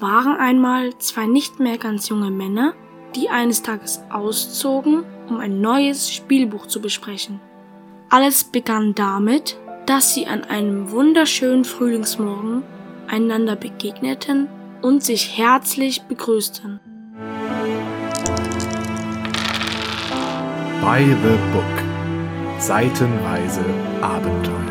Waren einmal zwei nicht mehr ganz junge Männer, die eines Tages auszogen, um ein neues Spielbuch zu besprechen. Alles begann damit, dass sie an einem wunderschönen Frühlingsmorgen einander begegneten und sich herzlich begrüßten. By the Book. Seitenweise Abenteuer.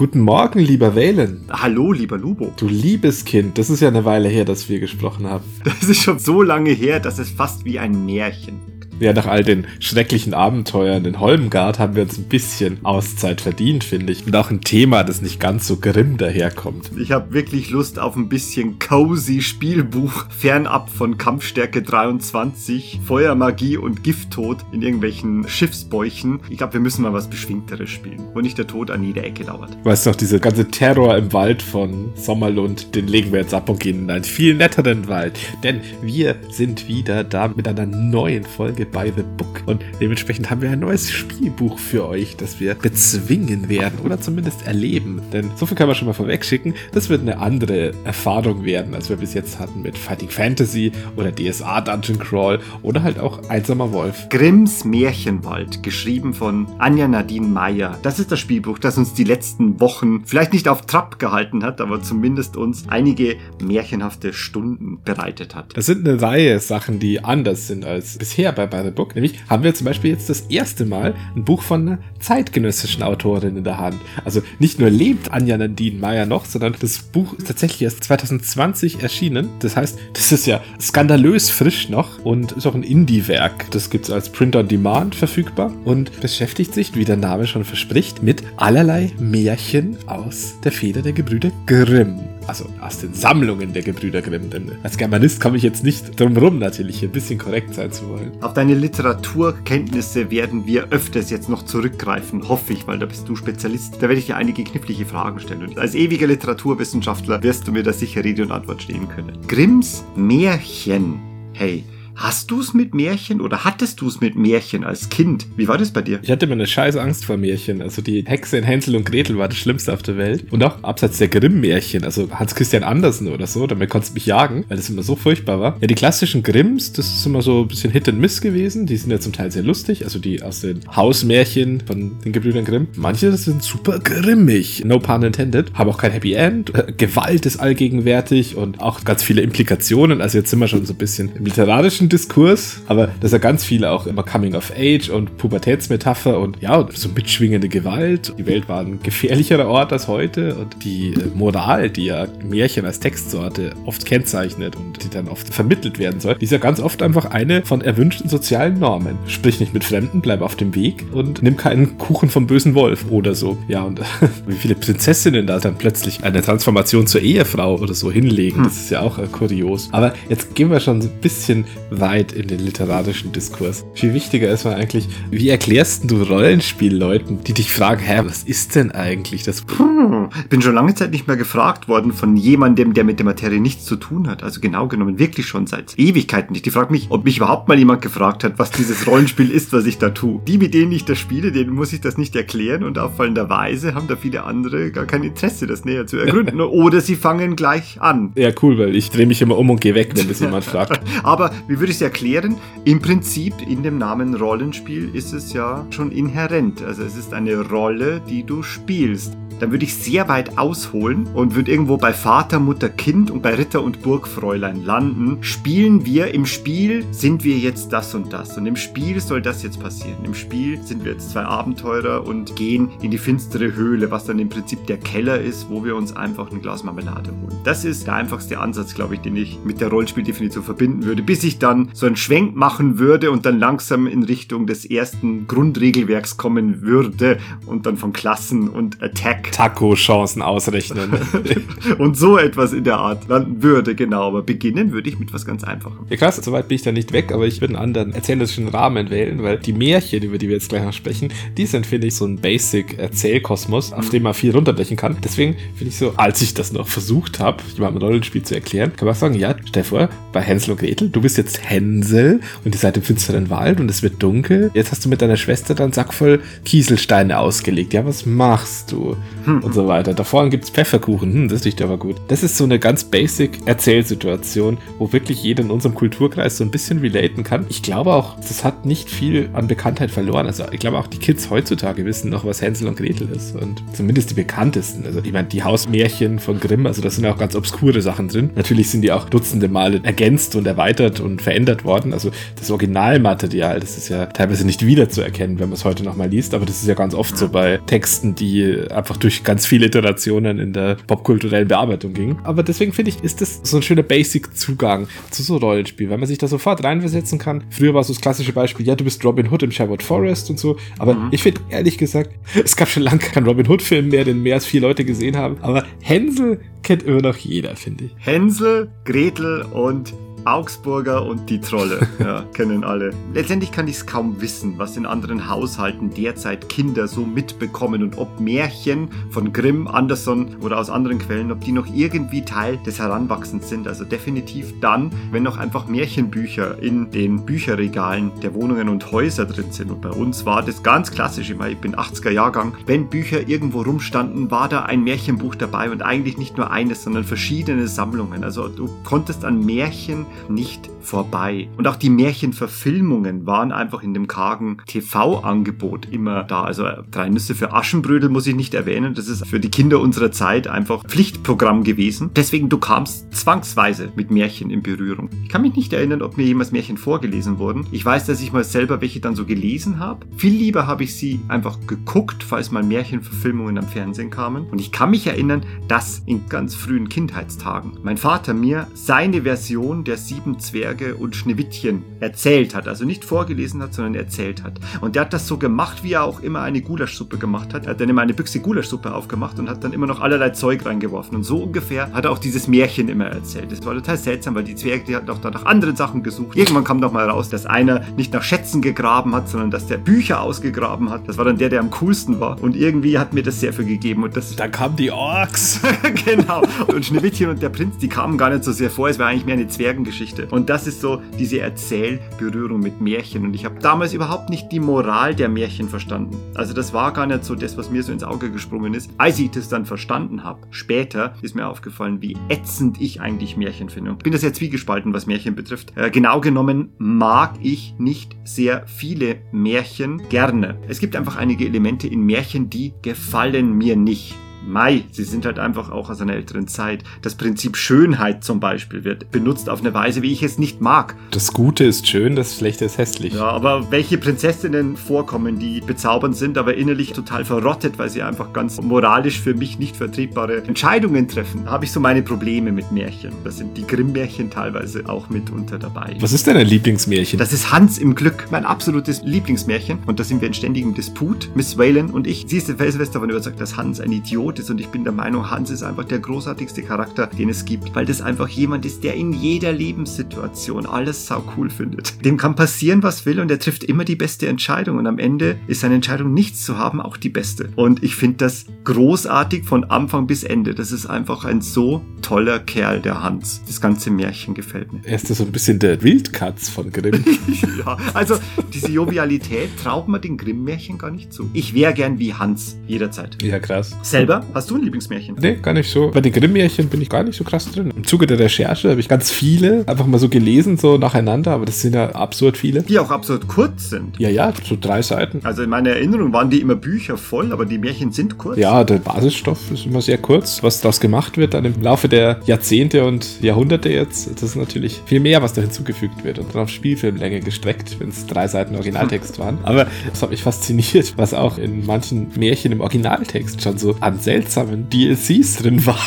Guten Morgen, lieber Wählen. Hallo, lieber Lubo. Du liebes Kind, das ist ja eine Weile her, dass wir gesprochen haben. Das ist schon so lange her, dass es fast wie ein Märchen ja, nach all den schrecklichen Abenteuern in Holmgard haben wir uns ein bisschen Auszeit verdient, finde ich. Und auch ein Thema, das nicht ganz so grimm daherkommt. Ich habe wirklich Lust auf ein bisschen cozy Spielbuch, fernab von Kampfstärke 23, Feuermagie und Gifttod in irgendwelchen Schiffsbäuchen. Ich glaube, wir müssen mal was Beschwingteres spielen, wo nicht der Tod an jeder Ecke dauert. Weißt du noch, diese ganze Terror im Wald von Sommerlund, den legen wir jetzt ab und gehen in einen viel netteren Wald. Denn wir sind wieder da mit einer neuen Folge by the Book. Und dementsprechend haben wir ein neues Spielbuch für euch, das wir bezwingen werden oder zumindest erleben. Denn so viel kann man schon mal vorweg schicken. Das wird eine andere Erfahrung werden, als wir bis jetzt hatten mit Fighting Fantasy oder DSA Dungeon Crawl oder halt auch Einsamer Wolf. Grimms Märchenwald, geschrieben von Anja Nadine Meyer. Das ist das Spielbuch, das uns die letzten Wochen vielleicht nicht auf Trab gehalten hat, aber zumindest uns einige märchenhafte Stunden bereitet hat. Das sind eine Reihe Sachen, die anders sind als bisher bei By the Book. Nämlich haben wir zum Beispiel jetzt das erste Mal ein Buch von einer zeitgenössischen Autorin in der Hand. Also nicht nur lebt Anja Nadine Meyer noch, sondern das Buch ist tatsächlich erst 2020 erschienen. Das heißt, das ist ja skandalös frisch noch und ist auch ein Indie-Werk. Das gibt es als Print on Demand verfügbar und beschäftigt sich, wie der Name schon verspricht, mit allerlei Märchen aus der Feder der Gebrüder Grimm also aus den Sammlungen der Gebrüder Grimm. Denn als Germanist komme ich jetzt nicht drum rum, natürlich hier ein bisschen korrekt sein zu wollen. Auf deine Literaturkenntnisse werden wir öfters jetzt noch zurückgreifen, hoffe ich, weil da bist du Spezialist. Da werde ich dir einige knifflige Fragen stellen. Und als ewiger Literaturwissenschaftler wirst du mir da sicher Rede und Antwort stehen können. Grimms Märchen. Hey, Hast du es mit Märchen oder hattest du es mit Märchen als Kind? Wie war das bei dir? Ich hatte immer eine scheiß Angst vor Märchen. Also die Hexe in Hänsel und Gretel war das Schlimmste auf der Welt. Und auch abseits der Grimm-Märchen, also Hans Christian Andersen oder so, damit konntest du mich jagen, weil das immer so furchtbar war. Ja, die klassischen Grimms, das ist immer so ein bisschen Hit and Miss gewesen. Die sind ja zum Teil sehr lustig. Also die aus den Hausmärchen von den Gebrüdern Grimm. Manche sind super grimmig. No pun intended. Haben auch kein Happy End. Äh, Gewalt ist allgegenwärtig und auch ganz viele Implikationen. Also jetzt sind wir schon so ein bisschen im literarischen Diskurs, aber das ist ja ganz viel auch immer Coming of Age und Pubertätsmetapher und ja, so mitschwingende Gewalt. Die Welt war ein gefährlicherer Ort als heute und die äh, Moral, die ja Märchen als Textsorte oft kennzeichnet und die dann oft vermittelt werden soll, die ist ja ganz oft einfach eine von erwünschten sozialen Normen. Sprich nicht mit Fremden, bleib auf dem Weg und nimm keinen Kuchen vom bösen Wolf oder so. Ja, und wie viele Prinzessinnen da dann plötzlich eine Transformation zur Ehefrau oder so hinlegen, hm. das ist ja auch äh, kurios. Aber jetzt gehen wir schon so ein bisschen weit in den literarischen Diskurs. Viel wichtiger ist mal eigentlich, wie erklärst du Rollenspielleuten, die dich fragen, hä, was ist denn eigentlich das? Hm, bin schon lange Zeit nicht mehr gefragt worden von jemandem, der mit der Materie nichts zu tun hat. Also genau genommen wirklich schon seit Ewigkeiten nicht. Die fragt mich, ob mich überhaupt mal jemand gefragt hat, was dieses Rollenspiel ist, was ich da tue. Die, mit denen ich das spiele, denen muss ich das nicht erklären und auffallenderweise haben da viele andere gar kein Interesse, das näher zu ergründen. Oder sie fangen gleich an. Ja, cool, weil ich drehe mich immer um und gehe weg, wenn das jemand fragt. Aber wie würde ich es erklären? Im Prinzip in dem Namen Rollenspiel ist es ja schon inhärent. Also es ist eine Rolle, die du spielst dann würde ich sehr weit ausholen und würde irgendwo bei Vater, Mutter, Kind und bei Ritter und Burgfräulein landen. Spielen wir im Spiel, sind wir jetzt das und das. Und im Spiel soll das jetzt passieren. Im Spiel sind wir jetzt zwei Abenteurer und gehen in die finstere Höhle, was dann im Prinzip der Keller ist, wo wir uns einfach ein Glas Marmelade holen. Das ist der einfachste Ansatz, glaube ich, den ich mit der Rollspieldefinition verbinden würde, bis ich dann so einen Schwenk machen würde und dann langsam in Richtung des ersten Grundregelwerks kommen würde und dann von Klassen und Attack Taco-Chancen ausrechnen. und so etwas in der Art landen würde, genau. Aber beginnen würde ich mit was ganz Einfachem. Ja, krass, soweit bin ich da nicht weg, aber ich würde einen anderen erzählerischen Rahmen wählen, weil die Märchen, über die wir jetzt gleich noch sprechen, die sind, finde ich, so ein Basic-Erzählkosmos, auf dem man viel runterbrechen kann. Deswegen finde ich so, als ich das noch versucht habe, jemandem ein Rollenspiel zu erklären, kann man sagen, ja, stell vor, bei Hänsel und Gretel, du bist jetzt Hänsel und ihr seid im finsteren Wald und es wird dunkel. Jetzt hast du mit deiner Schwester dann Sack voll Kieselsteine ausgelegt. Ja, was machst du? Hm. Und so weiter. Da vorne gibt es Pfefferkuchen. Hm, das riecht aber gut. Das ist so eine ganz basic Erzählsituation, wo wirklich jeder in unserem Kulturkreis so ein bisschen relaten kann. Ich glaube auch, das hat nicht viel an Bekanntheit verloren. Also ich glaube auch die Kids heutzutage wissen noch, was Hänsel und Gretel ist. Und zumindest die bekanntesten. Also ich meine, die Hausmärchen von Grimm, also da sind auch ganz obskure Sachen drin. Natürlich sind die auch dutzende Male ergänzt und erweitert und verändert worden. Also das Originalmaterial, das ist ja teilweise nicht wiederzuerkennen, wenn man es heute nochmal liest. Aber das ist ja ganz oft so bei Texten, die einfach durch ganz viele Iterationen in der popkulturellen Bearbeitung gingen. Aber deswegen finde ich, ist das so ein schöner Basic-Zugang zu so Rollenspiel, weil man sich da sofort reinversetzen kann. Früher war so das klassische Beispiel, ja, du bist Robin Hood im Sherwood Forest und so. Aber mhm. ich finde ehrlich gesagt, es gab schon lange keinen Robin Hood-Film mehr, den mehr als vier Leute gesehen haben. Aber Hänsel kennt immer noch jeder, finde ich. Hänsel, Gretel und Augsburger und die Trolle, ja, kennen alle. Letztendlich kann ich es kaum wissen, was in anderen Haushalten derzeit Kinder so mitbekommen und ob Märchen von Grimm, Anderson oder aus anderen Quellen, ob die noch irgendwie Teil des Heranwachsens sind. Also definitiv dann, wenn noch einfach Märchenbücher in den Bücherregalen der Wohnungen und Häuser drin sind. Und bei uns war das ganz klassisch, ich bin 80er Jahrgang, wenn Bücher irgendwo rumstanden, war da ein Märchenbuch dabei und eigentlich nicht nur eines, sondern verschiedene Sammlungen. Also du konntest an Märchen nicht vorbei. Und auch die Märchenverfilmungen waren einfach in dem kargen TV-Angebot immer da. Also drei Nüsse für Aschenbrödel muss ich nicht erwähnen. Das ist für die Kinder unserer Zeit einfach Pflichtprogramm gewesen. Deswegen du kamst zwangsweise mit Märchen in Berührung. Ich kann mich nicht erinnern, ob mir jemals Märchen vorgelesen wurden. Ich weiß, dass ich mal selber welche dann so gelesen habe. Viel lieber habe ich sie einfach geguckt, falls mal Märchenverfilmungen am Fernsehen kamen. Und ich kann mich erinnern, dass in ganz frühen Kindheitstagen mein Vater mir seine Version der sieben Zwerge und Schneewittchen erzählt hat. Also nicht vorgelesen hat, sondern erzählt hat. Und der hat das so gemacht, wie er auch immer eine Gulaschsuppe gemacht hat. Er hat dann immer eine Büchse Gulaschsuppe aufgemacht und hat dann immer noch allerlei Zeug reingeworfen. Und so ungefähr hat er auch dieses Märchen immer erzählt. Das war total seltsam, weil die Zwerge, die hatten auch da nach anderen Sachen gesucht. Irgendwann kam noch mal raus, dass einer nicht nach Schätzen gegraben hat, sondern dass der Bücher ausgegraben hat. Das war dann der, der am coolsten war. Und irgendwie hat mir das sehr viel gegeben. Und das da kamen die Orks. genau. Und Schneewittchen und der Prinz, die kamen gar nicht so sehr vor. Es war eigentlich mehr eine Zwergengeschichte. Und das ist so diese Erzählberührung mit Märchen. Und ich habe damals überhaupt nicht die Moral der Märchen verstanden. Also das war gar nicht so das, was mir so ins Auge gesprungen ist. Als ich das dann verstanden habe, später ist mir aufgefallen, wie ätzend ich eigentlich Märchen finde. Und bin das jetzt zwiegespalten, was Märchen betrifft. Äh, genau genommen mag ich nicht sehr viele Märchen gerne. Es gibt einfach einige Elemente in Märchen, die gefallen mir nicht. Mai, sie sind halt einfach auch aus einer älteren Zeit. Das Prinzip Schönheit zum Beispiel wird benutzt auf eine Weise, wie ich es nicht mag. Das Gute ist schön, das Schlechte ist hässlich. Ja, aber welche Prinzessinnen vorkommen, die bezaubernd sind, aber innerlich total verrottet, weil sie einfach ganz moralisch für mich nicht vertretbare Entscheidungen treffen, habe ich so meine Probleme mit Märchen. Da sind die Grimm-Märchen teilweise auch mitunter dabei. Was ist denn ein Lieblingsmärchen? Das ist Hans im Glück, mein absolutes Lieblingsmärchen. Und da sind wir in ständigem Disput, Miss Whalen und ich. Sie ist felsenfest davon überzeugt, dass Hans ein Idiot ist und ich bin der Meinung, Hans ist einfach der großartigste Charakter, den es gibt, weil das einfach jemand ist, der in jeder Lebenssituation alles sau cool findet. Dem kann passieren, was will und er trifft immer die beste Entscheidung und am Ende ist seine Entscheidung nichts zu haben auch die beste. Und ich finde das großartig von Anfang bis Ende. Das ist einfach ein so toller Kerl, der Hans. Das ganze Märchen gefällt mir. Er ist so ein bisschen der Wildkatz von Grimm. ja, also diese Jovialität traut man den Grimm-Märchen gar nicht zu. Ich wäre gern wie Hans jederzeit. Ja, krass. Selber hast du ein Lieblingsmärchen? Nee, gar nicht so. Bei den Grimm-Märchen bin ich gar nicht so krass drin. Im Zuge der Recherche habe ich ganz viele einfach mal so gelesen, so nacheinander, aber das sind ja absurd viele. Die auch absurd kurz sind. Ja, ja, so drei Seiten. Also in meiner Erinnerung waren die immer Bücher voll, aber die Märchen sind kurz. Ja, der Basisstoff ist immer sehr kurz. Was daraus gemacht wird dann im Laufe der Jahrzehnte und Jahrhunderte jetzt, das ist natürlich viel mehr, was da hinzugefügt wird und dann auf Spielfilmlänge gestreckt, wenn es drei Seiten Originaltext waren. Aber das hat mich fasziniert, was auch in manchen Märchen im Originaltext schon so an seltsamen DLCs drin war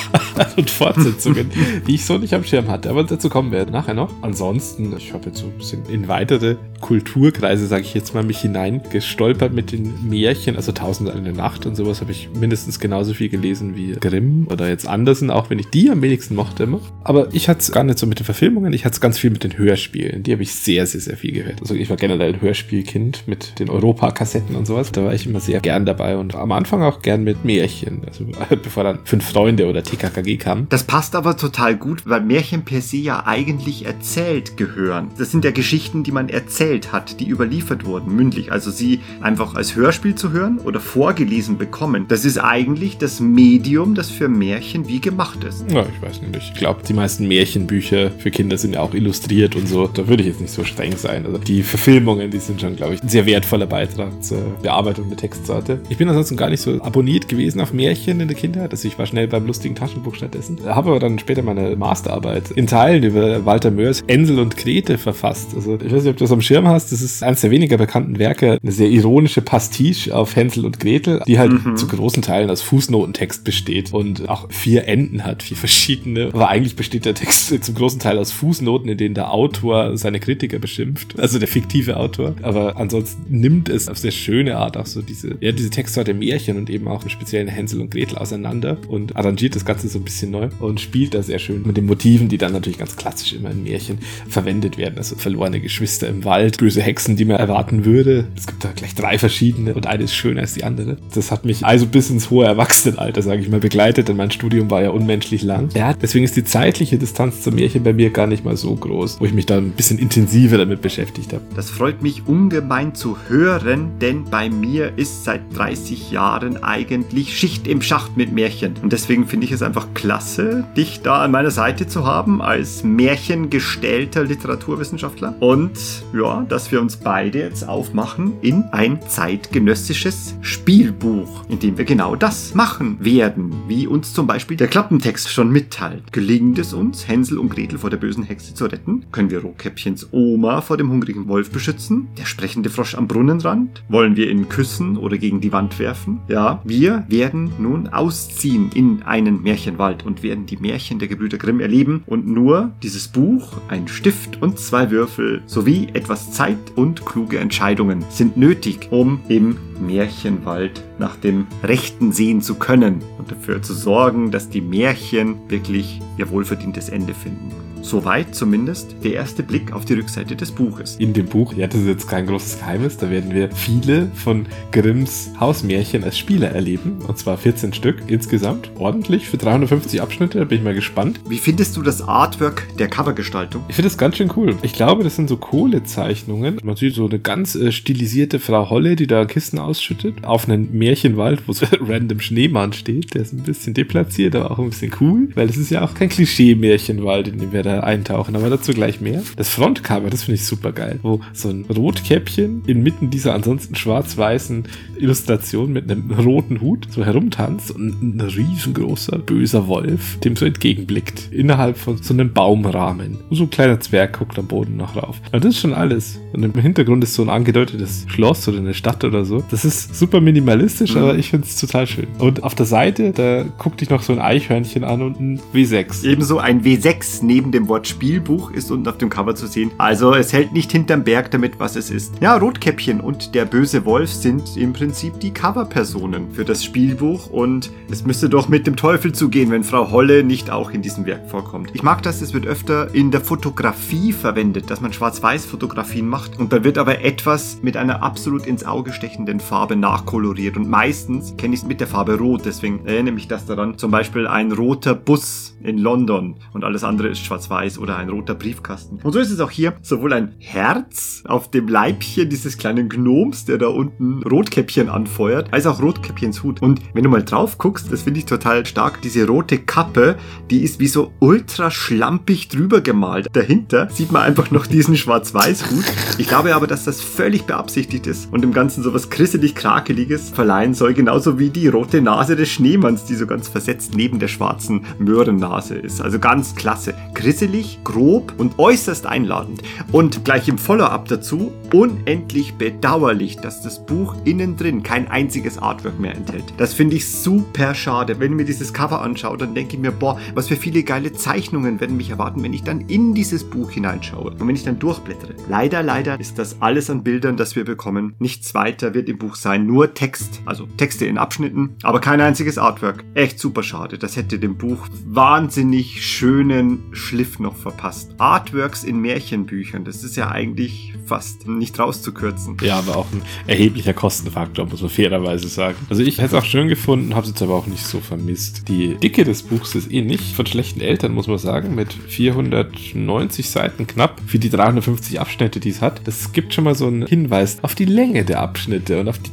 und Fortsetzungen, die ich so nicht am Schirm hatte. Aber dazu kommen wir nachher noch. Ansonsten, ich habe jetzt so ein bisschen in weitere Kulturkreise, sage ich jetzt mal, mich hineingestolpert mit den Märchen. Also Tausend eine Nacht und sowas habe ich mindestens genauso viel gelesen wie Grimm oder jetzt Andersen, auch wenn ich die am wenigsten mochte immer. Aber ich hatte es gar nicht so mit den Verfilmungen, ich hatte es ganz viel mit den Hörspielen. Die habe ich sehr, sehr, sehr viel gehört. Also ich war generell ein Hörspielkind mit den Europa-Kassetten und sowas. Da war ich immer sehr gern dabei und am Anfang auch gern mit Märchen. Also bevor dann Fünf Freunde oder TKKG kam. Das passt aber total gut, weil Märchen per se ja eigentlich erzählt gehören. Das sind ja Geschichten, die man erzählt hat, die überliefert wurden, mündlich. Also sie einfach als Hörspiel zu hören oder vorgelesen bekommen. Das ist eigentlich das Medium, das für Märchen wie gemacht ist. Ja, ich weiß nicht. Ich glaube, die meisten Märchenbücher für Kinder sind ja auch illustriert und so. Da würde ich jetzt nicht so streng sein. Also die Verfilmungen, die sind schon, glaube ich, ein sehr wertvoller Beitrag zur Bearbeitung der Textsorte. Ich bin ansonsten gar nicht so abonniert gewesen auf Märchen in der Kindheit. Also ich war schnell beim lustigen Taschenbuch stattdessen. Habe aber dann später meine Masterarbeit in Teilen über Walter Mörs Ensel und Grete verfasst. Also ich weiß nicht, ob du das am Schirm hast. Das ist eines der weniger bekannten Werke. Eine sehr ironische Pastiche auf Hänsel und Gretel, die halt mhm. zu großen Teilen aus Fußnotentext besteht und auch vier Enden hat, vier verschiedene. Aber eigentlich besteht der Text zum großen Teil aus Fußnoten, in denen der Autor seine Kritiker beschimpft. Also der fiktive Autor. Aber ansonsten nimmt es auf sehr schöne Art auch so diese, ja, diese Textsorte Märchen und eben auch im speziellen Hänsel und Gretel auseinander und arrangiert das Ganze so ein bisschen neu und spielt da sehr schön mit den Motiven, die dann natürlich ganz klassisch immer in Märchen verwendet werden. Also verlorene Geschwister im Wald, böse Hexen, die man erwarten würde. Es gibt da gleich drei verschiedene und eine ist schöner als die andere. Das hat mich also bis ins hohe Erwachsenenalter, sage ich mal, begleitet, denn mein Studium war ja unmenschlich lang. Ja, deswegen ist die zeitliche Distanz zum Märchen bei mir gar nicht mal so groß, wo ich mich da ein bisschen intensiver damit beschäftigt habe. Das freut mich ungemein zu hören, denn bei mir ist seit 30 Jahren eigentlich Schicht im Schacht mit Märchen. Und deswegen finde ich es einfach klasse, dich da an meiner Seite zu haben als märchengestellter Literaturwissenschaftler. Und ja, dass wir uns beide jetzt aufmachen in ein zeitgenössisches Spielbuch, in dem wir genau das machen werden, wie uns zum Beispiel der Klappentext schon mitteilt. Gelingt es uns, Hänsel und Gretel vor der bösen Hexe zu retten? Können wir Rotkäppchens Oma vor dem hungrigen Wolf beschützen? Der sprechende Frosch am Brunnenrand? Wollen wir ihn küssen oder gegen die Wand werfen? Ja, wir werden nun ausziehen in einen Märchenwald und werden die Märchen der Gebrüder Grimm erleben und nur dieses Buch, ein Stift und zwei Würfel sowie etwas Zeit und kluge Entscheidungen sind nötig, um im Märchenwald nach dem Rechten sehen zu können und dafür zu sorgen, dass die Märchen wirklich ihr wohlverdientes Ende finden. Soweit zumindest der erste Blick auf die Rückseite des Buches. In dem Buch, ja, das ist jetzt kein großes Geheimnis, da werden wir viele von Grimms Hausmärchen als Spieler erleben. Und zwar 14 Stück insgesamt. Ordentlich für 350 Abschnitte, da bin ich mal gespannt. Wie findest du das Artwork der Covergestaltung? Ich finde das ganz schön cool. Ich glaube, das sind so Kohlezeichnungen. Man sieht so eine ganz äh, stilisierte Frau Holle, die da Kissen ausschüttet. Auf einen Märchenwald, wo so ein random Schneemann steht. Der ist ein bisschen deplatziert, aber auch ein bisschen cool. Weil das ist ja auch kein Klischee-Märchenwald, in dem wir da eintauchen, aber dazu gleich mehr. Das Frontcover, das finde ich super geil, wo so ein Rotkäppchen inmitten dieser ansonsten schwarz-weißen Illustration mit einem roten Hut so herumtanzt und ein riesengroßer, böser Wolf dem so entgegenblickt. Innerhalb von so einem Baumrahmen. Und so ein kleiner Zwerg guckt am Boden noch rauf. Und das ist schon alles. Und im Hintergrund ist so ein angedeutetes Schloss oder eine Stadt oder so. Das ist super minimalistisch, mhm. aber ich finde es total schön. Und auf der Seite, da guckt dich noch so ein Eichhörnchen an und ein W6. Ebenso ein W6 neben dem Wort Spielbuch ist unten auf dem Cover zu sehen. Also es hält nicht hinterm Berg damit, was es ist. Ja, Rotkäppchen und der böse Wolf sind im Prinzip die Coverpersonen für das Spielbuch und es müsste doch mit dem Teufel zugehen, wenn Frau Holle nicht auch in diesem Werk vorkommt. Ich mag das, es wird öfter in der Fotografie verwendet, dass man Schwarz-Weiß-Fotografien macht und da wird aber etwas mit einer absolut ins Auge stechenden Farbe nachkoloriert und meistens kenne ich es mit der Farbe Rot, deswegen erinnere mich das daran. Zum Beispiel ein roter Bus in London und alles andere ist schwarz-weiß oder ein roter Briefkasten. Und so ist es auch hier sowohl ein Herz auf dem Leibchen dieses kleinen Gnoms, der da unten Rotkäppchen anfeuert, als auch Rotkäppchens Hut. Und wenn du mal drauf guckst, das finde ich total stark, diese rote Kappe, die ist wie so ultra schlampig drüber gemalt. Dahinter sieht man einfach noch diesen Schwarz-Weiß-Hut. Ich glaube aber, dass das völlig beabsichtigt ist und dem Ganzen so was krisselig Krakeliges verleiht Zähnelein soll genauso wie die rote Nase des Schneemanns, die so ganz versetzt neben der schwarzen Möhrennase ist. Also ganz klasse. Grisselig, grob und äußerst einladend. Und gleich im Follow-up dazu, unendlich bedauerlich, dass das Buch innen drin kein einziges Artwork mehr enthält. Das finde ich super schade. Wenn ich mir dieses Cover anschaue, dann denke ich mir, boah, was für viele geile Zeichnungen werden mich erwarten, wenn ich dann in dieses Buch hineinschaue und wenn ich dann durchblättere. Leider, leider ist das alles an Bildern, das wir bekommen. Nichts weiter wird im Buch sein, nur Text, also Texte in Abschnitten, aber kein einziges Artwork. Echt super schade. Das hätte dem Buch wahnsinnig schönen Schliff noch verpasst. Artworks in Märchenbüchern, das ist ja eigentlich fast nicht rauszukürzen. Ja, aber auch ein erheblicher Kostenfaktor, muss man fairerweise sagen. Also ich hätte es auch schön gefunden, habe es jetzt aber auch nicht so vermisst. Die Dicke des Buchs ist eh nicht von schlechten Eltern, muss man sagen, mit 490 Seiten knapp für die 350 Abschnitte, die es hat. Das gibt schon mal so einen Hinweis auf die Länge der Abschnitte und auf die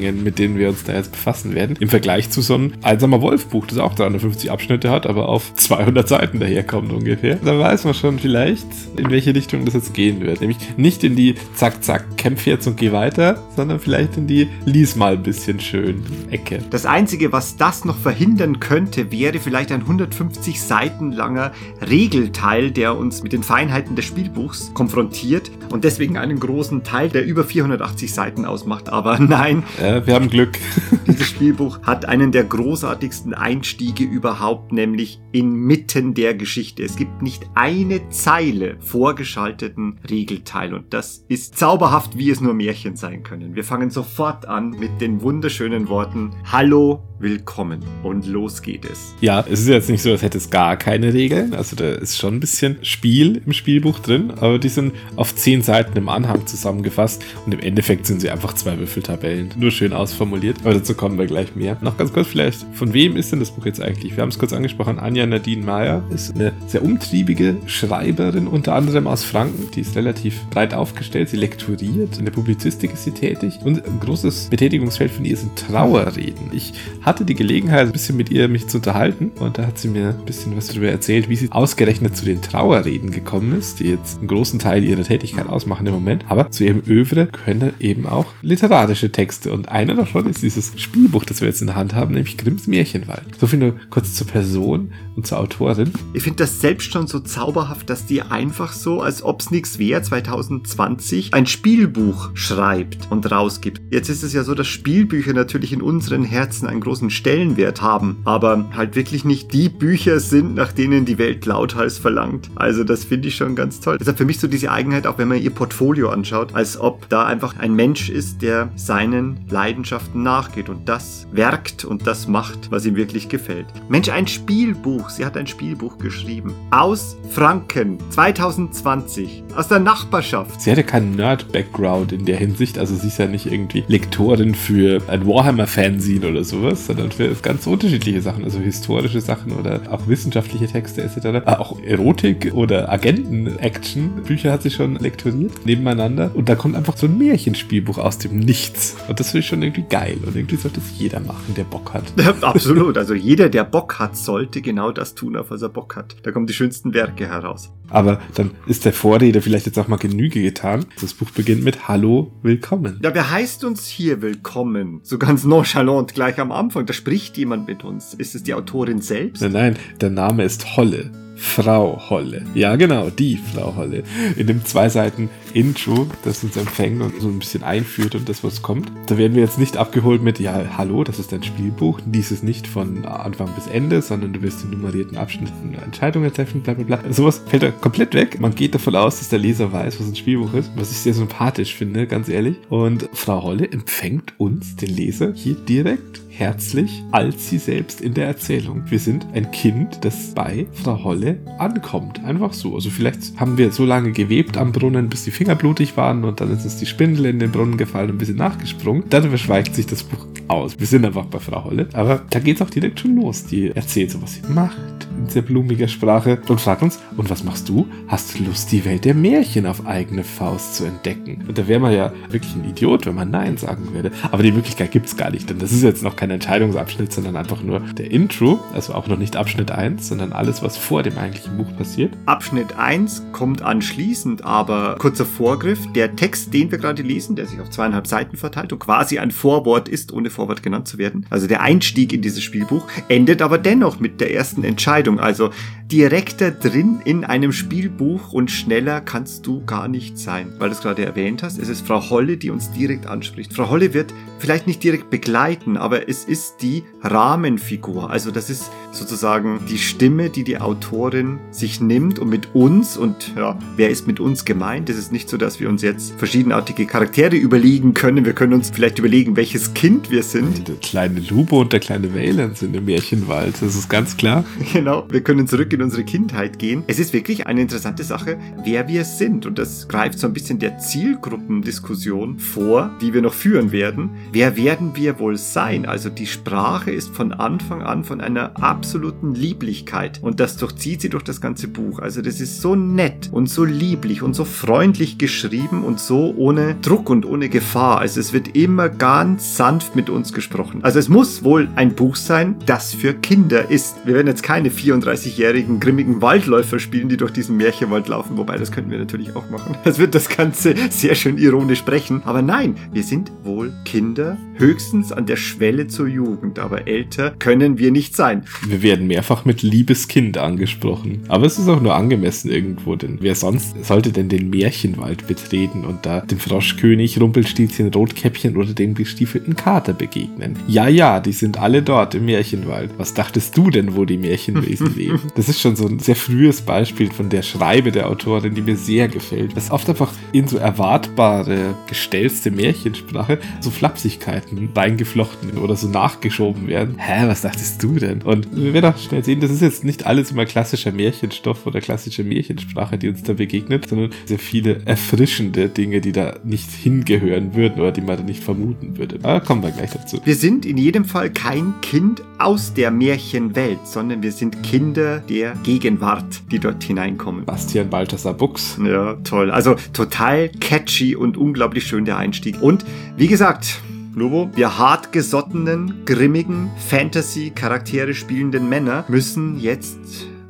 Textlängen, mit denen wir uns da jetzt befassen werden. Im Vergleich zu so einem einsamer Wolf-Buch, das auch 350 Abschnitte hat, aber auf 200 Seiten daherkommt ungefähr. Da weiß man schon vielleicht, in welche Richtung das jetzt gehen wird. Nämlich nicht in die Zack, Zack, kämpf jetzt und geh weiter, sondern vielleicht in die lies mal ein bisschen schön Ecke. Das Einzige, was das noch verhindern könnte, wäre vielleicht ein 150 Seiten langer Regelteil, der uns mit den Feinheiten des Spielbuchs konfrontiert und deswegen einen großen Teil, der über 480 Seiten ausmacht. Aber nein, äh, wir haben Glück. dieses Spielbuch hat einen der großartigsten Einstiege überhaupt, nämlich inmitten der Geschichte. Es gibt nicht eine Zeile vorgeschalteten Regelteil und das ist zauberhaft, wie es nur Märchen sein können. Wir fangen sofort an mit den wunderschönen Worten Hallo, willkommen und los geht es. Ja, es ist jetzt nicht so, als hätte es gar keine Regeln. Also da ist schon ein bisschen Spiel im Spielbuch drin, aber die sind auf zehn Seiten im Anhang zusammengefasst und im Endeffekt sind sie einfach zwei Würfeltabellen. Nur schön ausformuliert, aber dazu kommen wir gleich mehr. Noch ganz kurz vielleicht, von wem ist denn das Buch jetzt eigentlich? Wir haben es kurz angesprochen, Anja Nadine Meyer ist eine sehr umtriebige Schreiberin, unter anderem aus Franken. Die ist relativ breit aufgestellt, sie lekturiert, in der Publizistik ist sie tätig und ein großes Betätigungsfeld von ihr sind Trauerreden. Ich hatte die Gelegenheit, ein bisschen mit ihr mich zu unterhalten und da hat sie mir ein bisschen was darüber erzählt, wie sie ausgerechnet zu den Trauerreden gekommen ist, die jetzt einen großen Teil ihrer Tätigkeit ausmachen im Moment. Aber zu ihrem Övre können eben auch literarische Texte und einer davon ist dieses Spielbuch, das wir jetzt in der Hand haben, nämlich Grimms Märchenwald. So viel nur kurz zur Person und zur Autorin. Ich finde das selbst schon so zauberhaft, dass die einfach so, als ob es nichts wäre, 2020 ein Spielbuch schreibt und rausgibt. Jetzt ist es ja so, dass Spielbücher natürlich in unseren Herzen einen großen Stellenwert haben, aber halt wirklich nicht die Bücher sind, nach denen die Welt lauthals verlangt. Also das finde ich schon ganz toll. Deshalb für mich so diese Eigenheit, auch wenn man ihr Portfolio anschaut, als ob da einfach ein Mensch ist, der seinen Leidenschaften nachgeht und das werkt und das macht, was ihm wirklich gefällt. Mensch, ein Spielbuch. Sie hat ein Spielbuch geschrieben. Aus Franken 2020. Aus der Nachbarschaft. Sie hatte keinen Nerd-Background in der Hinsicht, also sie ist ja nicht irgendwie Lektorin für ein Warhammer-Fanzine oder sowas, sondern für ganz unterschiedliche Sachen, also historische Sachen oder auch wissenschaftliche Texte etc. Auch Erotik oder Agenten-Action. Bücher hat sie schon lektoriert nebeneinander und da kommt einfach so ein Märchenspielbuch aus dem Nichts. Und das finde ich schon irgendwie geil und irgendwie sollte es jeder machen, der Bock hat. Absolut, also jeder, der Bock hat, sollte genau das tun, auf was er Bock hat. Da kommen die schönsten Werke heraus. Aber dann ist der Vorrede vielleicht jetzt auch mal Genüge getan. Das Buch beginnt mit Hallo, willkommen. Ja, wer heißt uns hier willkommen? So ganz nonchalant gleich am Anfang. Da spricht jemand mit uns. Ist es die Autorin selbst? Nein, nein, der Name ist Holle. Frau Holle. Ja, genau, die Frau Holle. In dem zwei Seiten Intro, das uns empfängt und so ein bisschen einführt und das, was kommt. Da werden wir jetzt nicht abgeholt mit, ja, hallo, das ist dein Spielbuch. Dies ist nicht von Anfang bis Ende, sondern du wirst in nummerierten Abschnitten Entscheidungen treffen, bla bla bla. Sowas fällt da komplett weg. Man geht davon aus, dass der Leser weiß, was ein Spielbuch ist, was ich sehr sympathisch finde, ganz ehrlich. Und Frau Holle empfängt uns, den Leser, hier direkt herzlich als sie selbst in der Erzählung. Wir sind ein Kind, das bei Frau Holle ankommt. Einfach so. Also vielleicht haben wir so lange gewebt am Brunnen, bis die Finger blutig waren und dann ist uns die Spindel in den Brunnen gefallen und ein bisschen nachgesprungen. Dann verschweigt sich das Buch aus. Wir sind einfach bei Frau Holle. Aber da geht's auch direkt schon los. Die erzählt so, was sie macht in sehr blumiger Sprache und fragt uns, und was machst du? Hast du Lust, die Welt der Märchen auf eigene Faust zu entdecken? Und da wäre man ja wirklich ein Idiot, wenn man Nein sagen würde. Aber die Möglichkeit gibt's gar nicht, denn das ist jetzt noch kein Entscheidungsabschnitt, sondern einfach nur der Intro, also auch noch nicht Abschnitt 1, sondern alles, was vor dem eigentlichen Buch passiert. Abschnitt 1 kommt anschließend, aber kurzer Vorgriff. Der Text, den wir gerade lesen, der sich auf zweieinhalb Seiten verteilt und quasi ein Vorwort ist, ohne Vorwort genannt zu werden, also der Einstieg in dieses Spielbuch, endet aber dennoch mit der ersten Entscheidung. Also direkter drin in einem Spielbuch und schneller kannst du gar nicht sein. Weil du es gerade erwähnt hast, es ist Frau Holle, die uns direkt anspricht. Frau Holle wird vielleicht nicht direkt begleiten, aber es ist die Rahmenfigur. Also das ist sozusagen die Stimme, die die Autorin sich nimmt und mit uns und ja, wer ist mit uns gemeint? Es ist nicht so, dass wir uns jetzt verschiedenartige Charaktere überlegen können. Wir können uns vielleicht überlegen, welches Kind wir sind. Der kleine Lubo und der kleine Wayland sind im Märchenwald, das ist ganz klar. Genau, wir können zurück in unsere Kindheit gehen. Es ist wirklich eine interessante Sache, wer wir sind. Und das greift so ein bisschen der Zielgruppendiskussion vor, die wir noch führen werden. Wer werden wir wohl sein? Also die Sprache ist von Anfang an von einer absoluten Lieblichkeit. Und das durchzieht sie durch das ganze Buch. Also das ist so nett und so lieblich und so freundlich geschrieben und so ohne Druck und ohne Gefahr. Also es wird immer ganz sanft mit uns gesprochen. Also es muss wohl ein Buch sein, das für Kinder ist. Wir werden jetzt keine 34-jährigen grimmigen Waldläufer spielen, die durch diesen Märchenwald laufen, wobei das könnten wir natürlich auch machen. Das wird das Ganze sehr schön ironisch sprechen. Aber nein, wir sind wohl Kinder, höchstens an der Schwelle zur Jugend, aber älter können wir nicht sein. Wir werden mehrfach mit Liebeskind angesprochen. Aber es ist auch nur angemessen irgendwo, denn wer sonst sollte denn den Märchenwald betreten und da dem Froschkönig, Rumpelstilzchen, Rotkäppchen oder dem gestiefelten Kater begegnen? Ja, ja, die sind alle dort im Märchenwald. Was dachtest du denn, wo die Märchenwesen leben? Das ist schon so ein sehr frühes Beispiel von der Schreibe der Autorin, die mir sehr gefällt. Das oft einfach in so erwartbare, gestellte Märchensprache so Flapsigkeiten reingeflochten oder so nachgeschoben werden. Hä, was dachtest du denn? Und wir werden auch schnell sehen, das ist jetzt nicht alles immer klassischer Märchenstoff oder klassische Märchensprache, die uns da begegnet, sondern sehr viele erfrischende Dinge, die da nicht hingehören würden oder die man da nicht vermuten würde. Aber kommen wir gleich dazu. Wir sind in jedem Fall kein Kind aus der Märchenwelt, sondern wir sind Kinder der Gegenwart, die dort hineinkommen. Bastian Balthasar Buchs. Ja, toll. Also total catchy und unglaublich schön der Einstieg. Und wie gesagt, Lobo, wir hartgesottenen, grimmigen, Fantasy-Charaktere spielenden Männer müssen jetzt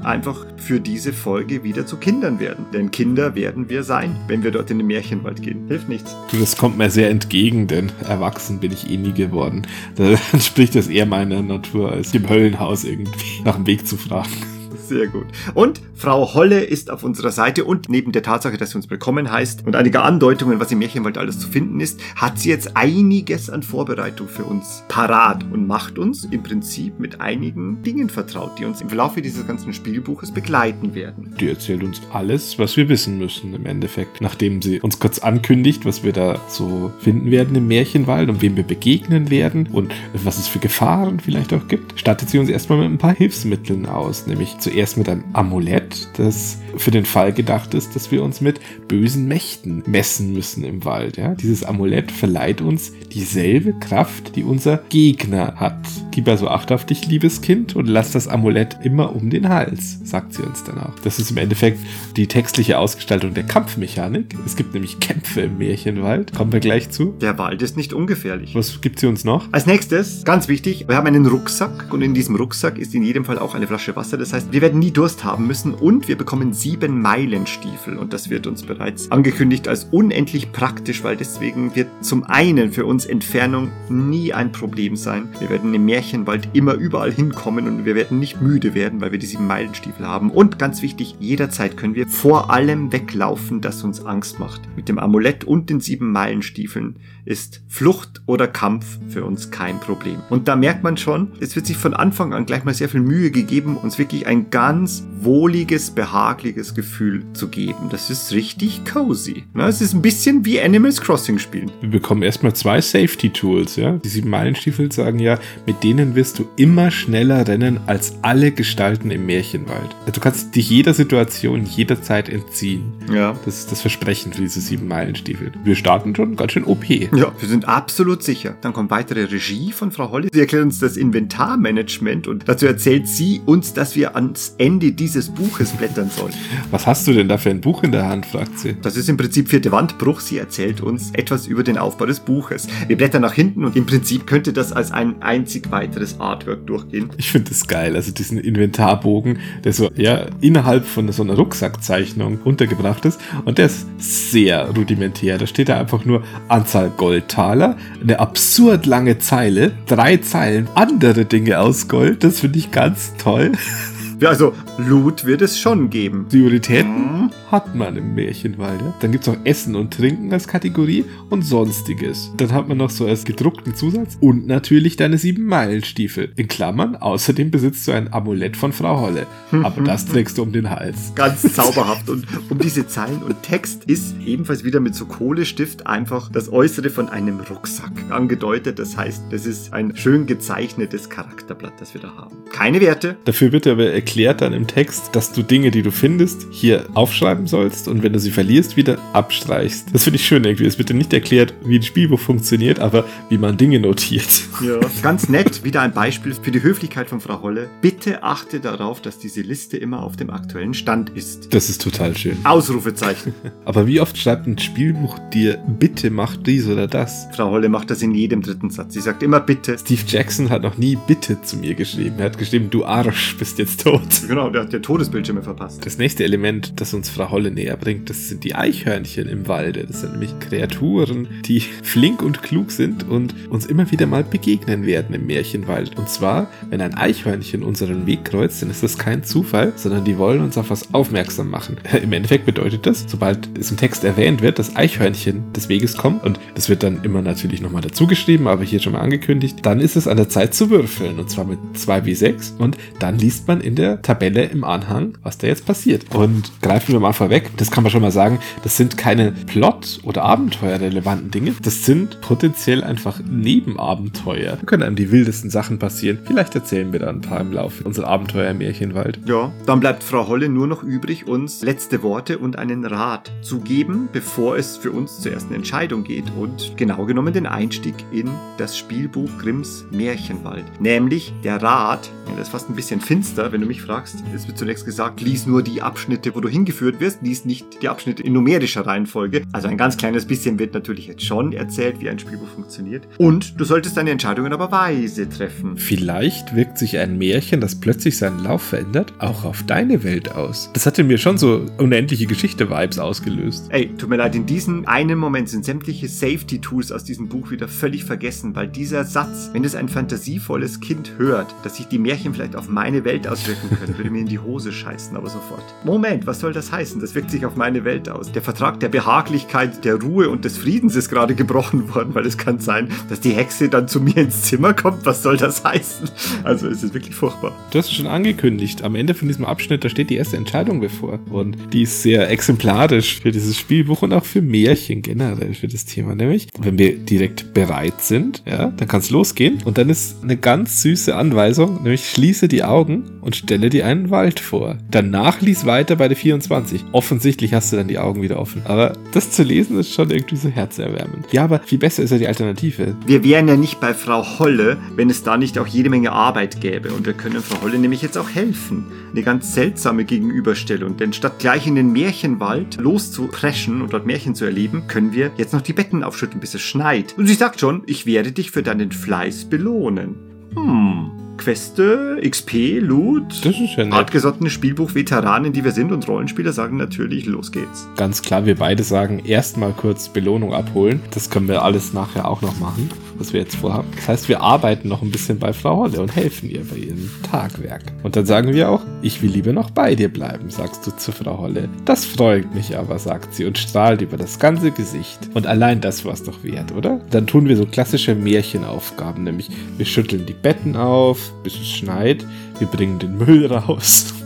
einfach für diese Folge wieder zu Kindern werden. Denn Kinder werden wir sein, wenn wir dort in den Märchenwald gehen. Hilft nichts. Du, das kommt mir sehr entgegen, denn erwachsen bin ich eh nie geworden. Da entspricht das eher meiner Natur, als im Höllenhaus irgendwie nach dem Weg zu fragen. Sehr gut. Und Frau Holle ist auf unserer Seite und neben der Tatsache, dass sie uns willkommen heißt und einige Andeutungen, was im Märchenwald alles zu finden ist, hat sie jetzt einiges an Vorbereitung für uns parat und macht uns im Prinzip mit einigen Dingen vertraut, die uns im Laufe dieses ganzen Spielbuches begleiten werden. Die erzählt uns alles, was wir wissen müssen im Endeffekt. Nachdem sie uns kurz ankündigt, was wir da so finden werden im Märchenwald und wem wir begegnen werden und was es für Gefahren vielleicht auch gibt, stattet sie uns erstmal mit ein paar Hilfsmitteln aus, nämlich zuerst mit einem Amulett, das für den Fall gedacht ist, dass wir uns mit bösen Mächten messen müssen im Wald. Ja? Dieses Amulett verleiht uns dieselbe Kraft, die unser Gegner hat. Gib also Acht auf dich, liebes Kind, und lass das Amulett immer um den Hals, sagt sie uns dann auch. Das ist im Endeffekt die textliche Ausgestaltung der Kampfmechanik. Es gibt nämlich Kämpfe im Märchenwald. Kommen wir gleich zu. Der Wald ist nicht ungefährlich. Was gibt sie uns noch? Als nächstes, ganz wichtig, wir haben einen Rucksack und in diesem Rucksack ist in jedem Fall auch eine Flasche Wasser. Das heißt, wir werden nie Durst haben müssen und wir bekommen sieben Meilenstiefel und das wird uns bereits angekündigt als unendlich praktisch, weil deswegen wird zum einen für uns Entfernung nie ein Problem sein. Wir werden im Märchenwald immer überall hinkommen und wir werden nicht müde werden, weil wir die sieben Meilenstiefel haben. Und ganz wichtig, jederzeit können wir vor allem weglaufen, das uns Angst macht. Mit dem Amulett und den sieben Meilenstiefeln ist Flucht oder Kampf für uns kein Problem. Und da merkt man schon, es wird sich von Anfang an gleich mal sehr viel Mühe gegeben, uns wirklich ein ganz wohliges, behagliches Gefühl zu geben. Das ist richtig cozy. Es ist ein bisschen wie Animals Crossing spielen. Wir bekommen erstmal zwei Safety Tools, ja. Die sieben Meilenstiefel sagen ja, mit denen wirst du immer schneller rennen als alle Gestalten im Märchenwald. Du kannst dich jeder Situation jederzeit entziehen. Ja. Das ist das Versprechen für diese sieben Meilenstiefel. Wir starten schon ganz schön OP. Ja, wir sind absolut sicher. Dann kommt weitere Regie von Frau Holle. Sie erklärt uns das Inventarmanagement und dazu erzählt sie uns, dass wir ans Ende dieses Buches blättern sollen. Was hast du denn da für ein Buch in der Hand, fragt sie. Das ist im Prinzip vierte Wandbruch. Sie erzählt uns etwas über den Aufbau des Buches. Wir blättern nach hinten und im Prinzip könnte das als ein einzig weiteres Artwork durchgehen. Ich finde das geil, also diesen Inventarbogen, der so ja innerhalb von so einer Rucksackzeichnung untergebracht ist und der ist sehr rudimentär. Da steht da einfach nur Anzahl Goldtaler, eine absurd lange Zeile, drei Zeilen andere Dinge aus Gold. Das finde ich ganz toll. Also Loot wird es schon geben. Prioritäten hat man im Märchenwald. Ja? Dann gibt es noch Essen und Trinken als Kategorie und Sonstiges. Dann hat man noch so als gedruckten Zusatz und natürlich deine sieben Meilenstiefel. In Klammern, außerdem besitzt du ein Amulett von Frau Holle. Aber das trägst du um den Hals. Ganz zauberhaft. Und um diese Zeilen und Text ist ebenfalls wieder mit so Kohlestift einfach das Äußere von einem Rucksack angedeutet. Das heißt, das ist ein schön gezeichnetes Charakterblatt, das wir da haben. Keine Werte. Dafür wird aber erklärt dann im Text, dass du Dinge, die du findest, hier aufschreiben sollst und wenn du sie verlierst, wieder abstreichst. Das finde ich schön irgendwie. Es wird dir nicht erklärt, wie ein Spielbuch funktioniert, aber wie man Dinge notiert. Ja. Ganz nett, wieder ein Beispiel für die Höflichkeit von Frau Holle. Bitte achte darauf, dass diese Liste immer auf dem aktuellen Stand ist. Das ist total schön. Ausrufezeichen. Aber wie oft schreibt ein Spielbuch dir, bitte mach dies oder das? Frau Holle macht das in jedem dritten Satz. Sie sagt immer bitte. Steve Jackson hat noch nie bitte zu mir geschrieben. Er hat geschrieben, du Arsch, bist jetzt tot. Genau, der hat ja Todesbildschirme verpasst. Das nächste Element, das uns Frau Holle näher bringt, das sind die Eichhörnchen im Walde. Das sind nämlich Kreaturen, die flink und klug sind und uns immer wieder mal begegnen werden im Märchenwald. Und zwar, wenn ein Eichhörnchen unseren Weg kreuzt, dann ist das kein Zufall, sondern die wollen uns auf was aufmerksam machen. Im Endeffekt bedeutet das, sobald es im Text erwähnt wird, dass Eichhörnchen des Weges kommt, und das wird dann immer natürlich nochmal dazu geschrieben, aber hier schon mal angekündigt, dann ist es an der Zeit zu würfeln. Und zwar mit 2w6 und dann liest man in der Tabelle im Anhang, was da jetzt passiert. Und greifen wir mal vorweg, das kann man schon mal sagen, das sind keine Plot- oder Abenteuerrelevanten Dinge, das sind potenziell einfach Nebenabenteuer. Da können einem die wildesten Sachen passieren. Vielleicht erzählen wir da ein paar im Laufe unserer Abenteuer im Märchenwald. Ja, dann bleibt Frau Holle nur noch übrig, uns letzte Worte und einen Rat zu geben, bevor es für uns zur ersten Entscheidung geht und genau genommen den Einstieg in das Spielbuch Grimms Märchenwald. Nämlich der Rat, das ist fast ein bisschen finster, wenn du mich fragst. Es wird zunächst gesagt, lies nur die Abschnitte, wo du hingeführt wirst, lies nicht die Abschnitte in numerischer Reihenfolge. Also ein ganz kleines bisschen wird natürlich jetzt schon erzählt, wie ein Spielbuch funktioniert. Und du solltest deine Entscheidungen aber weise treffen. Vielleicht wirkt sich ein Märchen, das plötzlich seinen Lauf verändert, auch auf deine Welt aus. Das hatte mir schon so unendliche Geschichte-Vibes ausgelöst. Ey, tut mir leid, in diesem einen Moment sind sämtliche Safety-Tools aus diesem Buch wieder völlig vergessen, weil dieser Satz, wenn es ein fantasievolles Kind hört, dass sich die Märchen vielleicht auf meine Welt auswirken können, würde mir in die Hose scheißen, aber sofort. Moment, was soll das heißen? Das wirkt sich auf meine Welt aus. Der Vertrag der Behaglichkeit, der Ruhe und des Friedens ist gerade gebrochen worden, weil es kann sein, dass die Hexe dann zu mir ins Zimmer kommt. Was soll das heißen? Also es ist wirklich furchtbar. Du hast es schon angekündigt. Am Ende von diesem Abschnitt, da steht die erste Entscheidung bevor. Und die ist sehr exemplarisch für dieses Spielbuch und auch für Märchen generell für das Thema. Nämlich, wenn wir direkt bereit sind, ja, dann kann es losgehen. Und dann ist eine ganz süße Anweisung, nämlich schließe die Augen und stelle dir einen Wald vor. Danach lies weiter bei der 24. Offensichtlich hast du dann die Augen wieder offen. Aber das zu lesen ist schon irgendwie so herzerwärmend. Ja, aber viel besser ist ja die Alternative. Wir wären ja nicht bei Frau Holle, wenn es da nicht auch jede Menge Arbeit gäbe. Und wir können Frau Holle nämlich jetzt auch helfen. Eine ganz seltsame Gegenüberstellung. Denn statt gleich in den Märchenwald loszupreschen und dort Märchen zu erleben, können wir jetzt noch die Betten aufschütten, bis es schneit. Und sie sagt schon, ich werde dich für deinen Fleiß belohnen. Hm. Queste, XP, Loot. Das ist ja nett. Hartgesottene Spielbuch-Veteranen, die wir sind und Rollenspieler sagen natürlich, los geht's. Ganz klar, wir beide sagen, erstmal kurz Belohnung abholen. Das können wir alles nachher auch noch machen, was wir jetzt vorhaben. Das heißt, wir arbeiten noch ein bisschen bei Frau Holle und helfen ihr bei ihrem Tagwerk. Und dann sagen wir auch, ich will lieber noch bei dir bleiben, sagst du zu Frau Holle. Das freut mich aber, sagt sie und strahlt über das ganze Gesicht. Und allein das war's doch wert, oder? Dann tun wir so klassische Märchenaufgaben, nämlich wir schütteln die Betten auf, bis es schneit, wir bringen den Müll raus.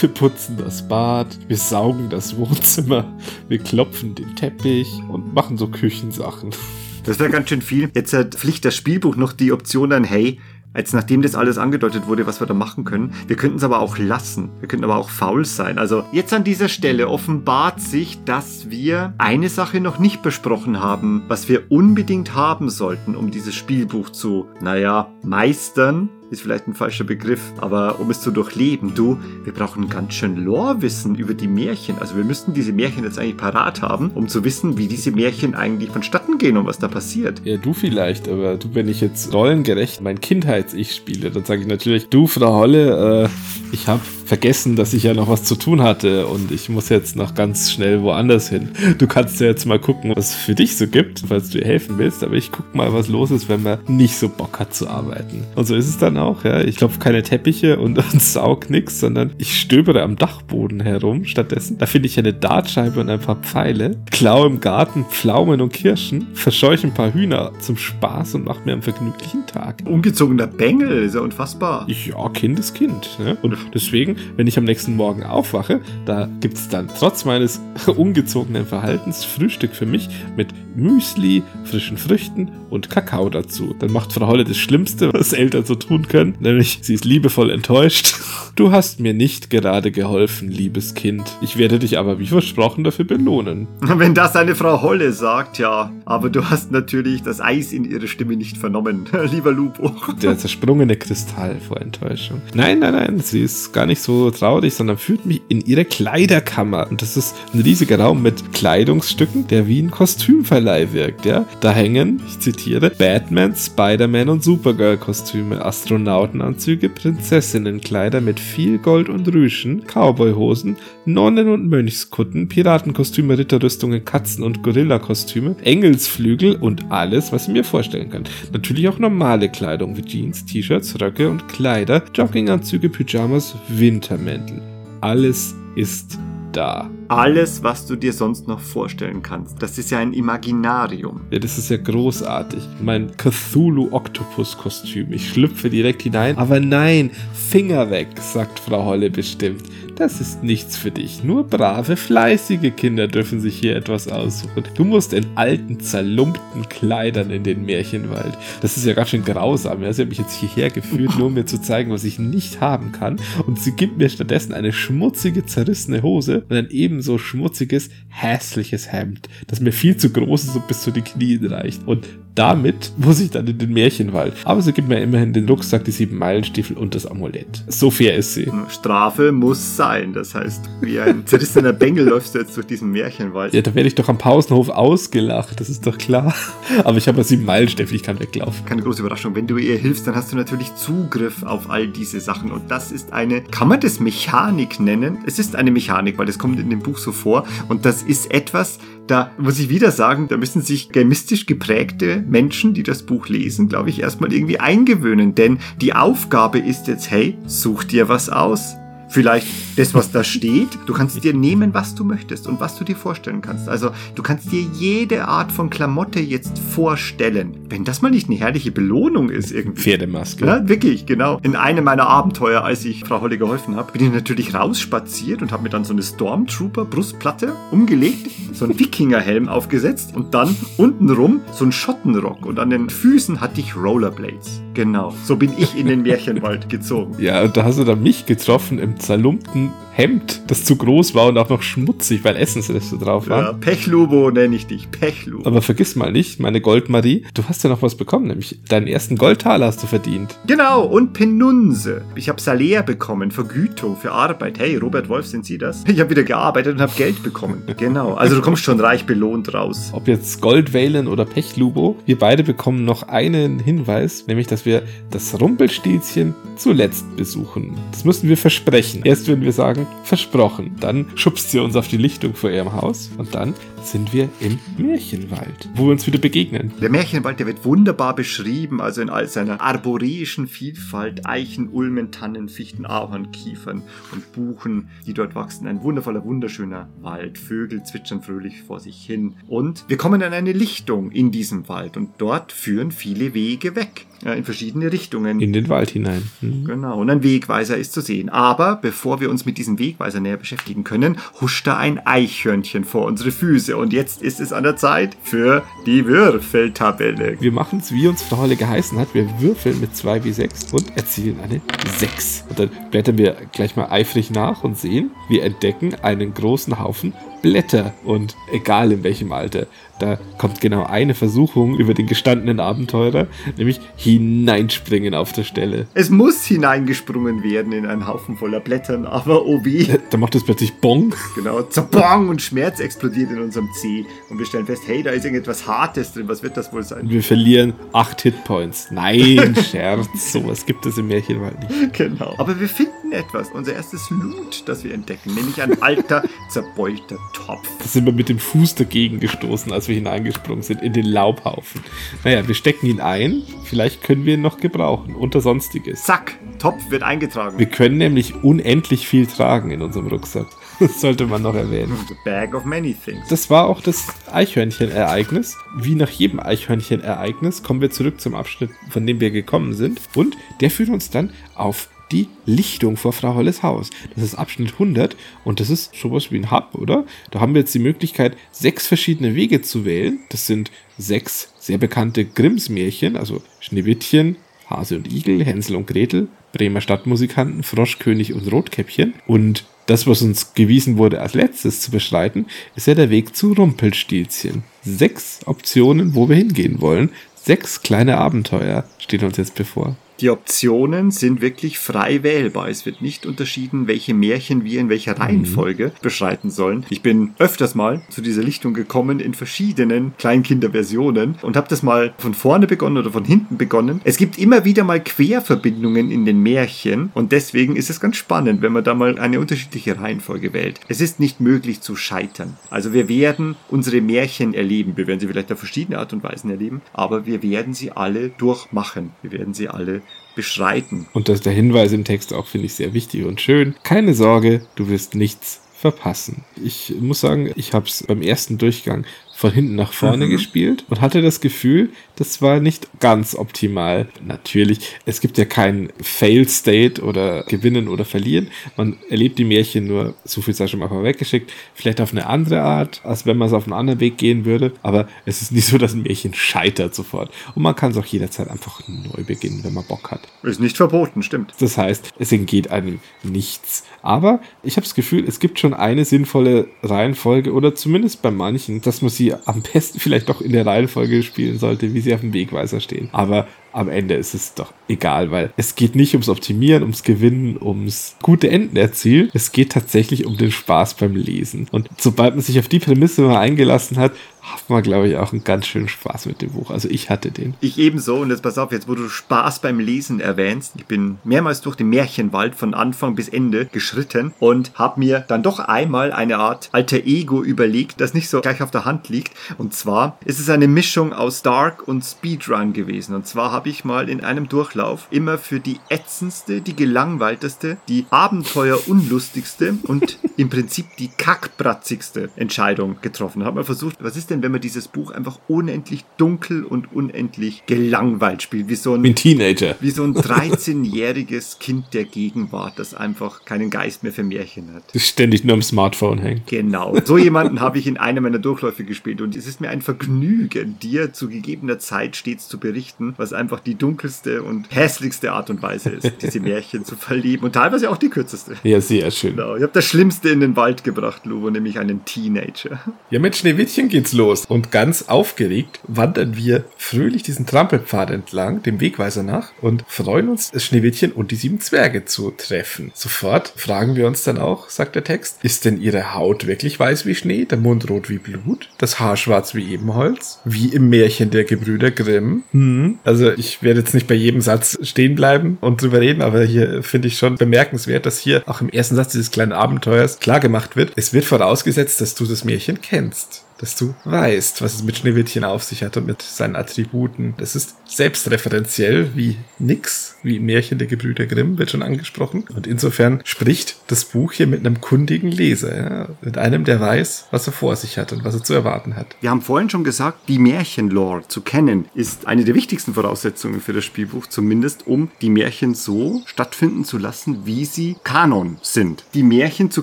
Wir putzen das Bad, wir saugen das Wohnzimmer, wir klopfen den Teppich und machen so Küchensachen. Das wäre ganz schön viel. Jetzt hat Pflicht das Spielbuch noch die Option dann, hey, als nachdem das alles angedeutet wurde, was wir da machen können. Wir könnten es aber auch lassen. Wir könnten aber auch faul sein. Also jetzt an dieser Stelle offenbart sich, dass wir eine Sache noch nicht besprochen haben, was wir unbedingt haben sollten, um dieses Spielbuch zu, naja, meistern ist vielleicht ein falscher Begriff, aber um es zu durchleben, du, wir brauchen ganz schön Lore-Wissen über die Märchen. Also wir müssten diese Märchen jetzt eigentlich parat haben, um zu wissen, wie diese Märchen eigentlich vonstatten gehen und was da passiert. Ja, du vielleicht, aber du, wenn ich jetzt rollengerecht mein Kindheits-Ich spiele, dann sage ich natürlich, du, Frau Holle, äh, ich habe vergessen, dass ich ja noch was zu tun hatte und ich muss jetzt noch ganz schnell woanders hin. Du kannst ja jetzt mal gucken, was es für dich so gibt, falls du dir helfen willst, aber ich guck mal, was los ist, wenn man nicht so Bock hat zu arbeiten. Und so ist es dann auch, ja. Ich klopfe keine Teppiche und, und saug nix, sondern ich stöbere am Dachboden herum. Stattdessen, da finde ich eine Dartscheibe und ein paar Pfeile, klaue im Garten Pflaumen und Kirschen, verscheuche ein paar Hühner zum Spaß und mache mir einen vergnüglichen Tag. Ungezogener Bengel, ist ja unfassbar. Ja, Kind ist Kind. Ne? Und deswegen, wenn ich am nächsten Morgen aufwache, da gibt es dann trotz meines ungezogenen Verhaltens Frühstück für mich mit Müsli, frischen Früchten und Kakao dazu. Dann macht Frau Holle das Schlimmste, was Eltern so tun können, nämlich sie ist liebevoll enttäuscht. Du hast mir nicht gerade geholfen, liebes Kind. Ich werde dich aber wie versprochen dafür belohnen. Wenn das eine Frau Holle sagt, ja. Aber du hast natürlich das Eis in ihrer Stimme nicht vernommen, lieber Lupo. Der zersprungene Kristall vor Enttäuschung. Nein, nein, nein, sie ist gar nicht so traurig, sondern führt mich in ihre Kleiderkammer. Und das ist ein riesiger Raum mit Kleidungsstücken, der wie ein Kostümverleih wirkt, ja. Da hängen, ich zitiere, Batman, Spider-Man und Supergirl-Kostüme, Astronautenanzüge, Prinzessinnenkleider mit viel Gold und Rüschen, Cowboyhosen, Nonnen- und Mönchskutten, Piratenkostüme, Ritterrüstungen, Katzen- und Gorilla-Kostüme, Engelsflügel und alles, was ich mir vorstellen kann. Natürlich auch normale Kleidung wie Jeans, T-Shirts, Röcke und Kleider, Jogginganzüge, Pyjamas, Wintermäntel. Alles ist da. Alles, was du dir sonst noch vorstellen kannst. Das ist ja ein Imaginarium. Ja, das ist ja großartig. Mein Cthulhu-Octopus-Kostüm. Ich schlüpfe direkt hinein. Aber nein, Finger weg, sagt Frau Holle bestimmt. Das ist nichts für dich. Nur brave, fleißige Kinder dürfen sich hier etwas aussuchen. Du musst in alten, zerlumpten Kleidern in den Märchenwald. Das ist ja ganz schön grausam. Ja? Sie hat mich jetzt hierher geführt, nur um mir zu zeigen, was ich nicht haben kann. Und sie gibt mir stattdessen eine schmutzige, zerrissene Hose und ein ebenso schmutziges, hässliches Hemd, das mir viel zu groß ist und bis zu den Knien reicht. Und damit muss ich dann in den Märchenwald. Aber sie gibt mir immerhin den Rucksack, die sieben Meilenstiefel und das Amulett. So fair ist sie. Strafe muss sein. Das heißt, wie ein zerrissener Bengel läufst du jetzt durch diesen Märchenwald. Ja, da werde ich doch am Pausenhof ausgelacht, das ist doch klar. Aber ich habe ja sieben Meilenstiefel, ich kann weglaufen. Keine große Überraschung. Wenn du ihr hilfst, dann hast du natürlich Zugriff auf all diese Sachen. Und das ist eine, kann man das Mechanik nennen? Es ist eine Mechanik, weil das kommt in dem Buch so vor. Und das ist etwas, da muss ich wieder sagen, da müssen sich gamistisch geprägte Menschen, die das Buch lesen, glaube ich, erstmal irgendwie eingewöhnen. Denn die Aufgabe ist jetzt, hey, such dir was aus. Vielleicht das, was da steht. Du kannst dir nehmen, was du möchtest und was du dir vorstellen kannst. Also du kannst dir jede Art von Klamotte jetzt vorstellen. Wenn das mal nicht eine herrliche Belohnung ist irgendwie. Pferdemaske. Ja, wirklich, genau. In einem meiner Abenteuer, als ich Frau Holle geholfen habe, bin ich natürlich rausspaziert und habe mir dann so eine Stormtrooper-Brustplatte umgelegt, so einen Wikingerhelm aufgesetzt und dann untenrum so einen Schottenrock und an den Füßen hatte ich Rollerblades. Genau, so bin ich in den Märchenwald gezogen. Ja, und da hast du dann mich getroffen im zerlumpten Hemd, das zu groß war und auch noch schmutzig, weil Essensreste drauf waren. Ja, Pechlubo nenne ich dich, Pechlubo. Aber vergiss mal nicht, meine Goldmarie, du hast ja noch was bekommen, nämlich deinen ersten Goldtaler hast du verdient. Genau, und Penunse. Ich habe Salär bekommen, Vergütung für Arbeit. Hey, Robert Wolf, sind Sie das? Ich habe wieder gearbeitet und habe Geld bekommen. Genau, also du kommst schon reich belohnt raus. Ob jetzt Goldwalen oder Pechlubo, wir beide bekommen noch einen Hinweis, nämlich, dass wir das Rumpelstilzchen zuletzt besuchen. Das müssen wir versprechen. Erst würden wir sagen, versprochen. Dann schubst sie uns auf die Lichtung vor ihrem Haus und dann sind wir im Märchenwald, wo wir uns wieder begegnen. Der Märchenwald, der wird wunderbar beschrieben, also in all seiner arboreischen Vielfalt. Eichen, Ulmen, Tannen, Fichten, Ahorn, Kiefern und Buchen, die dort wachsen. Ein wundervoller, wunderschöner Wald. Vögel zwitschern fröhlich vor sich hin. Und wir kommen an eine Lichtung in diesem Wald und dort führen viele Wege weg. Ja, in verschiedene Richtungen. In den Wald hinein. Mhm. Genau, und ein Wegweiser ist zu sehen. Aber bevor wir uns mit diesem Wegweiser näher beschäftigen können, huscht da ein Eichhörnchen vor unsere Füße. Und jetzt ist es an der Zeit für die Würfeltabelle. Wir machen es, wie uns Frau Holle geheißen hat. Wir würfeln mit 2 wie 6 und erzielen eine 6. Und dann blättern wir gleich mal eifrig nach und sehen, wir entdecken einen großen Haufen Blätter. Und egal in welchem Alter, da kommt genau eine Versuchung über den gestandenen Abenteurer, nämlich hineinspringen auf der Stelle. Es muss hineingesprungen werden in einen Haufen voller Blättern, aber oh weh. Da macht es plötzlich Bong. Genau, zerbong und Schmerz explodiert in unserem Zeh. Und wir stellen fest, hey, da ist irgendetwas Hartes drin. Was wird das wohl sein? Wir verlieren acht Hitpoints. Nein, Scherz. Sowas gibt es im Märchenwald nicht. Genau. Aber wir finden etwas. Unser erstes Loot, das wir entdecken. Nämlich ein alter, zerbeulter Topf. Da sind wir mit dem Fuß dagegen gestoßen, als wir hineingesprungen sind, in den Laubhaufen. Naja, wir stecken ihn ein. Vielleicht können wir ihn noch gebrauchen. Unter Sonstiges. Zack, Topf wird eingetragen. Wir können nämlich unendlich viel tragen in unserem Rucksack. Das sollte man noch erwähnen. The bag of many things. Das war auch das Eichhörnchen-Ereignis. Wie nach jedem Eichhörnchen-Ereignis kommen wir zurück zum Abschnitt, von dem wir gekommen sind. Und der führt uns dann auf die Lichtung vor Frau Holles Haus. Das ist Abschnitt 100 und das ist sowas wie ein Hub, oder? Da haben wir jetzt die Möglichkeit, sechs verschiedene Wege zu wählen. Das sind sechs sehr bekannte Grimms-Märchen, also Schneewittchen, Hase und Igel, Hänsel und Gretel, Bremer Stadtmusikanten, Froschkönig und Rotkäppchen. Und das, was uns gewiesen wurde, als letztes zu beschreiten, ist ja der Weg zu Rumpelstilzchen. Sechs Optionen, wo wir hingehen wollen. Sechs kleine Abenteuer stehen uns jetzt bevor. Die Optionen sind wirklich frei wählbar. Es wird nicht unterschieden, welche Märchen wir in welcher Reihenfolge beschreiten sollen. Ich bin öfters mal zu dieser Lichtung gekommen in verschiedenen Kleinkinderversionen und habe das mal von vorne begonnen oder von hinten begonnen. Es gibt immer wieder mal Querverbindungen in den Märchen und deswegen ist es ganz spannend, wenn man da mal eine unterschiedliche Reihenfolge wählt. Es ist nicht möglich zu scheitern. Also wir werden unsere Märchen erleben. Wir werden sie vielleicht auf verschiedene Art und Weisen erleben, aber wir werden sie alle durchmachen. Wir werden sie alle beschreiten. Und das der Hinweis im Text auch, finde ich, sehr wichtig und schön. Keine Sorge, du wirst nichts verpassen. Ich muss sagen, ich habe es beim ersten Durchgang von hinten nach vorne Mhm. gespielt und hatte das Gefühl, das war nicht ganz optimal. Natürlich, es gibt ja keinen Fail-State oder Gewinnen oder Verlieren. Man erlebt die Märchen nur, so viel sei schon mal vorweggeschickt, vielleicht auf eine andere Art, als wenn man es auf einen anderen Weg gehen würde. Aber es ist nicht so, dass ein Märchen scheitert sofort. Und man kann es auch jederzeit einfach neu beginnen, wenn man Bock hat. Ist nicht verboten, stimmt. Das heißt, es entgeht einem nichts. Aber ich habe das Gefühl, es gibt schon eine sinnvolle Reihenfolge oder zumindest bei manchen, dass man sie am besten vielleicht doch in der Reihenfolge spielen sollte, wie sie auf dem Wegweiser stehen. Aber am Ende ist es doch egal, weil es geht nicht ums Optimieren, ums Gewinnen, ums gute Enden erzielen. Es geht tatsächlich um den Spaß beim Lesen. Und sobald man sich auf die Prämisse mal eingelassen hat, hat man, glaube ich, auch einen ganz schönen Spaß mit dem Buch. Also ich hatte den. Ich ebenso. Und jetzt pass auf, jetzt wo du Spaß beim Lesen erwähnst. Ich bin mehrmals durch den Märchenwald von Anfang bis Ende geschritten und habe mir dann doch einmal eine Art alter Ego überlegt, das nicht so gleich auf der Hand liegt. Und zwar ist es eine Mischung aus Dark und Speedrun gewesen. Und zwar habe ich mal in einem Durchlauf immer für die ätzendste, die gelangweilteste, die abenteuerunlustigste und im Prinzip die kackbratzigste Entscheidung getroffen. Habe mal versucht, was ist denn, wenn man dieses Buch einfach unendlich dunkel und unendlich gelangweilt spielt, wie so ein ein Teenager. wie so ein 13-jähriges Kind der Gegenwart, das einfach keinen Geist mehr für Märchen hat. Das ständig nur am Smartphone hängt. Genau. So jemanden habe ich in einem meiner Durchläufe gespielt und es ist mir ein Vergnügen, dir zu gegebener Zeit stets zu berichten, was einfach die dunkelste und hässlichste Art und Weise ist, diese Märchen zu verlieben und teilweise auch die kürzeste. Ja, sehr schön. Genau. Ich habe das Schlimmste in den Wald gebracht, Lubo, nämlich einen Teenager. Ja, mit Schneewittchen geht's los. Und ganz aufgeregt wandern wir fröhlich diesen Trampelpfad entlang, dem Wegweiser nach, und freuen uns, das Schneewittchen und die sieben Zwerge zu treffen. Sofort fragen wir uns dann auch, sagt der Text, ist denn ihre Haut wirklich weiß wie Schnee, der Mund rot wie Blut, das Haar schwarz wie Ebenholz, wie im Märchen der Gebrüder Grimm? Hm. Also ich werde jetzt nicht bei jedem Satz stehen bleiben und drüber reden, aber hier finde ich schon bemerkenswert, dass hier auch im ersten Satz dieses kleinen Abenteuers klar gemacht wird, es wird vorausgesetzt, dass du das Märchen kennst. Dass du weißt, was es mit Schneewittchen auf sich hat und mit seinen Attributen. Das ist selbstreferenziell wie nix, wie Märchen der Gebrüder Grimm, wird schon angesprochen. Und insofern spricht das Buch hier mit einem kundigen Leser, ja? mit einem, der weiß, was er vor sich hat und was er zu erwarten hat. Wir haben vorhin schon gesagt, die Märchenlore zu kennen ist eine der wichtigsten Voraussetzungen für das Spielbuch, zumindest um die Märchen so stattfinden zu lassen, wie sie Kanon sind. Die Märchen zu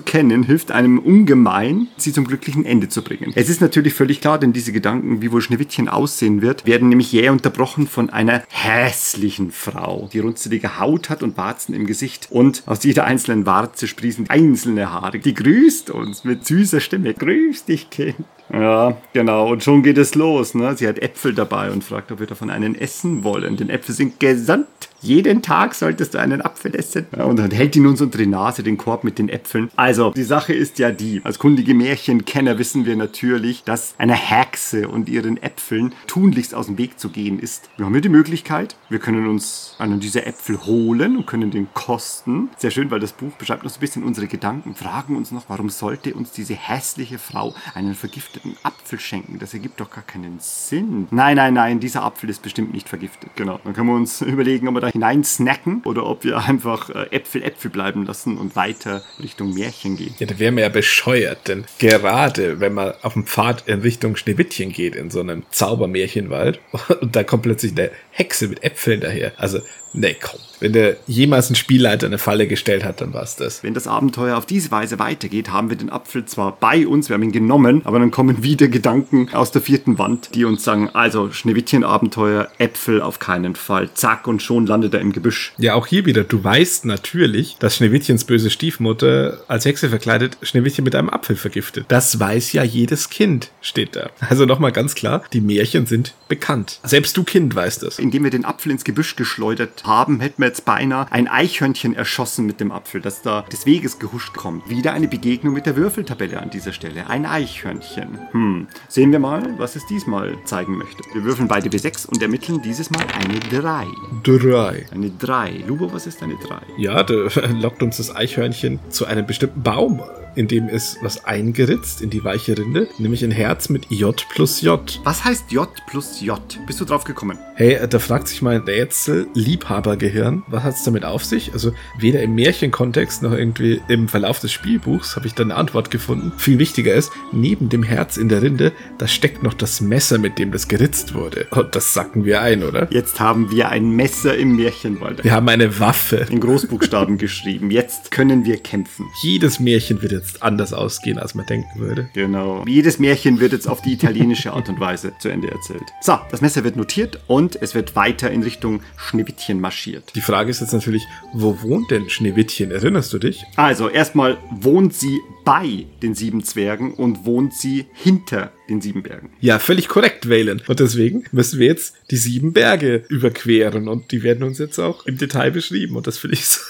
kennen hilft einem ungemein, sie zum glücklichen Ende zu bringen. Es ist natürlich völlig klar, denn diese Gedanken, wie wohl Schneewittchen aussehen wird, werden nämlich jäh unterbrochen von einer hässlichen Frau, die runzelige Haut hat und Warzen im Gesicht und aus jeder einzelnen Warze sprießen einzelne Haare. Die grüßt uns mit süßer Stimme. Grüß dich, Kind. Ja, genau. Und schon geht es los. Ne? Sie hat Äpfel dabei und fragt, ob wir davon einen essen wollen. Denn Äpfel sind gesund. Jeden Tag solltest du einen Apfel essen. Ja, und dann hält ihn uns unter die Nase, den Korb mit den Äpfeln. Also, die Sache ist ja die. Als kundige Märchenkenner wissen wir natürlich, dass einer Hexe und ihren Äpfeln tunlichst aus dem Weg zu gehen ist. Wir haben hier die Möglichkeit, wir können uns einen dieser Äpfel holen und können den kosten. Sehr schön, weil das Buch beschreibt so ein bisschen unsere Gedanken. Fragen uns noch, warum sollte uns diese hässliche Frau einen vergifteten Apfel schenken? Das ergibt doch gar keinen Sinn. Nein, nein, nein, dieser Apfel ist bestimmt nicht vergiftet. Genau. Dann können wir uns überlegen, ob wir da hinein snacken oder ob wir einfach äh, Äpfel Äpfel bleiben lassen und weiter Richtung Märchen gehen. Ja, da wären wir ja bescheuert, denn gerade wenn man auf dem Pfad in Richtung Schneewittchen geht, in so einem Zaubermärchenwald, und da kommt plötzlich eine Hexe mit Äpfeln daher. Also, nee, komm. Wenn der jemals ein Spielleiter eine Falle gestellt hat, dann war's das. Wenn das Abenteuer auf diese Weise weitergeht, haben wir den Apfel zwar bei uns, wir haben ihn genommen, aber dann kommen wieder Gedanken aus der vierten Wand, die uns sagen, also Schneewittchen-Abenteuer, Äpfel auf keinen Fall. Zack, und schon landet er im Gebüsch. Ja, auch hier wieder. Du weißt natürlich, dass Schneewittchens böse Stiefmutter als Hexe verkleidet Schneewittchen mit einem Apfel vergiftet. Das weiß ja jedes Kind, steht da. Also nochmal ganz klar, die Märchen sind bekannt. Selbst du Kind weißt es. Indem wir den Apfel ins Gebüsch geschleudert haben, hätten wir jetzt beinahe ein Eichhörnchen erschossen mit dem Apfel, das da des Weges gehuscht kommt. Wieder eine Begegnung mit der Würfeltabelle an dieser Stelle. Ein Eichhörnchen. Hm. Sehen wir mal, was es diesmal zeigen möchte. Wir würfeln beide W6 und ermitteln dieses Mal eine 3. Drei. Eine 3. Lubo, was ist eine 3? Ja, da lockt uns das Eichhörnchen zu einem bestimmten Baum, in dem ist was eingeritzt in die weiche Rinde, nämlich ein Herz mit J plus J. Was heißt J plus J? Bist du drauf gekommen? Hey, da fragt sich mein Rätsel Liebhabergehirn, was hat's damit auf sich? Also weder im Märchenkontext noch irgendwie im Verlauf des Spielbuchs habe ich da eine Antwort gefunden. Viel wichtiger ist, neben dem Herz in der Rinde, da steckt noch das Messer, mit dem das geritzt wurde. Und das sacken wir ein, oder? Jetzt haben wir ein Messer im Märchenwald. Wir haben eine Waffe. In Großbuchstaben geschrieben. Jetzt können wir kämpfen. Jedes Märchen wird jetzt anders ausgehen, als man denken würde. Genau. Jedes Märchen wird jetzt auf die italienische Art und Weise zu Ende erzählt. So, das Messer wird notiert und es wird weiter in Richtung Schneewittchen marschiert. Die Frage ist jetzt natürlich, wo wohnt denn Schneewittchen? Erinnerst du dich? Also, erstmal wohnt sie bei den sieben Zwergen und wohnt sie hinter den sieben Bergen. Ja, völlig korrekt, Valen. Und deswegen müssen wir jetzt die sieben Berge überqueren und die werden uns jetzt auch im Detail beschrieben und das finde ich so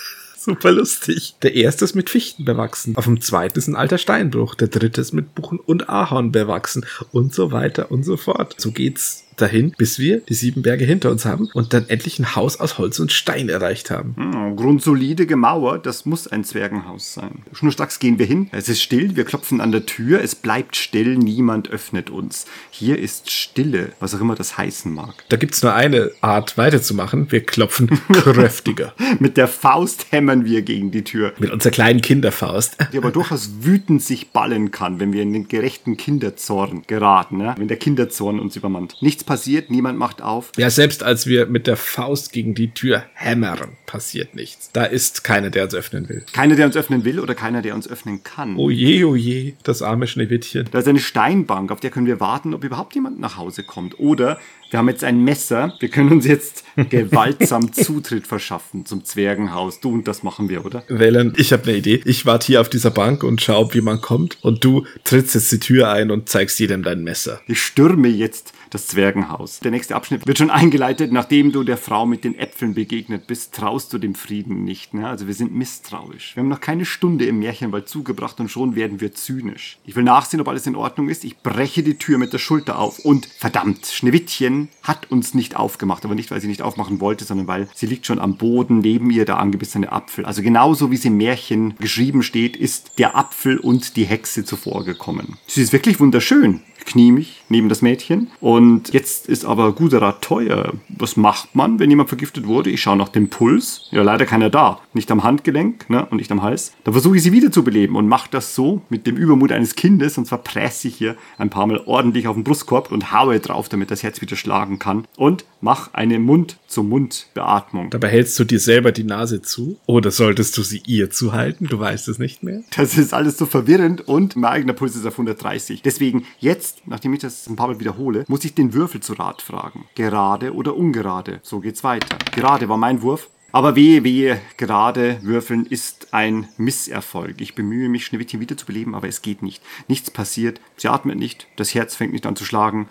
Super lustig. Der erste ist mit Fichten bewachsen. Auf dem zweiten ist ein alter Steinbruch. Der dritte ist mit Buchen und Ahorn bewachsen. Und so weiter und so fort. So geht's dahin, bis wir die sieben Berge hinter uns haben und dann endlich ein Haus aus Holz und Stein erreicht haben. Hm, grundsolide gemauert, das muss ein Zwergenhaus sein. Schnurstracks gehen wir hin. Es ist still, wir klopfen an der Tür, es bleibt still, niemand öffnet uns. Hier ist Stille, was auch immer das heißen mag. Da gibt's nur eine Art weiterzumachen. Wir klopfen kräftiger. Mit der Faust hämmern wir gegen die Tür. Mit unserer kleinen Kinderfaust. Die aber durchaus wütend sich ballen kann, wenn wir in den gerechten Kinderzorn geraten, ne? wenn der Kinderzorn uns übermannt. Nichts passiert, niemand macht auf. Ja, selbst als wir mit der Faust gegen die Tür hämmern, passiert nichts. Da ist keiner, der uns öffnen will. Keiner, der uns öffnen will oder keiner, der uns öffnen kann. Oh je, oh je, das arme Schneewittchen. Da ist eine Steinbank, auf der können wir warten, ob überhaupt jemand nach Hause kommt. Oder wir haben jetzt ein Messer, wir können uns jetzt gewaltsam Zutritt verschaffen zum Zwergenhaus. Du und das machen wir, oder? Wellen, ich habe eine Idee. Ich warte hier auf dieser Bank und schau, ob jemand kommt. Und du trittst jetzt die Tür ein und zeigst jedem dein Messer. Ich stürme jetzt das Zwergenhaus. Der nächste Abschnitt wird schon eingeleitet. Nachdem du der Frau mit den Äpfeln begegnet bist, traust du dem Frieden nicht. Ne? Also wir sind misstrauisch. Wir haben noch keine Stunde im Märchenwald zugebracht und schon werden wir zynisch. Ich will nachsehen, ob alles in Ordnung ist. Ich breche die Tür mit der Schulter auf und verdammt, Schneewittchen hat uns nicht aufgemacht, aber nicht, weil sie nicht aufmachen wollte, sondern weil sie liegt schon am Boden, neben ihr der angebissene Apfel. Also genauso wie es im Märchen geschrieben steht, ist der Apfel und die Hexe zuvor gekommen. Sie ist wirklich wunderschön knie mich neben das Mädchen. Und jetzt ist aber guter Rat teuer. Was macht man, wenn jemand vergiftet wurde? Ich schaue nach dem Puls. Ja, leider keiner da. Nicht am Handgelenk ne, und nicht am Hals. Dann versuche ich sie wiederzubeleben und mache das so mit dem Übermut eines Kindes. Und zwar presse ich hier ein paar Mal ordentlich auf den Brustkorb und haue drauf, damit das Herz wieder schlagen kann. Und mache eine Mund-zu-Mund-Beatmung. Dabei hältst du dir selber die Nase zu. Oder solltest du sie ihr zuhalten? Du weißt es nicht mehr. Das ist alles so verwirrend und mein eigener Puls ist auf 130. Deswegen jetzt jetzt, nachdem ich das ein paar Mal wiederhole, muss ich den Würfel zu Rat fragen. Gerade oder ungerade. So geht's weiter. Gerade war mein Wurf. Aber wehe, wehe, gerade würfeln ist ein Misserfolg. Ich bemühe mich, Schneewittchen wiederzubeleben, aber es geht nicht. Nichts passiert. Sie atmet nicht. Das Herz fängt nicht an zu schlagen.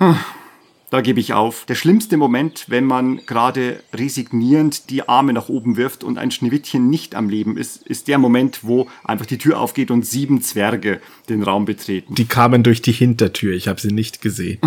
Da gebe ich auf. Der schlimmste Moment, wenn man gerade resignierend die Arme nach oben wirft und ein Schneewittchen nicht am Leben ist, ist der Moment, wo einfach die Tür aufgeht und sieben Zwerge den Raum betreten. Die kamen durch die Hintertür. Ich habe sie nicht gesehen.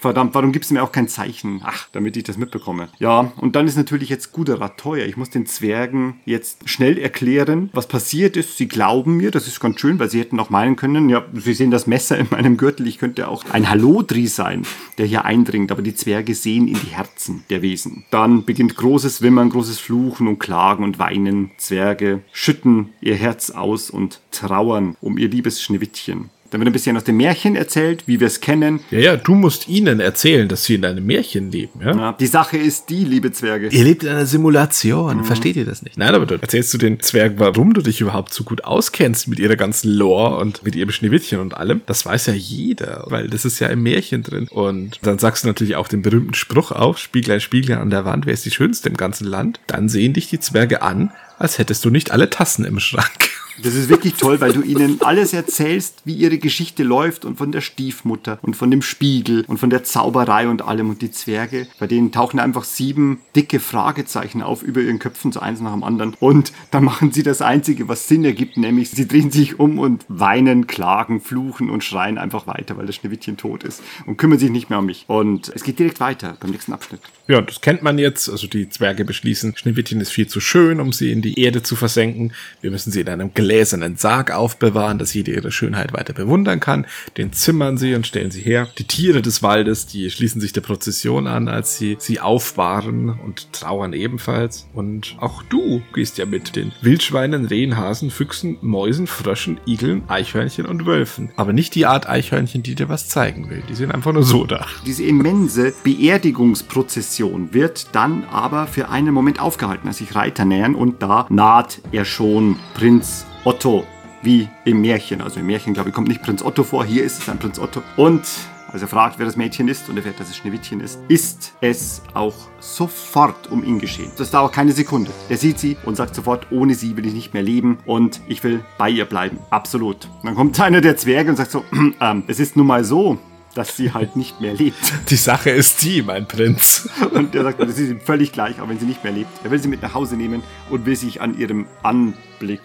Verdammt, warum gibst du mir auch kein Zeichen? Ach, damit ich das mitbekomme. Ja, und dann ist natürlich jetzt guter Rat teuer. Ich muss den Zwergen jetzt schnell erklären, was passiert ist. Sie glauben mir, das ist ganz schön, weil sie hätten auch meinen können, ja, sie sehen das Messer in meinem Gürtel. Ich könnte auch ein Hallodri sein, der hier eindringt bringt, aber die Zwerge sehen in die Herzen der Wesen. Dann beginnt großes Wimmern, großes Fluchen und Klagen und Weinen. Zwerge schütten ihr Herz aus und trauern um ihr liebes Schneewittchen. Dann wird ein bisschen aus dem Märchen erzählt, wie wir es kennen. Ja, ja, du musst ihnen erzählen, dass sie in einem Märchen leben. Ja? ja die Sache ist die, liebe Zwerge. Ihr lebt in einer Simulation. Mhm. Versteht ihr das nicht? Nein, aber du erzählst du den Zwergen, warum du dich überhaupt so gut auskennst mit ihrer ganzen Lore und mit ihrem Schneewittchen und allem. Das weiß ja jeder, weil das ist ja im Märchen drin. Und dann sagst du natürlich auch den berühmten Spruch auf, Spieglein, Spieglein an der Wand, wer ist die Schönste im ganzen Land? Dann sehen dich die Zwerge an, als hättest du nicht alle Tassen im Schrank. Das ist wirklich toll, weil du ihnen alles erzählst, wie ihre Geschichte läuft und von der Stiefmutter und von dem Spiegel und von der Zauberei und allem. Und die Zwerge, bei denen tauchen einfach sieben dicke Fragezeichen auf über ihren Köpfen, so eins nach dem anderen. Und dann machen sie das Einzige, was Sinn ergibt, nämlich sie drehen sich um und weinen, klagen, fluchen und schreien einfach weiter, weil das Schneewittchen tot ist und kümmern sich nicht mehr um mich. Und es geht direkt weiter beim nächsten Abschnitt. Ja, das kennt man jetzt. Also die Zwerge beschließen, Schneewittchen ist viel zu schön, um sie in die Erde zu versenken. Wir müssen sie in einem gläsernen Sarg aufbewahren, dass jede ihre Schönheit weiter bewundern kann. Den zimmern sie und stellen sie her. Die Tiere des Waldes, die schließen sich der Prozession an, als sie sie aufbahren und trauern ebenfalls. Und auch du gehst ja mit den Wildschweinen, Rehen, Hasen, Füchsen, Mäusen, Fröschen, Igeln, Eichhörnchen und Wölfen. Aber nicht die Art Eichhörnchen, die dir was zeigen will. Die sind einfach nur so da. Diese immense Beerdigungsprozession wird dann aber für einen Moment aufgehalten, als sich Reiter nähern und da naht er schon Prinz Otto, wie im Märchen. Also im Märchen, glaube ich, kommt nicht Prinz Otto vor, hier ist es ein Prinz Otto. Und als er fragt, wer das Mädchen ist und er fährt, dass es Schneewittchen ist, ist es auch sofort um ihn geschehen. Das dauert keine Sekunde. Er sieht sie und sagt sofort, ohne sie will ich nicht mehr leben und ich will bei ihr bleiben. Absolut. Dann kommt einer der Zwerge und sagt so, ähm, es ist nun mal so, dass sie halt nicht mehr lebt. Die Sache ist die, mein Prinz. Und er sagt, das ist ihm völlig gleich, auch wenn sie nicht mehr lebt. Er will sie mit nach Hause nehmen und will sich an ihrem Anblick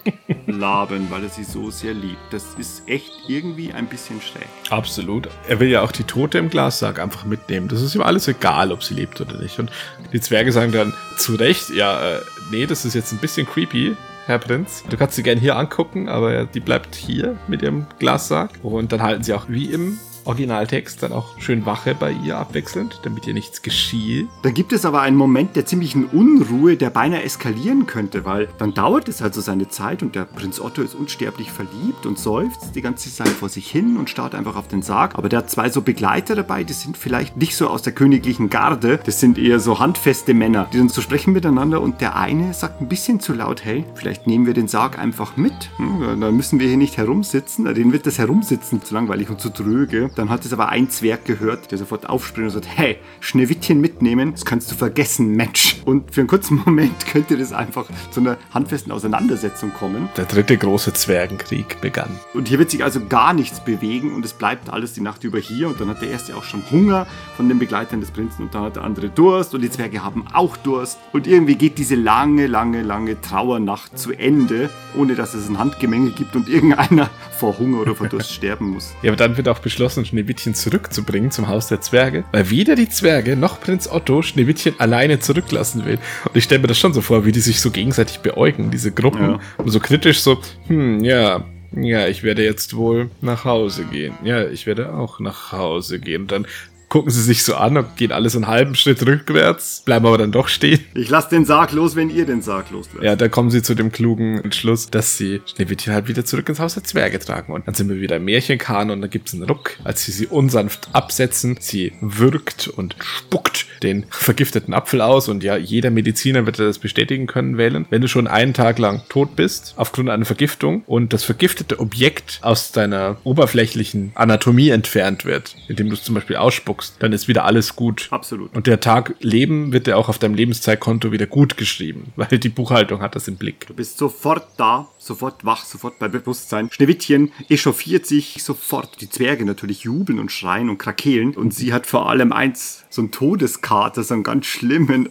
laben, weil er sie so sehr liebt. Das ist echt irgendwie ein bisschen schräg. Absolut. Er will ja auch die Tote im Glassarg einfach mitnehmen. Das ist ihm alles egal, ob sie lebt oder nicht. Und die Zwerge sagen dann zu Recht, ja, äh, nee, das ist jetzt ein bisschen creepy. Herr Prinz. Du kannst sie gerne hier angucken, aber die bleibt hier mit ihrem Glassarg. Und dann halten sie auch wie im Originaltext dann auch schön Wache bei ihr abwechselnd, damit ihr nichts geschieht. Da gibt es aber einen Moment der ziemlichen Unruhe, der beinahe eskalieren könnte, weil dann dauert es also seine Zeit und der Prinz Otto ist unsterblich verliebt und seufzt die ganze Zeit vor sich hin und starrt einfach auf den Sarg. Aber der hat zwei so Begleiter dabei, die sind vielleicht nicht so aus der königlichen Garde, das sind eher so handfeste Männer, die dann so sprechen miteinander und der eine sagt ein bisschen zu laut, hey, vielleicht nehmen wir den Sarg einfach mit. Hm, dann müssen wir hier nicht herumsitzen. Den wird das Herumsitzen zu langweilig und zu tröge. Dann hat es aber ein Zwerg gehört, der sofort aufspringt und sagt, hey, Schneewittchen mitnehmen, das kannst du vergessen, Mensch. Und für einen kurzen Moment könnte das einfach zu einer handfesten Auseinandersetzung kommen. Der dritte große Zwergenkrieg begann. Und hier wird sich also gar nichts bewegen und es bleibt alles die Nacht über hier. Und dann hat der erste auch schon Hunger von den Begleitern des Prinzen und dann hat der andere Durst und die Zwerge haben auch Durst. Und irgendwie geht diese lange, lange, lange Trauernacht zu Ende, ohne dass es ein Handgemenge gibt und irgendeiner vor Hunger oder vor Durst sterben muss. Ja, aber dann wird auch beschlossen, entschlossen, Schneewittchen zurückzubringen zum Haus der Zwerge, weil weder die Zwerge noch Prinz Otto Schneewittchen alleine zurücklassen will. Und ich stelle mir das schon so vor, wie die sich so gegenseitig beäugen, diese Gruppen. Ja. Und so kritisch so, hm, ja, ja, ich werde jetzt wohl nach Hause gehen. Ja, ich werde auch nach Hause gehen. Und dann gucken sie sich so an und gehen alles einen halben Schritt rückwärts, bleiben aber dann doch stehen. Ich lasse den Sarg los, wenn ihr den Sarg loslässt. Ja, da kommen sie zu dem klugen Entschluss, dass sie Schneewittchen halt wieder zurück ins Haus der Zwerge tragen. Und dann sind wir wieder im Märchenkahn und dann gibt's einen Ruck, als sie sie unsanft absetzen. Sie würgt und spuckt den vergifteten Apfel aus und ja, jeder Mediziner wird das bestätigen können, wählen. Wenn du schon einen Tag lang tot bist, aufgrund einer Vergiftung und das vergiftete Objekt aus deiner oberflächlichen Anatomie entfernt wird, indem du es zum Beispiel ausspuckst, dann ist wieder alles gut. Absolut. Und der Tag Leben wird dir auch auf deinem Lebenszeitkonto wieder gut geschrieben, weil die Buchhaltung hat das im Blick. Du bist sofort da, sofort wach, sofort bei Bewusstsein. Schneewittchen echauffiert sich sofort. Die Zwerge natürlich jubeln und schreien und krakeelen. Und sie hat vor allem eins, so einen Todeskater, so einen ganz schlimmen,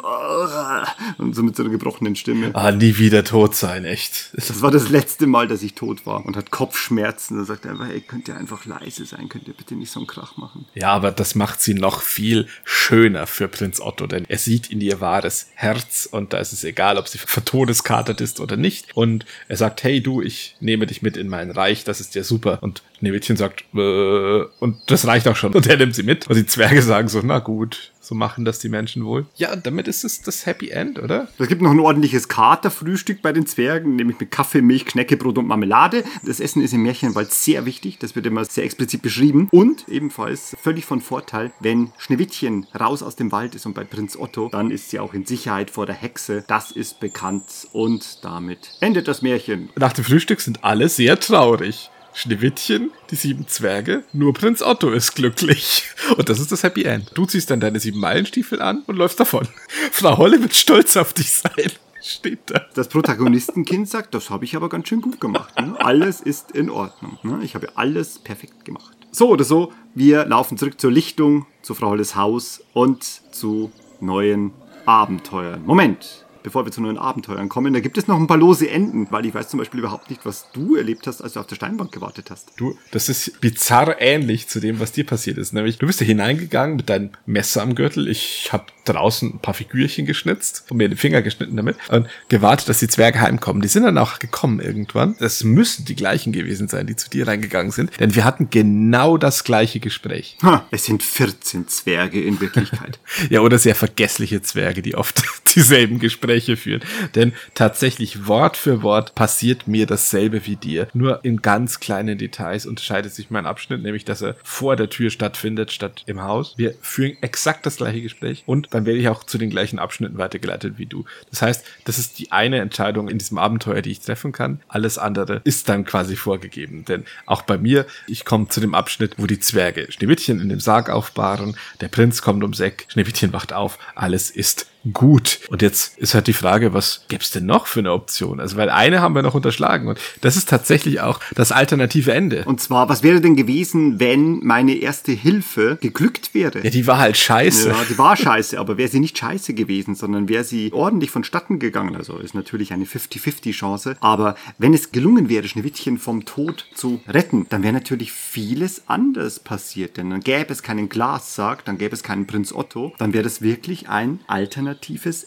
und so mit so einer gebrochenen Stimme. Ah, nie wieder tot sein, echt. Das war das letzte Mal, dass ich tot war und hat Kopfschmerzen. Da sagt er einfach, ey, könnt ihr einfach leise sein? Könnt ihr bitte nicht so einen Krach machen? Ja, aber das macht sie noch viel schöner für Prinz Otto, denn er sieht in ihr wahres Herz und da ist es egal, ob sie vertodeskatert ist oder nicht. Und er sagt, hey du, ich nehme dich mit in mein Reich, das ist ja super. Und Schneewittchen sagt, äh, und das reicht auch schon. Und er nimmt sie mit. Und die Zwerge sagen so, na gut, so machen das die Menschen wohl. Ja, und damit ist es das Happy End, oder? Es gibt noch ein ordentliches Katerfrühstück bei den Zwergen, nämlich mit Kaffee, Milch, Knäckebrot und Marmelade. Das Essen ist im Märchenwald sehr wichtig, das wird immer sehr explizit beschrieben. Und ebenfalls völlig von Vorteil, wenn Schneewittchen raus aus dem Wald ist und bei Prinz Otto, dann ist sie auch in Sicherheit vor der Hexe. Das ist bekannt und damit endet das Märchen. Nach dem Frühstück sind alle sehr traurig. Schneewittchen, die sieben Zwerge, nur Prinz Otto ist glücklich. Und das ist das Happy End. Du ziehst dann deine sieben Meilenstiefel an und läufst davon. Frau Holle wird stolz auf dich sein. Steht da. Das Protagonistenkind sagt, das habe ich aber ganz schön gut gemacht. Ne? Alles ist in Ordnung. Ne? Ich habe alles perfekt gemacht. So oder so, wir laufen zurück zur Lichtung, zu Frau Holles Haus und zu neuen Abenteuern. Moment, bevor wir zu neuen Abenteuern kommen, da gibt es noch ein paar lose Enden, weil ich weiß zum Beispiel überhaupt nicht, was du erlebt hast, als du auf der Steinbank gewartet hast. Du, das ist bizarr ähnlich zu dem, was dir passiert ist. Nämlich, du bist da hineingegangen mit deinem Messer am Gürtel. Ich habe draußen ein paar Figürchen geschnitzt und mir den Finger geschnitten damit und gewartet, dass die Zwerge heimkommen. Die sind dann auch gekommen irgendwann. Das müssen die gleichen gewesen sein, die zu dir reingegangen sind, denn wir hatten genau das gleiche Gespräch. Ha, es sind 14 Zwerge in Wirklichkeit. Ja, oder sehr vergessliche Zwerge, die oft dieselben Gespräche führen. Denn tatsächlich Wort für Wort passiert mir dasselbe wie dir. Nur in ganz kleinen Details unterscheidet sich mein Abschnitt, nämlich dass er vor der Tür stattfindet, statt im Haus. Wir führen exakt das gleiche Gespräch und dann werde ich auch zu den gleichen Abschnitten weitergeleitet wie du. Das heißt, das ist die eine Entscheidung in diesem Abenteuer, die ich treffen kann. Alles andere ist dann quasi vorgegeben. Denn auch bei mir, ich komme zu dem Abschnitt, wo die Zwerge Schneewittchen in dem Sarg aufbahren, der Prinz kommt ums Eck, Schneewittchen wacht auf, alles ist gut. Und jetzt ist halt die Frage, was gäb's denn noch für eine Option? Also, weil eine haben wir noch unterschlagen und das ist tatsächlich auch das alternative Ende. Und zwar, was wäre denn gewesen, wenn meine erste Hilfe geglückt wäre? Ja, die war halt scheiße. Ja, die war scheiße, aber wäre sie nicht scheiße gewesen, sondern wäre sie ordentlich vonstatten gegangen, also ist natürlich eine 50-50 Chance, aber wenn es gelungen wäre, Schneewittchen vom Tod zu retten, dann wäre natürlich vieles anders passiert, denn dann gäbe es keinen Glassarg, dann gäbe es keinen Prinz Otto, dann wäre das wirklich ein alternatives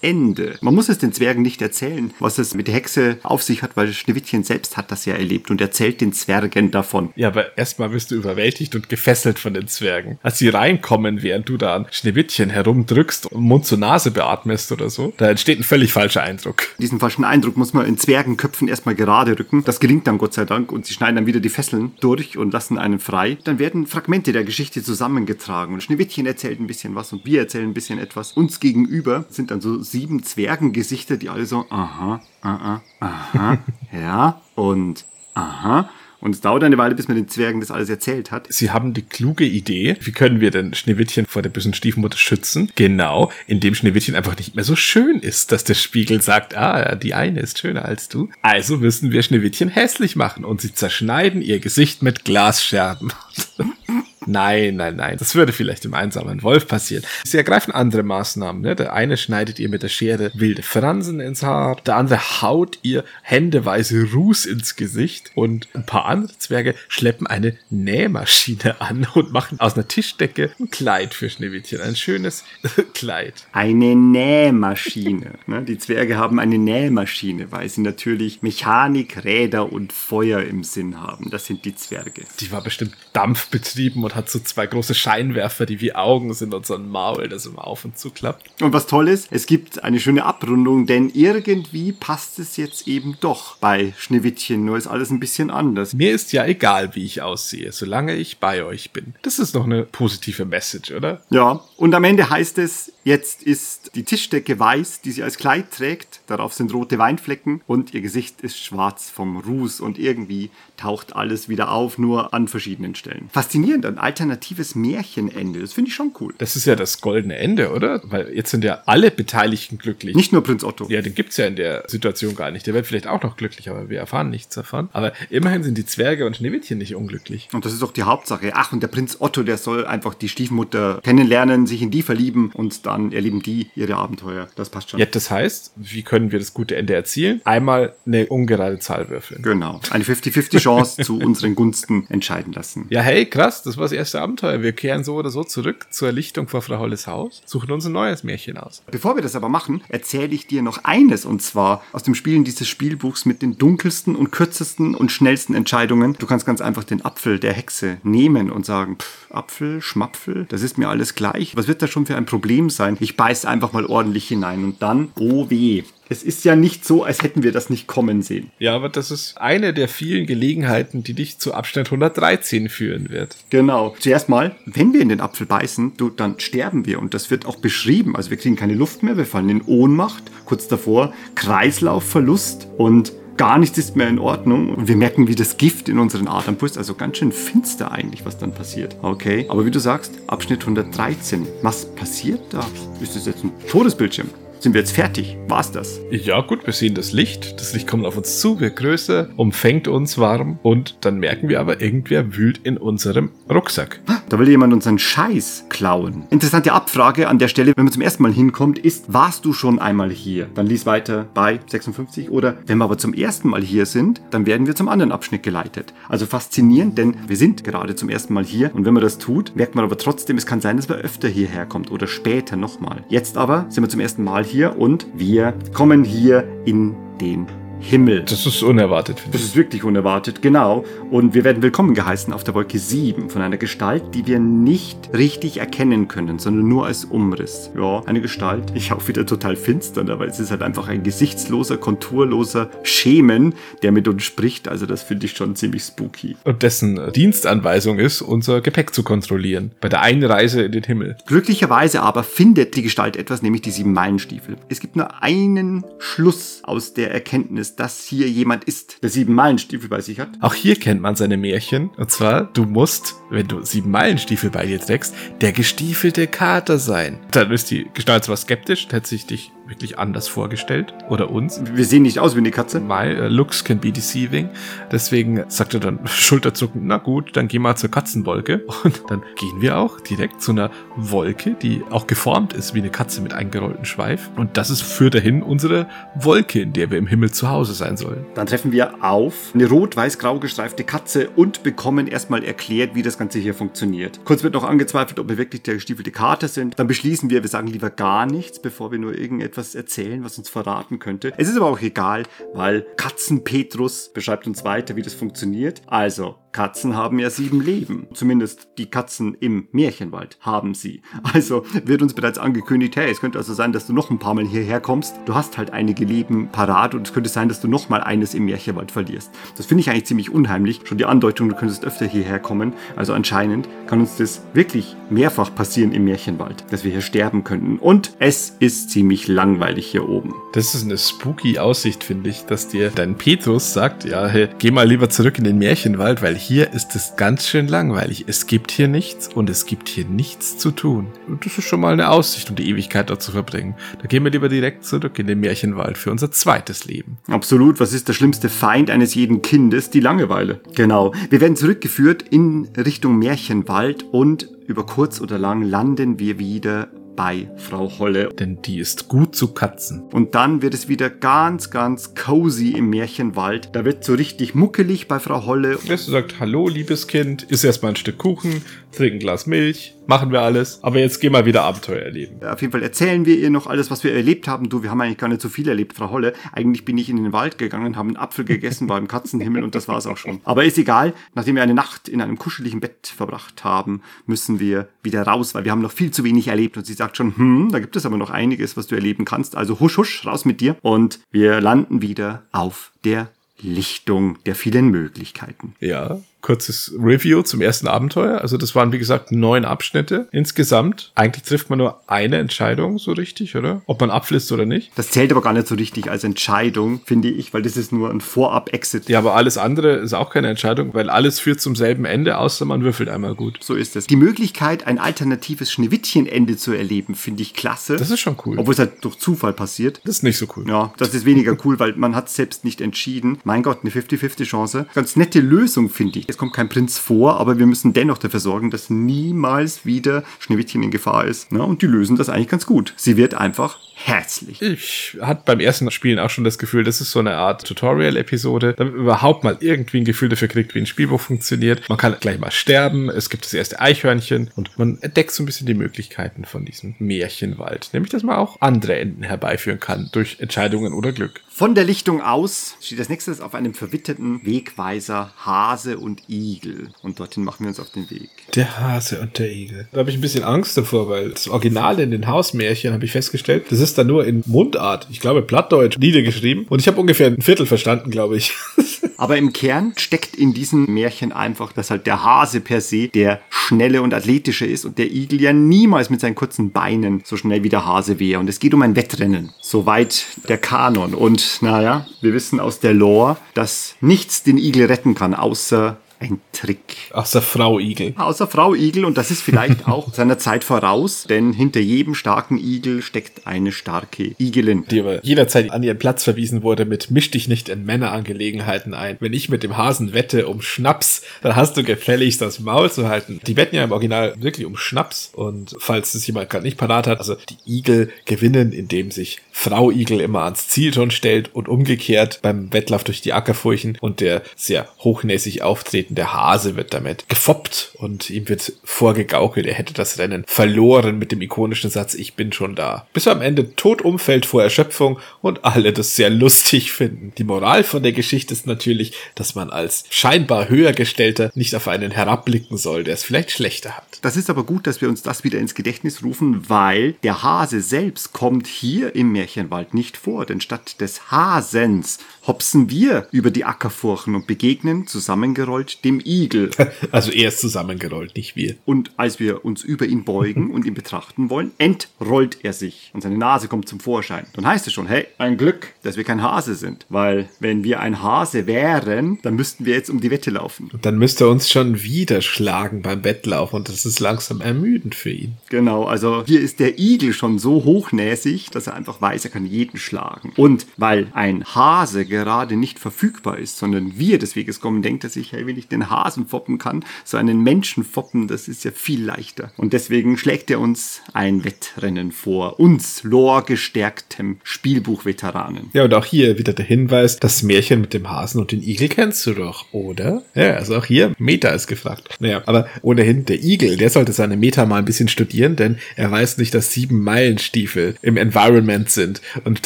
Ende. Man muss es den Zwergen nicht erzählen, was es mit der Hexe auf sich hat, weil Schneewittchen selbst hat das ja erlebt und erzählt den Zwergen davon. Ja, aber erstmal wirst du überwältigt und gefesselt von den Zwergen. Als sie reinkommen, während du da an Schneewittchen herumdrückst und Mund zu Nase beatmest oder so, da entsteht ein völlig falscher Eindruck. Diesen falschen Eindruck muss man in Zwergenköpfen erstmal gerade rücken. Das gelingt dann Gott sei Dank und sie schneiden dann wieder die Fesseln durch und lassen einen frei. Dann werden Fragmente der Geschichte zusammengetragen und Schneewittchen erzählt ein bisschen was und wir erzählen ein bisschen etwas. Uns gegenüber sind dann so sieben Zwergengesichter, die alle so, aha, aha, aha, ja und aha. Und es dauert eine Weile, bis man den Zwergen das alles erzählt hat. Sie haben die kluge Idee, wie können wir denn Schneewittchen vor der bösen Stiefmutter schützen? Genau, indem Schneewittchen einfach nicht mehr so schön ist, dass der Spiegel sagt, ah, die eine ist schöner als du. Also müssen wir Schneewittchen hässlich machen und sie zerschneiden ihr Gesicht mit Glasscherben. Nein, nein, nein. Das würde vielleicht dem einsamen Wolf passieren. Sie ergreifen andere Maßnahmen. Ne? Der eine schneidet ihr mit der Schere wilde Fransen ins Haar, der andere haut ihr händeweise Ruß ins Gesicht und ein paar andere Zwerge schleppen eine Nähmaschine an und machen aus einer Tischdecke ein Kleid für Schneewittchen. Ein schönes Kleid. Eine Nähmaschine. ne? Die Zwerge haben eine Nähmaschine, weil sie natürlich Mechanik, Räder und Feuer im Sinn haben. Das sind die Zwerge. Die war bestimmt dampfbetrieben und hat so zwei große Scheinwerfer, die wie Augen sind und so ein Maul, das immer auf und zu klappt. Und was toll ist, es gibt eine schöne Abrundung, denn irgendwie passt es jetzt eben doch bei Schneewittchen, nur ist alles ein bisschen anders. Mir ist ja egal, wie ich aussehe, solange ich bei euch bin. Das ist doch eine positive Message, oder? Ja, und am Ende heißt es, jetzt ist die Tischdecke weiß, die sie als Kleid trägt, darauf sind rote Weinflecken und ihr Gesicht ist schwarz vom Ruß und irgendwie taucht alles wieder auf, nur an verschiedenen Stellen. Faszinierend, ein alternatives Märchenende, das finde ich schon cool. Das ist ja das goldene Ende, oder? Weil jetzt sind ja alle Beteiligten glücklich. Nicht nur Prinz Otto. Ja, den gibt's ja in der Situation gar nicht. Der wird vielleicht auch noch glücklich, aber wir erfahren nichts davon. Aber immerhin sind die Zwerge und Schneewittchen nicht unglücklich. Und das ist doch die Hauptsache. Ach, und der Prinz Otto, der soll einfach die Stiefmutter kennenlernen, sich in die verlieben und dann erleben die ihre Abenteuer. Das passt schon. Ja, das heißt, wie können wir das gute Ende erzielen? Einmal eine ungerade Zahl würfeln. Genau. Eine 50-50 Chance zu unseren Gunsten entscheiden lassen. Ja, hey, krass, das war das erste Abenteuer. Wir kehren so oder so zurück zur Lichtung vor Frau Holles Haus, suchen uns ein neues Märchen aus. Bevor wir das aber machen, erzähle ich dir noch eines und zwar aus dem Spielen dieses Spielbuchs mit den dunkelsten und kürzesten und schnellsten Entscheidungen. Du kannst ganz einfach den Apfel der Hexe nehmen und sagen, pff, Apfel, Schmapfel, das ist mir alles gleich. Was wird da schon für ein Problem sein? Ich beiß einfach mal ordentlich hinein und dann, oh weh. Es ist ja nicht so, als hätten wir das nicht kommen sehen. Ja, aber das ist eine der vielen Gelegenheiten, die dich zu Abschnitt 113 führen wird. Genau. Zuerst mal, wenn wir in den Apfel beißen, du, dann sterben wir. Und das wird auch beschrieben. Also wir kriegen keine Luft mehr, wir fallen in Ohnmacht. Kurz davor Kreislaufverlust und gar nichts ist mehr in Ordnung. Und wir merken, wie das Gift in unseren Adern pust. Also ganz schön finster eigentlich, was dann passiert. Okay. Aber wie du sagst, Abschnitt 113. Was passiert da? Ist das jetzt ein Todesbildschirm? Sind wir jetzt fertig? War's das? Ja, gut, wir sehen das Licht. Das Licht kommt auf uns zu, wird größer, umfängt uns warm und dann merken wir aber, irgendwer wühlt in unserem Rucksack. Da will jemand unseren Scheiß klauen. Interessante Abfrage an der Stelle, wenn man zum ersten Mal hinkommt, ist, warst du schon einmal hier? Dann lies weiter bei 56. Oder wenn wir aber zum ersten Mal hier sind, dann werden wir zum anderen Abschnitt geleitet. Also faszinierend, denn wir sind gerade zum ersten Mal hier und wenn man das tut, merkt man aber trotzdem, es kann sein, dass man öfter hierher kommt oder später nochmal. Jetzt aber sind wir zum ersten Mal hier und wir kommen hier in den Himmel. Das ist unerwartet, finde Das ist wirklich unerwartet, genau. Und wir werden willkommen geheißen auf der Wolke 7 von einer Gestalt, die wir nicht richtig erkennen können, sondern nur als Umriss. Ja, eine Gestalt, ich auch wieder total finster, aber es ist halt einfach ein gesichtsloser, konturloser Schemen, der mit uns spricht. Also das finde ich schon ziemlich spooky. Und dessen Dienstanweisung ist, unser Gepäck zu kontrollieren. Bei der Einreise in den Himmel. Glücklicherweise aber findet die Gestalt etwas, nämlich die sieben Meilenstiefel. Es gibt nur einen Schluss aus der Erkenntnis, dass hier jemand ist, der sieben Meilenstiefel bei sich hat. Auch hier kennt man seine Märchen. Und zwar, du musst, wenn du sieben Meilenstiefel bei dir trägst, der gestiefelte Kater sein. Dann ist die Gestalt zwar skeptisch, hätte sich dich wirklich anders vorgestellt. Oder uns. Wir sehen nicht aus wie eine Katze. My uh, looks can be deceiving. Deswegen sagt er dann schulterzuckend, na gut, dann geh mal zur Katzenwolke. Und dann gehen wir auch direkt zu einer Wolke, die auch geformt ist wie eine Katze mit eingerolltem Schweif. Und das ist führt dahin unsere Wolke, in der wir im Himmel zu Hause sein sollen. Dann treffen wir auf eine rot-weiß-grau gestreifte Katze und bekommen erstmal erklärt, wie das Ganze hier funktioniert. Kurz wird noch angezweifelt, ob wir wirklich der gestiefelte Kater sind. Dann beschließen wir, wir sagen lieber gar nichts, bevor wir nur irgendetwas erzählen, was uns verraten könnte. Es ist aber auch egal, weil Katzen-Petrus beschreibt uns weiter, wie das funktioniert. Also, Katzen haben ja sieben Leben. Zumindest die Katzen im Märchenwald haben sie. Also wird uns bereits angekündigt, hey, es könnte also sein, dass du noch ein paar Mal hierher kommst. Du hast halt einige Leben parat und es könnte sein, dass du noch mal eines im Märchenwald verlierst. Das finde ich eigentlich ziemlich unheimlich. Schon die Andeutung, du könntest öfter hierher kommen. Also anscheinend kann uns das wirklich mehrfach passieren im Märchenwald, dass wir hier sterben könnten. Und es ist ziemlich langweilig hier oben. Das ist eine spooky Aussicht, finde ich, dass dir dein Petrus sagt, ja, hey, geh mal lieber zurück in den Märchenwald, weil hier ist es ganz schön langweilig. Es gibt hier nichts und es gibt hier nichts zu tun. Und das ist schon mal eine Aussicht, um die Ewigkeit dort zu verbringen. Da gehen wir lieber direkt zurück in den Märchenwald für unser zweites Leben. Absolut. Was ist der schlimmste Feind eines jeden Kindes? Die Langeweile. Genau. Wir werden zurückgeführt in Richtung Märchenwald und über kurz oder lang landen wir wieder bei Frau Holle. Denn die ist gut zu Katzen. Und dann wird es wieder ganz, ganz cozy im Märchenwald. Da wird so richtig muckelig bei Frau Holle. Sie sagt, hallo, liebes Kind, isst erstmal ein Stück Kuchen, trink ein Glas Milch, machen wir alles. Aber jetzt geh mal wieder Abenteuer erleben. Auf jeden Fall erzählen wir ihr noch alles, was wir erlebt haben. Du, wir haben eigentlich gar nicht so viel erlebt, Frau Holle. Eigentlich bin ich in den Wald gegangen, habe einen Apfel gegessen beim Katzenhimmel und das war's auch schon. Aber ist egal. Nachdem wir eine Nacht in einem kuscheligen Bett verbracht haben, müssen wir wieder raus, weil wir haben noch viel zu wenig erlebt. Und sie sagt schon, hm, da gibt es aber noch einiges, was du erleben kannst. Also husch, husch, raus mit dir. Und wir landen wieder auf der Lichtung der vielen Möglichkeiten. Ja, kurzes Review zum ersten Abenteuer. Also das waren, wie gesagt, neun Abschnitte insgesamt. Eigentlich trifft man nur eine Entscheidung so richtig, oder? Ob man abflitzt oder nicht. Das zählt aber gar nicht so richtig als Entscheidung, finde ich, weil das ist nur ein Vorab-Exit. Ja, aber alles andere ist auch keine Entscheidung, weil alles führt zum selben Ende, außer man würfelt einmal gut. So ist es. Die Möglichkeit, ein alternatives Schneewittchen-Ende zu erleben, finde ich klasse. Das ist schon cool. Obwohl es halt durch Zufall passiert. Das ist nicht so cool. Ja, das ist weniger cool, weil man hat selbst nicht entschieden. Mein Gott, eine 50-50 Chance. Ganz nette Lösung, finde ich. Es kommt kein Prinz vor, aber wir müssen dennoch dafür sorgen, dass niemals wieder Schneewittchen in Gefahr ist. Ja, und die lösen das eigentlich ganz gut. Sie wird einfach herzlich. Ich hatte beim ersten Spielen auch schon das Gefühl, das ist so eine Art Tutorial-Episode, damit man überhaupt mal irgendwie ein Gefühl dafür kriegt, wie ein Spielbuch funktioniert. Man kann gleich mal sterben, es gibt das erste Eichhörnchen und man entdeckt so ein bisschen die Möglichkeiten von diesem Märchenwald. Nämlich, dass man auch andere Enden herbeiführen kann durch Entscheidungen oder Glück. Von der Lichtung aus steht als nächstes auf einem verwitterten Wegweiser Hase und Igel. Und dorthin machen wir uns auf den Weg. Der Hase und der Igel. Da habe ich ein bisschen Angst davor, weil das Original in den Hausmärchen, habe ich festgestellt, das ist dann nur in Mundart, ich glaube Plattdeutsch, niedergeschrieben. Und ich habe ungefähr ein Viertel verstanden, glaube ich. Aber im Kern steckt in diesem Märchen einfach, dass halt der Hase per se der schnelle und athletische ist und der Igel ja niemals mit seinen kurzen Beinen so schnell wie der Hase wäre. Und es geht um ein Wettrennen. Soweit der Kanon. Und naja, wir wissen aus der Lore, dass nichts den Igel retten kann, außer ein Trick. Außer Frau Igel. Außer Frau Igel und das ist vielleicht auch seiner Zeit voraus, denn hinter jedem starken Igel steckt eine starke Igelin. Die aber jederzeit an ihren Platz verwiesen wurde mit misch dich nicht in Männerangelegenheiten ein. Wenn ich mit dem Hasen wette um Schnaps, dann hast du gefälligst das Maul zu halten. Die wetten ja im Original wirklich um Schnaps und falls es jemand gerade nicht parat hat, also die Igel gewinnen, indem sich Frau Igel immer ans Zielton stellt und umgekehrt beim Wettlauf durch die Ackerfurchen und der sehr hochnäsig auftreten der Hase wird damit gefoppt und ihm wird vorgegaukelt, er hätte das Rennen verloren mit dem ikonischen Satz, ich bin schon da. Bis am Ende tot umfällt vor Erschöpfung und alle das sehr lustig finden. Die Moral von der Geschichte ist natürlich, dass man als scheinbar höher gestellter nicht auf einen herabblicken soll, der es vielleicht schlechter hat. Das ist aber gut, dass wir uns das wieder ins Gedächtnis rufen, weil der Hase selbst kommt hier im Märchenwald nicht vor, denn statt des Hasens hopsen wir über die Ackerfurchen und begegnen zusammengerollt dem Igel. Also er ist zusammengerollt, nicht wir. Und als wir uns über ihn beugen und ihn betrachten wollen, entrollt er sich und seine Nase kommt zum Vorschein. Dann heißt es schon, hey, ein Glück, dass wir kein Hase sind. Weil wenn wir ein Hase wären, dann müssten wir jetzt um die Wette laufen. Und dann müsste er uns schon wieder schlagen beim Wettlauf und das ist langsam ermüdend für ihn. Genau, also hier ist der Igel schon so hochnäsig, dass er einfach weiß, er kann jeden schlagen. Und weil ein Hase gerade nicht verfügbar ist, sondern wir des Weges kommen, denkt er sich, hey, wenn ich den Hasen foppen kann, so einen Menschen foppen, das ist ja viel leichter. Und deswegen schlägt er uns ein Wettrennen vor. Uns, lore-gestärktem Spielbuchveteranen. Ja, und auch hier wieder der Hinweis, das Märchen mit dem Hasen und den Igel kennst du doch, oder? Ja, also auch hier, Meta ist gefragt. Naja, aber ohnehin, der Igel, der sollte seine Meta mal ein bisschen studieren, denn er weiß nicht, dass sieben Meilenstiefel im Environment sind und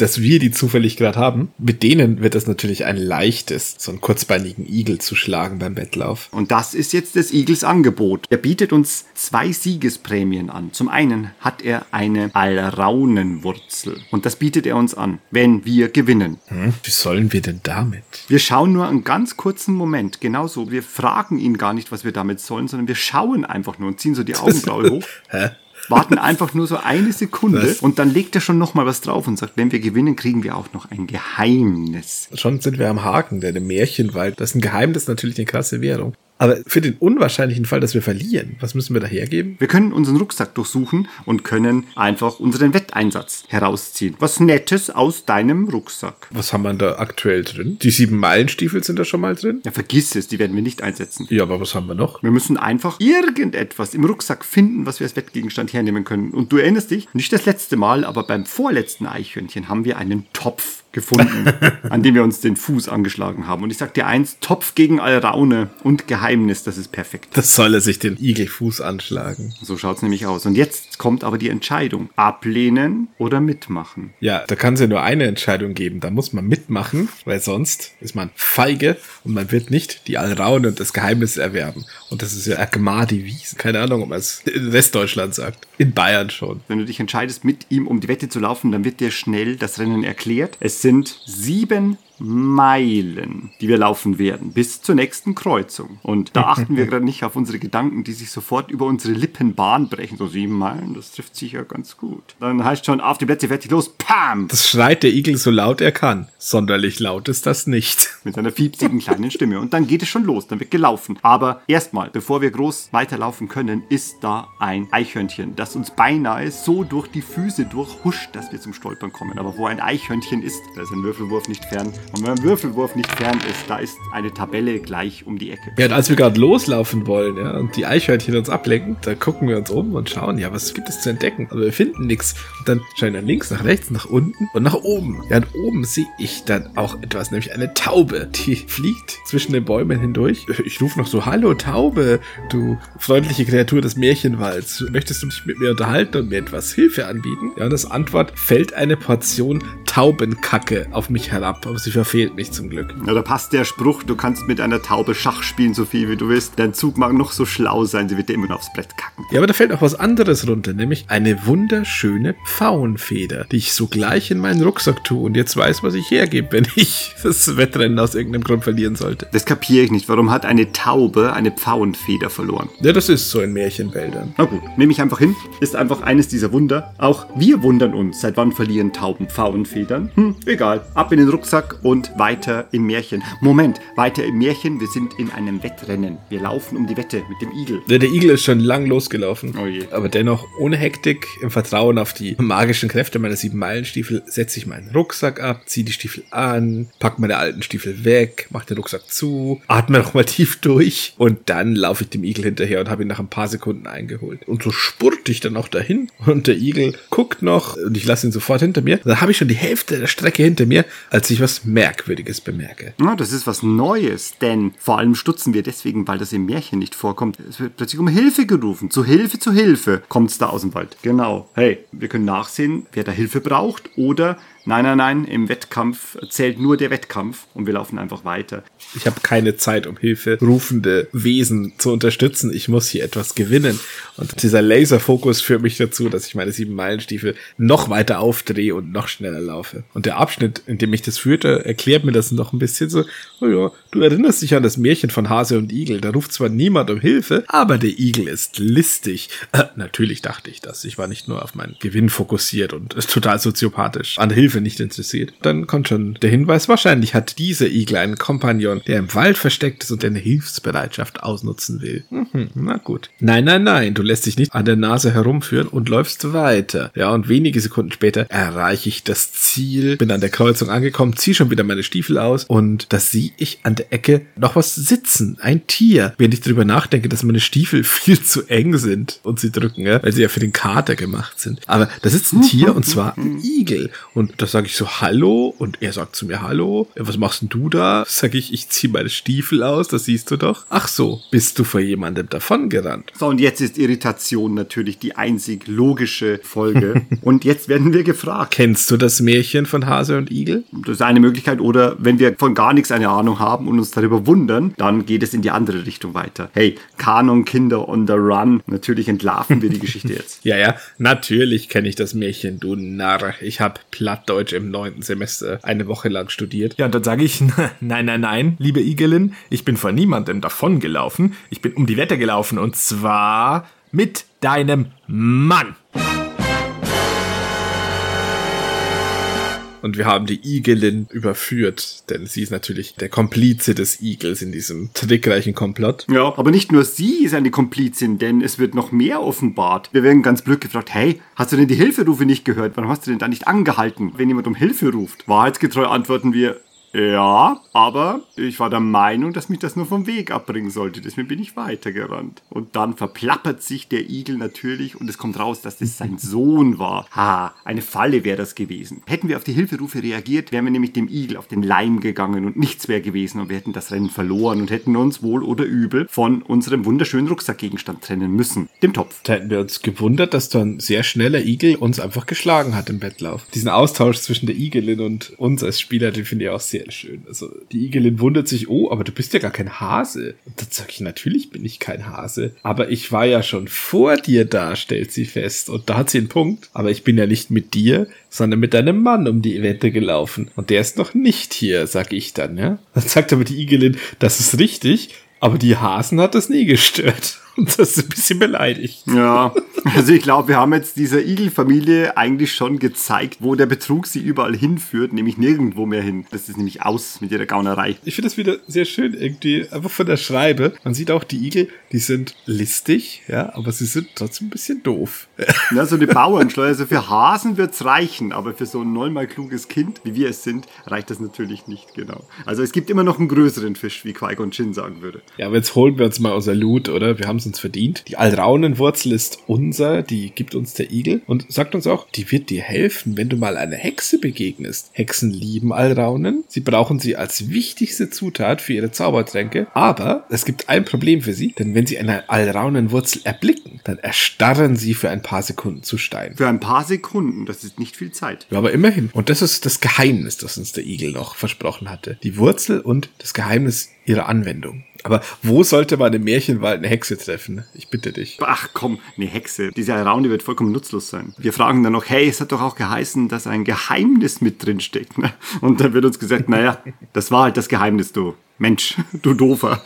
dass wir die zufällig gerade haben. Mit denen wird es natürlich ein leichtes, so einen kurzbeinigen Igel zu schlagen beim Wettlauf. Und das ist jetzt des Igels Angebot. Er bietet uns zwei Siegesprämien an. Zum einen hat er eine Alraunenwurzel. Und das bietet er uns an, wenn wir gewinnen. Hm, wie sollen wir denn damit? Wir schauen nur einen ganz kurzen Moment, genauso. Wir fragen ihn gar nicht, was wir damit sollen, sondern wir schauen einfach nur und ziehen so die Augenbraue hoch. Hä? Warten einfach nur so eine Sekunde Was? und dann legt er schon noch mal was drauf und sagt, wenn wir gewinnen, kriegen wir auch noch ein Geheimnis. Schon sind wir am Haken, denn im Märchenwald, das ist ein Geheimnis natürlich eine krasse Währung. Aber für den unwahrscheinlichen Fall, dass wir verlieren, was müssen wir da hergeben? Wir können unseren Rucksack durchsuchen und können einfach unseren Wetteinsatz herausziehen. Was Nettes aus deinem Rucksack. Was haben wir da aktuell drin? Die sieben Meilenstiefel sind da schon mal drin? Ja, vergiss es, die werden wir nicht einsetzen. Ja, aber was haben wir noch? Wir müssen einfach irgendetwas im Rucksack finden, was wir als Wettgegenstand hernehmen können. Und du erinnerst dich, nicht das letzte Mal, aber beim vorletzten Eichhörnchen haben wir einen Topf gefunden, an dem wir uns den Fuß angeschlagen haben. Und ich sag dir eins, Topf gegen Alraune und Geheimnis, das ist perfekt. Das soll er sich den Igelfuß anschlagen. So schaut's nämlich aus. Und jetzt kommt aber die Entscheidung. Ablehnen oder mitmachen. Ja, da kann es ja nur eine Entscheidung geben. Da muss man mitmachen, weil sonst ist man feige und man wird nicht die Alraune und das Geheimnis erwerben. Und das ist ja Agmadi Wiesen. Keine Ahnung, ob man es in Westdeutschland sagt. In Bayern schon. Wenn du dich entscheidest, mit ihm um die Wette zu laufen, dann wird dir schnell das Rennen erklärt. Es sind sieben Meilen, die wir laufen werden, bis zur nächsten Kreuzung. Und da achten wir gerade nicht auf unsere Gedanken, die sich sofort über unsere Lippen Bahn brechen. So sieben Meilen, das trifft sich ja ganz gut. Dann heißt schon, auf die Plätze, fertig, los, pam! Das schreit der Igel so laut er kann. Sonderlich laut ist das nicht. Mit seiner fiepsigen kleinen Stimme. Und dann geht es schon los, dann wird gelaufen. Aber erstmal, bevor wir groß weiterlaufen können, ist da ein Eichhörnchen, das uns beinahe so durch die Füße durchhuscht, dass wir zum Stolpern kommen. Aber wo ein Eichhörnchen ist, da ist ein Würfelwurf nicht fern. Und wenn ein Würfelwurf nicht fern ist, da ist eine Tabelle gleich um die Ecke. Ja, und als wir gerade loslaufen wollen, ja, und die Eichhörnchen uns ablenken, da gucken wir uns um und schauen, ja, was gibt es zu entdecken? Aber wir finden nichts. Und dann schauen wir links, nach rechts, nach unten und nach oben. Ja, und oben sehe ich dann auch etwas, nämlich eine Taube, die fliegt zwischen den Bäumen hindurch. Ich rufe noch so, hallo Taube, du freundliche Kreatur des Märchenwalds. Möchtest du dich mit mir unterhalten und mir etwas Hilfe anbieten? Ja, und als Antwort fällt eine Portion Taubenkacke auf mich herab, aber sie verfehlt mich zum Glück. Ja, da passt der Spruch, du kannst mit einer Taube Schach spielen, so viel wie du willst. Dein Zug mag noch so schlau sein, sie wird dir immer noch aufs Brett kacken. Ja, aber da fällt auch was anderes runter, nämlich eine wunderschöne Pfauenfeder, die ich sogleich in meinen Rucksack tue und jetzt weiß, was ich hergebe, wenn ich das Wettrennen aus irgendeinem Grund verlieren sollte. Das kapiere ich nicht. Warum hat eine Taube eine Pfauenfeder verloren? Ja, das ist so in Märchenwäldern. Na gut, nehme ich einfach hin. Ist einfach eines dieser Wunder. Auch wir wundern uns, seit wann verlieren Tauben Pfauenfedern? Hm, egal. Ab in den Rucksack und weiter im Märchen. Moment, weiter im Märchen. Wir sind in einem Wettrennen. Wir laufen um die Wette mit dem Igel. Ja, der Igel ist schon lang losgelaufen. Oh. Aber dennoch ohne Hektik, im Vertrauen auf die magischen Kräfte meiner sieben Meilenstiefel, setze ich meinen Rucksack ab, ziehe die Stiefel an, pack meine alten Stiefel weg, mach den Rucksack zu, atme nochmal tief durch und dann laufe ich dem Igel hinterher und habe ihn nach ein paar Sekunden eingeholt. Und so spurte ich dann auch dahin und der Igel guckt noch und ich lasse ihn sofort hinter mir. Dann habe ich schon die Hälfte der Strecke hinter mir, als ich was Merkwürdiges bemerke. Ja, das ist was Neues, denn vor allem stutzen wir deswegen, weil das im Märchen nicht vorkommt. Es wird plötzlich um Hilfe gerufen. Zu Hilfe, zu Hilfe kommt es da aus dem Wald. Genau. Hey, wir können nachsehen, wer da Hilfe braucht oder nein, nein, nein, im Wettkampf zählt nur der Wettkampf und wir laufen einfach weiter. Ich habe keine Zeit, um Hilfe rufende Wesen zu unterstützen. Ich muss hier etwas gewinnen. Und dieser Laserfokus führt mich dazu, dass ich meine sieben Meilenstiefel noch weiter aufdrehe und noch schneller laufe. Und der Abschnitt, in dem mich das führte, erklärt mir das noch ein bisschen so, oh ja, du erinnerst dich an das Märchen von Hase und Igel. Da ruft zwar niemand um Hilfe, aber der Igel ist listig. Äh, natürlich dachte ich das. Ich war nicht nur auf meinen Gewinn fokussiert und total soziopathisch an Hilfe nicht interessiert. Dann kommt schon der Hinweis, wahrscheinlich hat dieser Igel einen Kompagnon, der im Wald versteckt ist und eine Hilfsbereitschaft ausnutzen will. Mhm, na gut. Nein, nein, nein, du lässt dich nicht an der Nase herumführen und läufst weiter. Ja, und wenige Sekunden später erreiche ich das Ziel, bin an der Kreuzung angekommen, ziehe schon wieder meine Stiefel aus und da sehe ich an der Ecke noch was sitzen. Ein Tier. Wenn ich darüber nachdenke, dass meine Stiefel viel zu eng sind und sie drücken, ja, weil sie ja für den Kater gemacht sind. Aber da sitzt ein Tier und zwar ein Igel. Und da sage ich so Hallo und er sagt zu mir Hallo. Was machst denn du da? Sag ich, ich ziehe meine Stiefel aus, das siehst du doch. Ach so, bist du vor jemandem davongerannt? So, und jetzt ist Irritation natürlich die einzig logische Folge. und jetzt werden wir gefragt. Kennst du das Märchen von Hase und Igel? Das ist eine Möglichkeit. Oder wenn wir von gar nichts eine Ahnung haben und uns darüber wundern, dann geht es in die andere Richtung weiter. Hey, Kanon-Kinder on the run. Natürlich entlarven wir die Geschichte jetzt. Ja, ja, natürlich kenne ich das Märchen, du Narr. Ich habe Plattdeutsch im neunten Semester eine Woche lang studiert. Ja, und dann sage ich, nein, nein, nein, liebe Igelin, ich bin vor niemandem davongelaufen. Ich bin um die Wette gelaufen und zwar mit deinem Mann. Und wir haben die Igelin überführt, denn sie ist natürlich der Komplize des Igels in diesem trickreichen Komplott. Ja, aber nicht nur sie ist eine Komplizin, denn es wird noch mehr offenbart. Wir werden ganz blöd gefragt, hey, hast du denn die Hilferufe nicht gehört? Warum hast du denn da nicht angehalten, wenn jemand um Hilfe ruft? Wahrheitsgetreu antworten wir, ja, aber ich war der Meinung, dass mich das nur vom Weg abbringen sollte. Deswegen bin ich weitergerannt. Und dann verplappert sich der Igel natürlich und es kommt raus, dass das sein Sohn war. Ha, eine Falle wäre das gewesen. Hätten wir auf die Hilferufe reagiert, wären wir nämlich dem Igel auf den Leim gegangen und nichts wäre gewesen und wir hätten das Rennen verloren und hätten uns wohl oder übel von unserem wunderschönen Rucksackgegenstand trennen müssen, dem Topf. Da hätten wir uns gewundert, dass dann sehr schneller Igel uns einfach geschlagen hat im Wettlauf. Diesen Austausch zwischen der Igelin und uns als Spieler, den finde ich auch sehr schön. Also die Igelin wundert sich, oh, aber du bist ja gar kein Hase. Und dann sage ich, natürlich bin ich kein Hase. Aber ich war ja schon vor dir da, stellt sie fest. Und da hat sie einen Punkt. Aber ich bin ja nicht mit dir, sondern mit deinem Mann um die Wette gelaufen. Und der ist noch nicht hier, sag ich dann, ja. Dann sagt aber die Igelin, das ist richtig. Aber die Hasen hat das nie gestört. Und das ist ein bisschen beleidigt. Ja, also ich glaube, wir haben jetzt dieser Igel-Familie eigentlich schon gezeigt, wo der Betrug sie überall hinführt, nämlich nirgendwo mehr hin. Das ist nämlich aus mit ihrer Gaunerei. Ich finde das wieder sehr schön irgendwie, einfach von der Schreibe. Man sieht auch die Igel, die sind listig, ja, aber sie sind trotzdem ein bisschen doof. Ja, so eine Bauernschleuer. Also für Hasen wird's reichen, aber für so ein neunmal kluges Kind, wie wir es sind, reicht das natürlich nicht, genau. Also es gibt immer noch einen größeren Fisch, wie Qui-Gon Jinn sagen würde. Ja, aber jetzt holen wir uns mal unser Loot, oder? Wir haben es uns verdient. Die Alraunenwurzel ist unser, die gibt uns der Igel und sagt uns auch, die wird dir helfen, wenn du mal einer Hexe begegnest. Hexen lieben Alraunen. Sie brauchen sie als wichtigste Zutat für ihre Zaubertränke. Aber es gibt ein Problem für sie, denn wenn sie eine Alraunenwurzel erblicken, dann erstarren sie für ein paar Sekunden zu Stein. Für ein paar Sekunden, das ist nicht viel Zeit. Ja, aber immerhin. Und das ist das Geheimnis, das uns der Igel noch versprochen hatte. Die Wurzel und das Geheimnis ihrer Anwendung. Aber wo sollte man im Märchenwald eine Hexe treffen? Ich bitte dich. Ach komm, eine Hexe. Diese Raune wird vollkommen nutzlos sein. Wir fragen dann noch, hey, es hat doch auch geheißen, dass ein Geheimnis mit drin steckt. Ne? Und dann wird uns gesagt, naja, das war halt das Geheimnis, du. Mensch, du Doofer.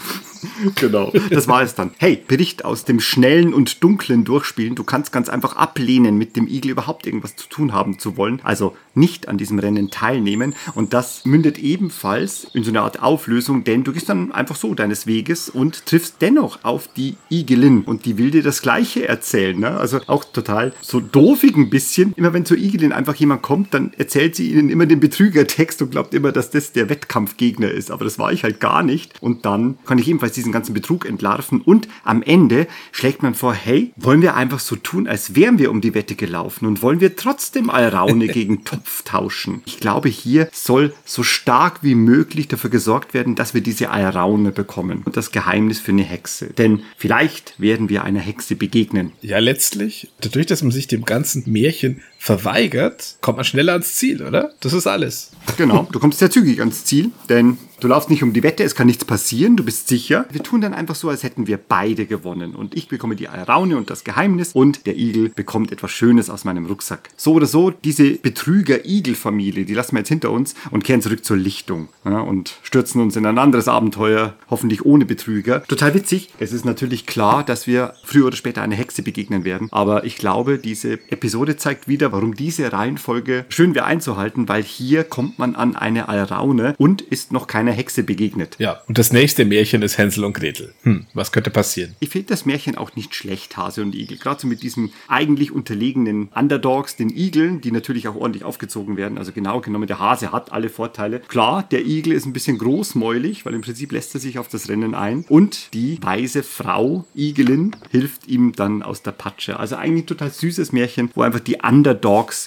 genau, das war es dann. Hey, Bericht aus dem schnellen und dunklen Durchspielen. Du kannst ganz einfach ablehnen, mit dem Igel überhaupt irgendwas zu tun haben zu wollen. Also nicht an diesem Rennen teilnehmen. Und das mündet ebenfalls in so eine Art Auflösung, denn du gehst dann einfach so deines Weges und triffst dennoch auf die Igelin. Und die will dir das Gleiche erzählen. Ne? Also auch total so doofig ein bisschen. Immer wenn zur Igelin einfach jemand kommt, dann erzählt sie ihnen immer den Betrügertext und glaubt immer, dass das der Wettkampfgegner ist. Aber das war ich halt gar nicht. Und dann kann ich ebenfalls diesen ganzen Betrug entlarven. Und am Ende schlägt man vor, hey, wollen wir einfach so tun, als wären wir um die Wette gelaufen und wollen wir trotzdem Alraune gegen Topf tauschen. Ich glaube, hier soll so stark wie möglich dafür gesorgt werden, dass wir diese Alraune bekommen. Und das Geheimnis für eine Hexe. Denn vielleicht werden wir einer Hexe begegnen. Ja, letztlich, dadurch, dass man sich dem ganzen Märchen verweigert, kommt man schneller ans Ziel, oder? Das ist alles. Genau, du kommst sehr zügig ans Ziel, denn du laufst nicht um die Wette, es kann nichts passieren, du bist sicher. Wir tun dann einfach so, als hätten wir beide gewonnen. Und ich bekomme die Raune und das Geheimnis und der Igel bekommt etwas Schönes aus meinem Rucksack. So oder so, diese Betrüger-Igel-Familie, die lassen wir jetzt hinter uns und kehren zurück zur Lichtung ja, und stürzen uns in ein anderes Abenteuer, hoffentlich ohne Betrüger. Total witzig. Es ist natürlich klar, dass wir früher oder später einer Hexe begegnen werden, aber ich glaube, diese Episode zeigt wieder, warum diese Reihenfolge schön wäre einzuhalten, weil hier kommt man an eine Alraune und ist noch keine Hexe begegnet. Ja, und das nächste Märchen ist Hänsel und Gretel. Hm, was könnte passieren? Ich finde das Märchen auch nicht schlecht, Hase und Igel. Gerade so mit diesen eigentlich unterlegenen Underdogs, den Igeln, die natürlich auch ordentlich aufgezogen werden. Also genau genommen, der Hase hat alle Vorteile. Klar, der Igel ist ein bisschen großmäulig, weil im Prinzip lässt er sich auf das Rennen ein. Und die weise Frau, Igelin, hilft ihm dann aus der Patsche. Also eigentlich ein total süßes Märchen, wo einfach die Underdogs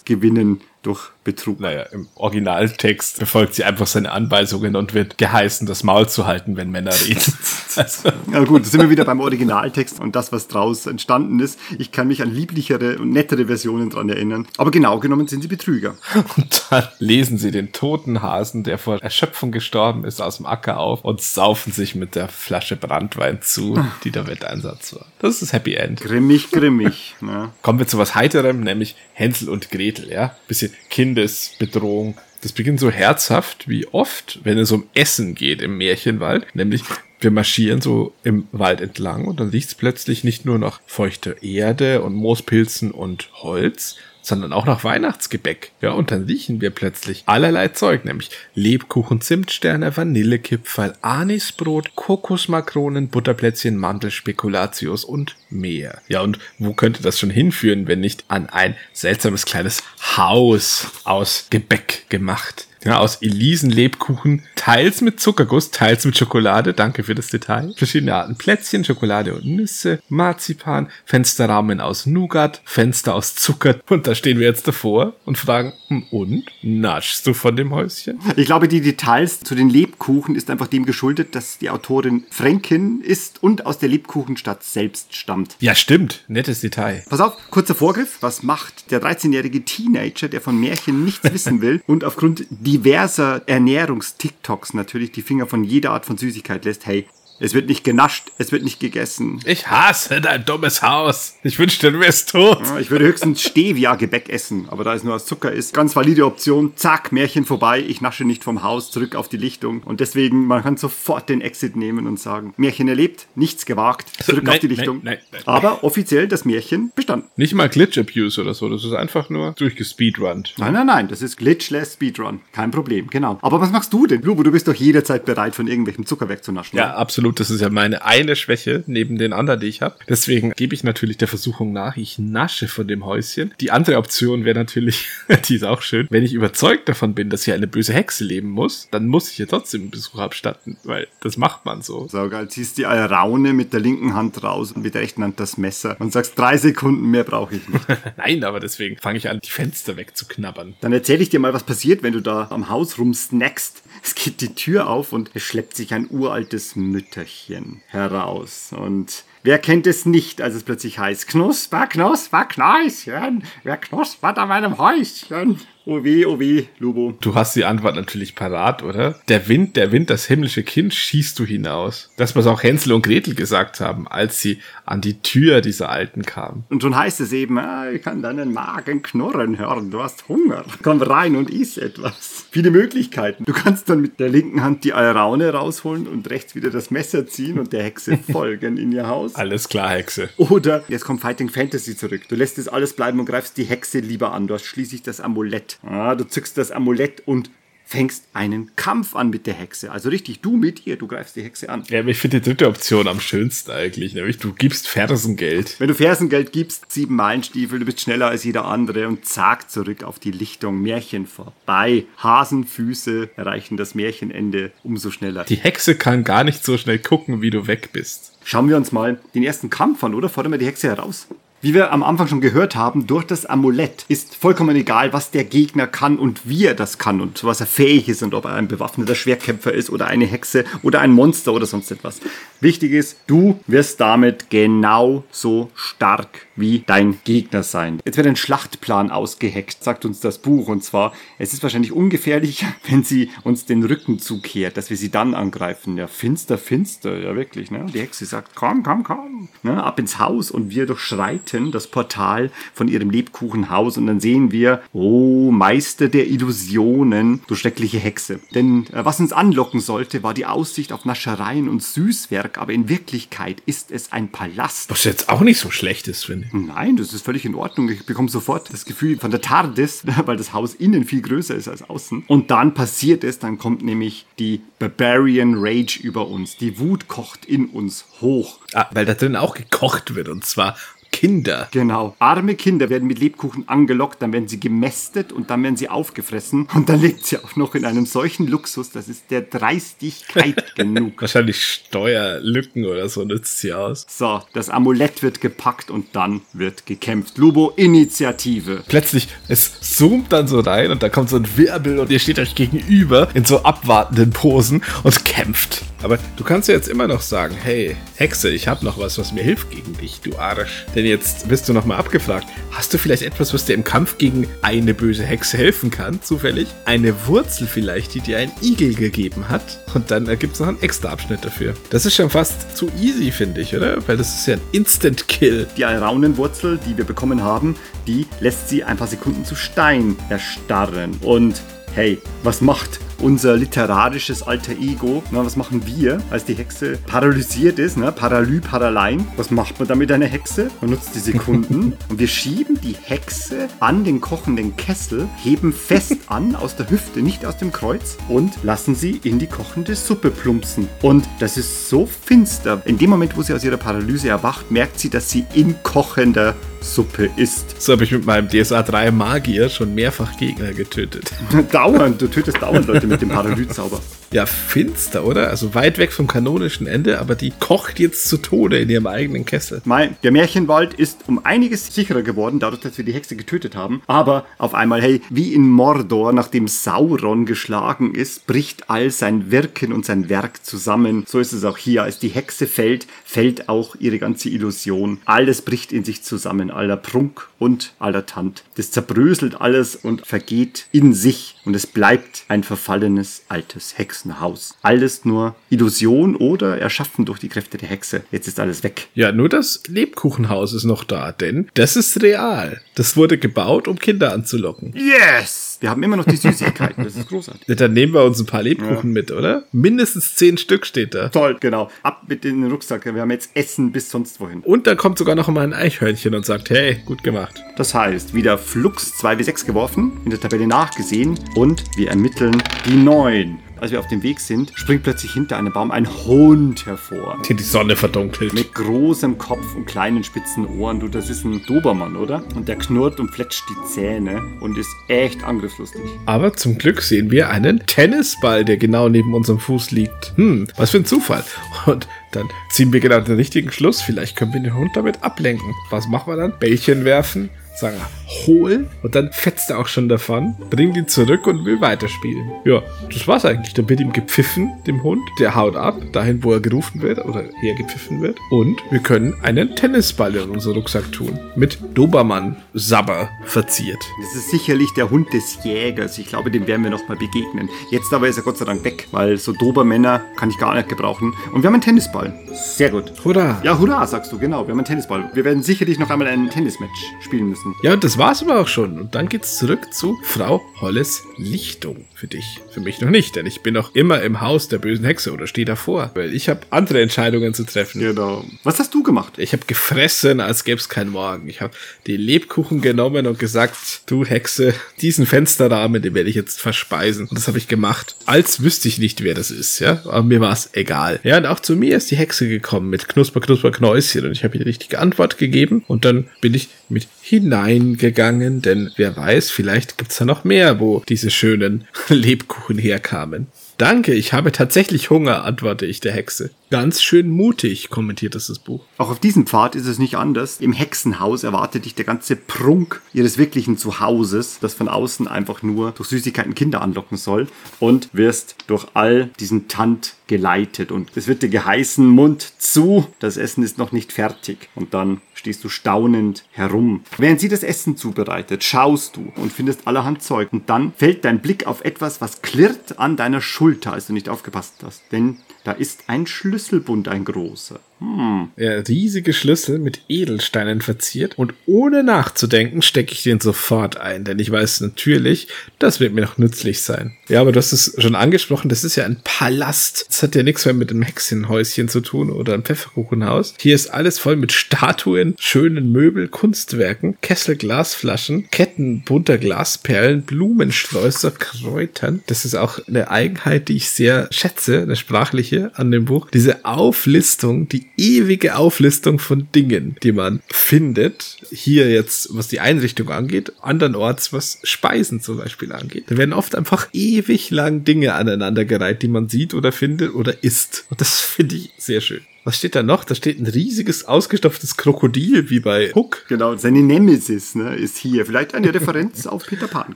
gewinnen durch Betrug. Naja, im Originaltext befolgt sie einfach seine Anweisungen und wird geheißen, das Maul zu halten, wenn Männer reden. also. Ja gut, da sind wir wieder beim Originaltext und das, was draus entstanden ist. Ich kann mich an lieblichere und nettere Versionen dran erinnern. Aber genau genommen sind sie Betrüger. Und dann lesen sie den toten Hasen, der vor Erschöpfung gestorben ist, aus dem Acker auf und saufen sich mit der Flasche Brandwein zu, die der Wetteinsatz war. Das ist das Happy End. Grimmig, grimmig. ne? Kommen wir zu was Heiterem, nämlich Hänsel und Gretel, ja? Bisschen Kindesbedrohung. Das beginnt so herzhaft wie oft, wenn es um Essen geht im Märchenwald. Nämlich, wir marschieren so im Wald entlang und dann riecht es plötzlich nicht nur nach feuchter Erde und Moospilzen und Holz, sondern auch nach Weihnachtsgebäck. Ja, und dann riechen wir plötzlich allerlei Zeug, nämlich Lebkuchen, Zimtsterne, Vanillekipferl, Anisbrot, Kokosmakronen, Butterplätzchen, Mandelspekulatius und mehr. Ja, und wo könnte das schon hinführen, wenn nicht an ein seltsames kleines Haus aus Gebäck gemacht? Ja, aus Elisen-Lebkuchen, teils mit Zuckerguss, teils mit Schokolade, danke für das Detail. Verschiedene Arten Plätzchen, Schokolade und Nüsse, Marzipan, Fensterrahmen aus Nougat, Fenster aus Zucker. Und da stehen wir jetzt davor und fragen, hm, und? Naschst du von dem Häuschen? Ich glaube, die Details zu den Lebkuchen ist einfach dem geschuldet, dass die Autorin Fränkin ist und aus der Lebkuchenstadt selbst stammt. Ja, stimmt. Nettes Detail. Pass auf, kurzer Vorgriff. Was macht der 13-jährige Teenager, der von Märchen nichts wissen will und aufgrund diverser Ernährungs-TikToks natürlich die Finger von jeder Art von Süßigkeit lässt? Hey, es wird nicht genascht, es wird nicht gegessen. Ich hasse dein dummes Haus. Ich wünschte, du wärst tot. Ja, Ich würde höchstens Stevia-Gebäck essen, aber da es nur aus Zucker ist, ganz valide Option. Zack, Märchen vorbei. Ich nasche nicht vom Haus zurück auf die Lichtung. Und deswegen, man kann sofort den Exit nehmen und sagen, Märchen erlebt, nichts gewagt, zurück Nein, auf die Lichtung. nein, nein, nein. aber offiziell das Märchen bestanden. Nicht mal Glitch-Abuse oder so. Das ist einfach nur durchgespeedrunnt. Nein, nein, nein, das ist glitchless Speedrun. Kein Problem, genau. Aber was machst du denn? Lubo, du bist doch jederzeit bereit, von irgendwelchem Zucker wegzunaschen. Ja, absolut. Das ist ja meine eine Schwäche neben den anderen, die ich habe. Deswegen gebe ich natürlich der Versuchung nach, ich nasche von dem Häuschen. Die andere Option wäre natürlich, die ist auch schön, wenn ich überzeugt davon bin, dass hier eine böse Hexe leben muss, dann muss ich hier trotzdem einen Besuch abstatten, weil das macht man so. So geil, ziehst die Raune mit der linken Hand raus und mit der rechten Hand das Messer und sagst, drei Sekunden mehr brauche ich nicht. Nein, aber deswegen fange ich an, die Fenster wegzuknabbern. Dann erzähle ich dir mal, was passiert, wenn du da am Haus rumsnackst. Es geht die Tür auf und es schleppt sich ein uraltes Mütterchen heraus. Und wer kennt es nicht, als es plötzlich heißt, Knusper, Knusper, Knäuschen, wer knuspert an meinem Häuschen? Oh weh, oh weh, Lubo. Du hast die Antwort natürlich parat, oder? Der Wind, der Wind, das himmlische Kind schießt du hinaus. Das, was auch Hänsel und Gretel gesagt haben, als sie an die Tür dieser Alten kamen. Und schon heißt es eben, ah, ich kann deinen Magen knurren hören, du hast Hunger. Komm rein und iss etwas. Viele Möglichkeiten. Du kannst dann mit der linken Hand die Alraune rausholen und rechts wieder das Messer ziehen und der Hexe folgen in ihr Haus. Alles klar, Hexe. Oder jetzt kommt Fighting Fantasy zurück. Du lässt es alles bleiben und greifst die Hexe lieber an. Du hast schließlich das Amulett. Ah, du zückst das Amulett und fängst einen Kampf an mit der Hexe. Also richtig, du mit ihr, du greifst die Hexe an. Ja, aber ich finde die dritte Option am schönsten eigentlich, nämlich du gibst Fersengeld. Wenn du Fersengeld gibst, sieben Meilenstiefel, du bist schneller als jeder andere und zack, zurück auf die Lichtung. Märchen vorbei. Hasenfüße erreichen das Märchenende umso schneller. Die Hexe kann gar nicht so schnell gucken, wie du weg bist. Schauen wir uns mal den ersten Kampf an, oder? Fordern wir die Hexe heraus. Wie wir am Anfang schon gehört haben, durch das Amulett ist vollkommen egal, was der Gegner kann und wie er das kann und was er fähig ist und ob er ein bewaffneter Schwerkämpfer ist oder eine Hexe oder ein Monster oder sonst etwas. Wichtig ist, du wirst damit genauso stark wie dein Gegner sein. Jetzt wird ein Schlachtplan ausgeheckt, sagt uns das Buch. Und zwar, es ist wahrscheinlich ungefährlicher, wenn sie uns den Rücken zukehrt, dass wir sie dann angreifen. Ja, finster, finster, ja wirklich. Ne? Die Hexe sagt, komm, komm, komm, ne? ab ins Haus und wir durchschreiten das Portal von ihrem Lebkuchenhaus und dann sehen wir, oh, Meister der Illusionen, du schreckliche Hexe. Denn äh, was uns anlocken sollte, war die Aussicht auf Naschereien und Süßwerk, aber in Wirklichkeit ist es ein Palast. Was jetzt auch nicht so schlecht ist, finde ich. Nein, das ist völlig in Ordnung. Ich bekomme sofort das Gefühl von der TARDIS, weil das Haus innen viel größer ist als außen. Und dann passiert es, dann kommt nämlich die Barbarian Rage über uns. Die Wut kocht in uns hoch. Ah, weil da drin auch gekocht wird und zwar Kinder. Genau. Arme Kinder werden mit Lebkuchen angelockt, dann werden sie gemästet und dann werden sie aufgefressen. Und dann lebt sie auch noch in einem solchen Luxus, das ist der Dreistigkeit genug. Wahrscheinlich Steuerlücken oder so nützt sie aus. So, das Amulett wird gepackt und dann wird gekämpft. Lubo, Initiative. Plötzlich, es zoomt dann so rein und da kommt so ein Wirbel und ihr steht euch gegenüber in so abwartenden Posen und kämpft. Aber du kannst ja jetzt immer noch sagen, hey, Hexe, ich habe noch was, was mir hilft gegen dich, du Arsch. Denn jetzt bist du nochmal abgefragt. Hast du vielleicht etwas, was dir im Kampf gegen eine böse Hexe helfen kann, zufällig? Eine Wurzel vielleicht, die dir ein Igel gegeben hat? Und dann gibt es noch einen extra Abschnitt dafür. Das ist schon fast zu easy, finde ich, oder? Weil das ist ja ein Instant-Kill. Die Alraunenwurzel, die wir bekommen haben, die lässt sie ein paar Sekunden zu Stein erstarren. Und hey, was macht unser literarisches alter Ego. Na, was machen wir, als die Hexe paralysiert ist? Ne? Paralü, Paralein. Was macht man da mit einer Hexe? Man nutzt die Sekunden und wir schieben die Hexe an den kochenden Kessel, heben fest an aus der Hüfte, nicht aus dem Kreuz und lassen sie in die kochende Suppe plumpsen. Und das ist so finster. In dem Moment, wo sie aus ihrer Paralyse erwacht, merkt sie, dass sie in kochender Suppe ist. So habe ich mit meinem DSA 3 Magier schon mehrfach Gegner getötet. dauernd, du tötest dauernd Leute mit dem Paralyzauber. Ja, finster, oder? Also weit weg vom kanonischen Ende, aber die kocht jetzt zu Tode in ihrem eigenen Kessel. Mein, der Märchenwald ist um einiges sicherer geworden, dadurch, dass wir die Hexe getötet haben. Aber auf einmal, hey, wie in Mordor, nachdem Sauron geschlagen ist, bricht all sein Wirken und sein Werk zusammen. So ist es auch hier. Als die Hexe fällt, fällt auch ihre ganze Illusion. Alles bricht in sich zusammen, aller Prunk und aller Tant. Das zerbröselt alles und vergeht in sich und es bleibt ein verfallenes altes Hexenhaus. Alles nur Illusion oder erschaffen durch die Kräfte der Hexe. Jetzt ist alles weg. Ja, nur das Lebkuchenhaus ist noch da, denn das ist real. Das wurde gebaut, um Kinder anzulocken. Yes! Wir haben immer noch die Süßigkeiten. Das ist großartig. Ja, dann nehmen wir uns ein paar Lebkuchen mit, oder? Mindestens zehn Stück steht da. Toll, genau. Ab mit in den Rucksack. Wir haben jetzt Essen bis sonst wohin. Und da kommt sogar noch mal ein Eichhörnchen und sagt, hey, gut gemacht. Das heißt, wieder Flux 2W6 geworfen, in der Tabelle nachgesehen und wir ermitteln die 9. Als wir auf dem Weg sind, springt plötzlich hinter einem Baum ein Hund hervor. Die die Sonne verdunkelt. Mit großem Kopf und kleinen spitzen Ohren. Du, das ist ein Dobermann, oder? Und der knurrt und fletscht die Zähne und ist echt angriffslustig. Aber zum Glück sehen wir einen Tennisball, der genau neben unserem Fuß liegt. Hm, was für ein Zufall. Und dann ziehen wir genau den richtigen Schluss. Vielleicht können wir den Hund damit ablenken. Was machen wir dann? Bällchen werfen, sagen, hol und dann fetzt er auch schon davon, bringt ihn zurück und will weiterspielen. Ja, das war's eigentlich. Dann wird ihm gepfiffen, dem Hund. Der haut ab, dahin, wo er gerufen wird oder hergepfiffen wird. Und wir können einen Tennisball in unseren Rucksack tun. Mit Dobermann-Sabber verziert. Das ist sicherlich der Hund des Jägers. Ich glaube, dem werden wir nochmal begegnen. Jetzt aber ist er Gott sei Dank weg, weil so Dobermänner kann ich gar nicht gebrauchen. Und wir haben einen Tennisball. Sehr gut. Hurra! Ja, hurra, sagst du, genau. Wir haben einen Tennisball. Wir werden sicherlich noch einmal ein Tennismatch spielen müssen. Ja, und das war's aber auch schon. Und dann geht's zurück zu Frau Holles Lichtung. Für dich. Für mich noch nicht, denn ich bin noch immer im Haus der bösen Hexe oder stehe davor. Weil ich habe andere Entscheidungen zu treffen. Genau. Was hast du gemacht? Ich habe gefressen, als gäbe es keinen Morgen. Ich habe die Lebkuchen genommen und gesagt, du Hexe, diesen Fensterrahmen, den werde ich jetzt verspeisen. Und das habe ich gemacht, als wüsste ich nicht, wer das ist, ja. Aber mir war es egal. Ja, und auch zu mir ist die Hexe gekommen mit Knusper, Knusper, Knäuschen und ich habe ihr die richtige Antwort gegeben und dann bin ich mit hineingegangen, denn wer weiß, vielleicht gibt's da noch mehr, wo diese schönen Lebkuchen herkamen. Danke, ich habe tatsächlich Hunger, antworte ich der Hexe. Ganz schön mutig, kommentiert das, das Buch. Auch auf diesem Pfad ist es nicht anders. Im Hexenhaus erwartet dich der ganze Prunk ihres wirklichen Zuhauses, das von außen einfach nur durch Süßigkeiten Kinder anlocken soll und wirst durch all diesen Tant geleitet und es wird dir geheißen, Mund zu, das Essen ist noch nicht fertig und dann stehst du staunend herum. Während sie das Essen zubereitet, schaust du und findest allerhand Zeug und dann fällt dein Blick auf etwas, was klirrt an deiner Schulter, als du nicht aufgepasst hast, denn da ist ein Schlüsselbund, ein großer. Hm. Ja, riesige Schlüssel mit Edelsteinen verziert und ohne nachzudenken stecke ich den sofort ein, denn ich weiß natürlich, das wird mir noch nützlich sein. Ja, aber du hast es schon angesprochen, das ist ja ein Palast. Das hat ja nichts mehr mit einem Hexenhäuschen zu tun oder einem Pfefferkuchenhaus. Hier ist alles voll mit Statuen, schönen Möbel, Kunstwerken, Kessel, Glasflaschen, Ketten bunter Glasperlen, Blumensträußer, Kräutern. Das ist auch eine Eigenheit, die ich sehr schätze, eine sprachliche an dem Buch. Diese Auflistung, die ewige Auflistung von Dingen, die man findet. Hier jetzt, was die Einrichtung angeht, andernorts, was Speisen zum Beispiel angeht. Da werden oft einfach ewig lang Dinge aneinandergereiht, die man sieht oder findet oder isst. Und das finde ich sehr schön. Was steht da noch? Da steht ein riesiges, ausgestopftes Krokodil, wie bei Hook. Genau, seine Nemesis ne, ist hier. Vielleicht eine Referenz auf Peter Pan,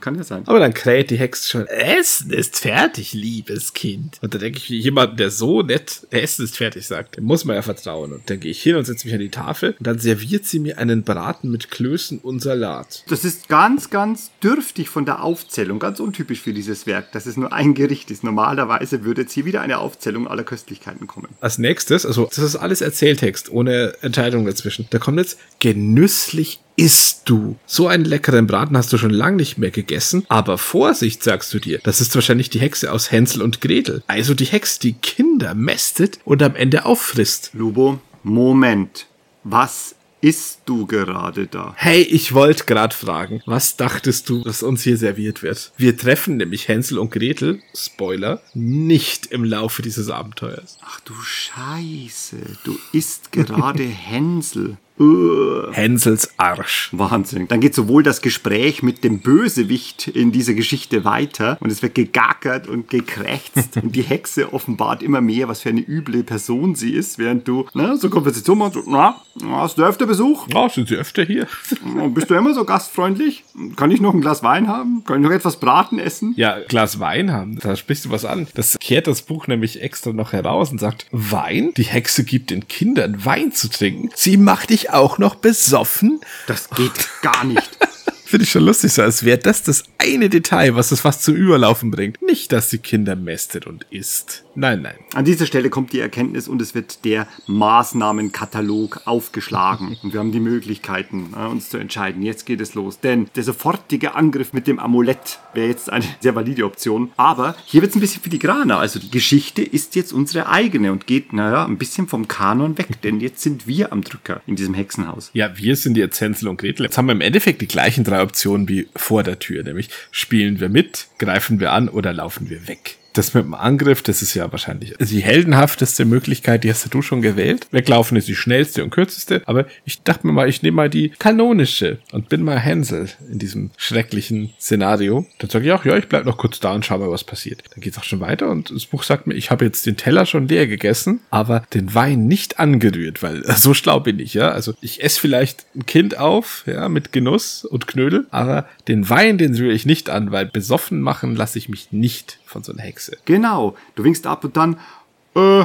kann ja sein. Aber dann kräht die Hexe schon, Essen ist fertig, liebes Kind. Und da denke ich, jemand, der so nett Essen ist fertig sagt, dem muss man ja vertrauen. Und dann gehe ich hin und setze mich an die Tafel und dann serviert sie mir einen Braten mit Klößen und Salat. Das ist ganz, ganz dürftig von der Aufzählung, ganz untypisch für dieses Werk, dass es nur ein Gericht ist. Normalerweise würde jetzt hier wieder eine Aufzählung aller Köstlichkeiten kommen. Als nächstes, also das ist alles Erzähltext, ohne Entscheidung dazwischen. Da kommt jetzt genüsslich isst du? So einen leckeren Braten hast du schon lange nicht mehr gegessen. Aber Vorsicht, sagst du dir, das ist wahrscheinlich die Hexe aus Hänsel und Gretel. Also die Hexe, die Kinder mästet und am Ende auffrisst. Lubo, Moment. Was isst du gerade da? Hey, ich wollte gerade fragen, was dachtest du, was uns hier serviert wird? Wir treffen nämlich Hänsel und Gretel, Spoiler, nicht im Laufe dieses Abenteuers. Ach du Scheiße, du isst gerade Hänsel. Hänsels Arsch. Wahnsinn. Dann geht sowohl das Gespräch mit dem Bösewicht in dieser Geschichte weiter und es wird gegackert und gekrächzt und die Hexe offenbart immer mehr, was für eine üble Person sie ist, während du ne, so Konversation machst, na, hast du öfter Besuch? Ja, sind sie öfter hier? Bist du immer so gastfreundlich? Kann ich noch ein Glas Wein haben? Kann ich noch etwas Braten essen? Ja, Glas Wein haben, da sprichst du was an. Das kehrt das Buch nämlich extra noch heraus und sagt, Wein? Die Hexe gibt den Kindern Wein zu trinken. Sie macht dich auch noch besoffen? Das geht gar nicht. Finde ich schon lustig, so als wäre das das eine Detail, was das fast zum Überlaufen bringt. Nicht, dass die Kinder mästet und isst. Nein, nein. An dieser Stelle kommt die Erkenntnis und es wird der Maßnahmenkatalog aufgeschlagen. Und wir haben die Möglichkeiten, äh, uns zu entscheiden. Jetzt geht es los. Denn der sofortige Angriff mit dem Amulett wäre jetzt eine sehr valide Option. Aber hier wird es ein bisschen filigraner. Also die Geschichte ist jetzt unsere eigene und geht, naja, ein bisschen vom Kanon weg. Denn jetzt sind wir am Drücker in diesem Hexenhaus. Ja, wir sind jetzt Hänsel und Gretel. Jetzt haben wir im Endeffekt die gleichen drei Optionen wie vor der Tür. Nämlich spielen wir mit, greifen wir an oder laufen wir weg. Das mit dem Angriff, das ist ja wahrscheinlich die heldenhafteste Möglichkeit, die hast du schon gewählt. Weglaufen ist die schnellste und kürzeste, aber ich dachte mir mal, ich nehme mal die kanonische und bin mal Hänsel in diesem schrecklichen Szenario. Dann sage ich auch, ja, ich bleib noch kurz da und schau mal, was passiert. Dann geht's auch schon weiter und das Buch sagt mir, ich habe jetzt den Teller schon leer gegessen, aber den Wein nicht angerührt, weil so schlau bin ich, ja. Also ich esse vielleicht ein Kind auf, ja, mit Genuss und Knödel, aber den Wein, den rühre ich nicht an, weil besoffen machen lasse ich mich nicht von so einer Hexe. Genau. Du winkst ab und dann, äh,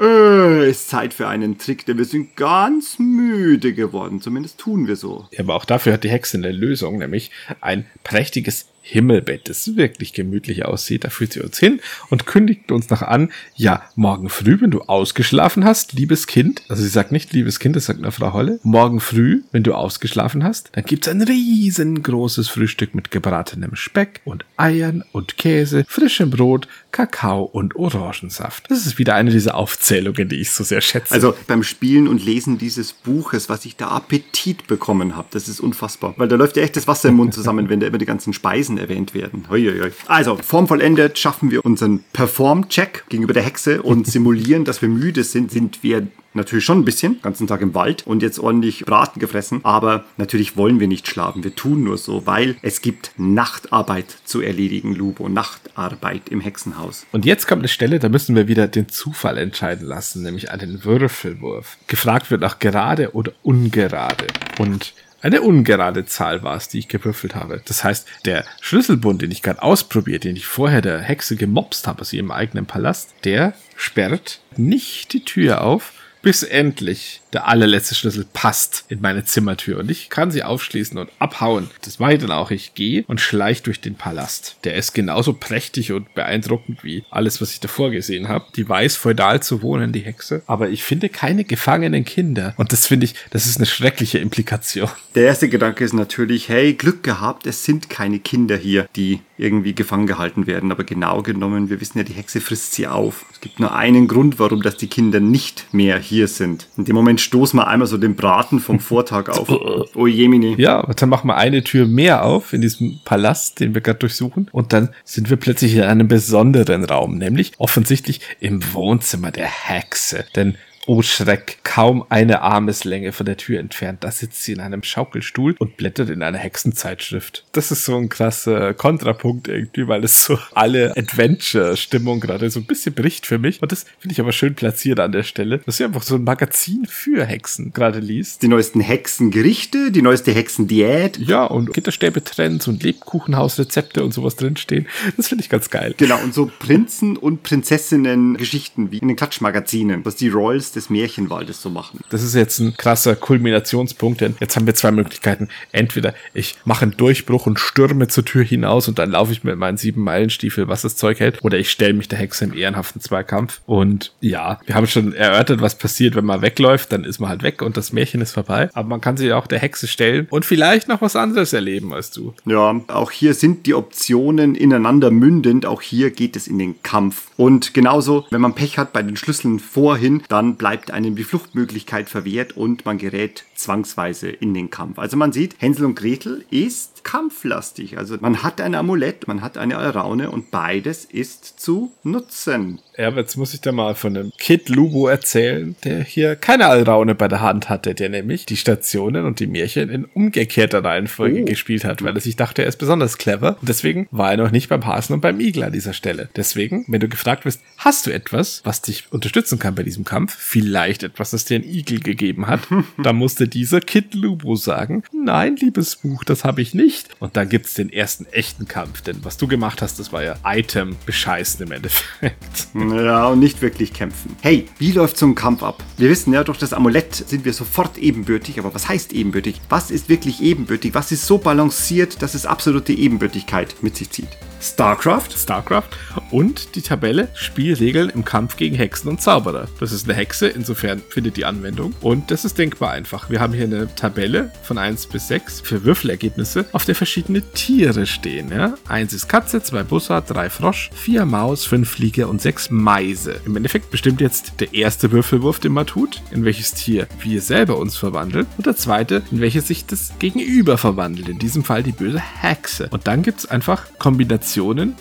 äh, ist Zeit für einen Trick, denn wir sind ganz müde geworden. Zumindest tun wir so. Ja, aber auch dafür hat die Hexe eine Lösung, nämlich ein prächtiges Himmelbett, das wirklich gemütlich aussieht. Da führt sie uns hin und kündigt uns noch an, ja, morgen früh, wenn du ausgeschlafen hast, liebes Kind, also sie sagt nicht liebes Kind, das sagt nur Frau Holle, morgen früh, wenn du ausgeschlafen hast, dann gibt's ein riesengroßes Frühstück mit gebratenem Speck und Eiern und Käse, frischem Brot, Kakao und Orangensaft. Das ist wieder eine dieser Aufzählungen, die ich so sehr schätze. Also beim Spielen und Lesen dieses Buches, was ich da Appetit bekommen habe, das ist unfassbar. Weil da läuft ja echt das Wasser im Mund zusammen, wenn da immer die ganzen Speisen erwähnt werden. Uiuiui. Also, formvollendet schaffen wir unseren Perform-Check gegenüber der Hexe und simulieren, dass wir müde sind, sind wir natürlich schon ein bisschen, ganzen Tag im Wald und jetzt ordentlich Braten gefressen, aber natürlich wollen wir nicht schlafen. Wir tun nur so, weil es gibt Nachtarbeit zu erledigen, Lubo, Nachtarbeit im Hexenhaus. Und jetzt kommt eine Stelle, da müssen wir wieder den Zufall entscheiden lassen, nämlich einen Würfelwurf. Gefragt wird auch gerade oder ungerade. Und eine ungerade Zahl war es, die ich gewürfelt habe. Das heißt, der Schlüsselbund, den ich gerade ausprobiert, den ich vorher der Hexe gemobst habe, also ihrem eigenen Palast, der sperrt nicht die Tür auf, bis endlich der allerletzte Schlüssel passt in meine Zimmertür und ich kann sie aufschließen und abhauen. Das mache ich dann auch. Ich gehe und schleich durch den Palast. Der ist genauso prächtig und beeindruckend wie alles, was ich davor gesehen habe. Die weiß feudal zu wohnen, die Hexe. Aber ich finde keine gefangenen Kinder. Und das finde ich, das ist eine schreckliche Implikation. Der erste Gedanke ist natürlich, hey, Glück gehabt, es sind keine Kinder hier, die irgendwie gefangen gehalten werden. Aber genau genommen, wir wissen ja, die Hexe frisst sie auf. Es gibt nur einen Grund, warum dass die Kinder nicht mehr hier sind. In dem Moment stoßen wir einmal so den Braten vom Vortag auf. Oh Jemini. Ja, dann machen wir eine Tür mehr auf in diesem Palast, den wir gerade durchsuchen. Und dann sind wir plötzlich in einem besonderen Raum, nämlich offensichtlich im Wohnzimmer der Hexe. Denn Oh Schreck, kaum eine Armeslänge von der Tür entfernt, da sitzt sie in einem Schaukelstuhl und blättert in einer Hexenzeitschrift. Das ist so ein krasser Kontrapunkt irgendwie, weil es so alle Adventure-Stimmung gerade so ein bisschen bricht für mich. Und das finde ich aber schön platziert an der Stelle, dass sie einfach so ein Magazin für Hexen gerade liest. Die neuesten Hexengerichte, die neueste Hexendiät. Ja, und Gitterstäbe-Trends und Lebkuchenhausrezepte und sowas drinstehen. Das finde ich ganz geil. Genau, und so Prinzen- und Prinzessinnen-Geschichten wie in den Klatschmagazinen, was die Royals Des Märchenwaldes so machen. Das ist jetzt ein krasser Kulminationspunkt, denn jetzt haben wir zwei Möglichkeiten. Entweder ich mache einen Durchbruch und stürme zur Tür hinaus und dann laufe ich mit meinen sieben Meilenstiefel, was das Zeug hält, oder ich stelle mich der Hexe im ehrenhaften Zweikampf. Und ja, wir haben schon erörtert, was passiert, wenn man wegläuft, dann ist man halt weg und das Märchen ist vorbei. Aber man kann sich auch der Hexe stellen und vielleicht noch was anderes erleben als du. Ja, auch hier sind die Optionen ineinander mündend. Auch hier geht es in den Kampf. Und genauso, wenn man Pech hat bei den Schlüsseln vorhin, dann bleibt einem die Fluchtmöglichkeit verwehrt und man gerät zwangsweise in den Kampf. Also man sieht, Hänsel und Gretel ist kampflastig. Also man hat ein Amulett, man hat eine Alraune und beides ist zu nutzen. Ja, aber jetzt muss ich da mal von einem Kid Lubo erzählen, der hier keine Alraune bei der Hand hatte, der nämlich die Stationen und die Märchen in umgekehrter Reihenfolge Oh. gespielt hat, weil er sich dachte, er ist besonders clever. Und deswegen war er noch nicht beim Hasen und beim Igel an dieser Stelle. Deswegen, wenn du gefragt wirst, hast du etwas, was dich unterstützen kann bei diesem Kampf? Vielleicht etwas, das dir ein Igel gegeben hat? dann musste dieser Kid Lubo sagen, nein, liebes Buch, das habe ich nicht. Und dann gibt's den ersten echten Kampf, denn was du gemacht hast, das war ja Item bescheißen im Endeffekt. Ja, und nicht wirklich kämpfen. Hey, wie läuft so ein Kampf ab? Wir wissen ja, durch das Amulett sind wir sofort ebenbürtig, aber was heißt ebenbürtig? Was ist wirklich ebenbürtig? Was ist so balanciert, dass es absolute Ebenbürtigkeit mit sich zieht? StarCraft? StarCraft und die Tabelle Spielregeln im Kampf gegen Hexen und Zauberer. Das ist eine Hexe, insofern findet die Anwendung und das ist denkbar einfach. Wir haben hier eine Tabelle von 1 bis 6 für Würfelergebnisse, auf der verschiedene Tiere stehen. Ja? 1 ist Katze, 2 Bussard, 3 Frosch, 4 Maus, 5 Flieger und 6 Meise. Im Endeffekt bestimmt jetzt der erste Würfelwurf, den man tut, in welches Tier wir selber uns verwandeln und der zweite, in welches sich das Gegenüber verwandelt. In diesem Fall die böse Hexe. Und dann gibt es einfach Kombinationen,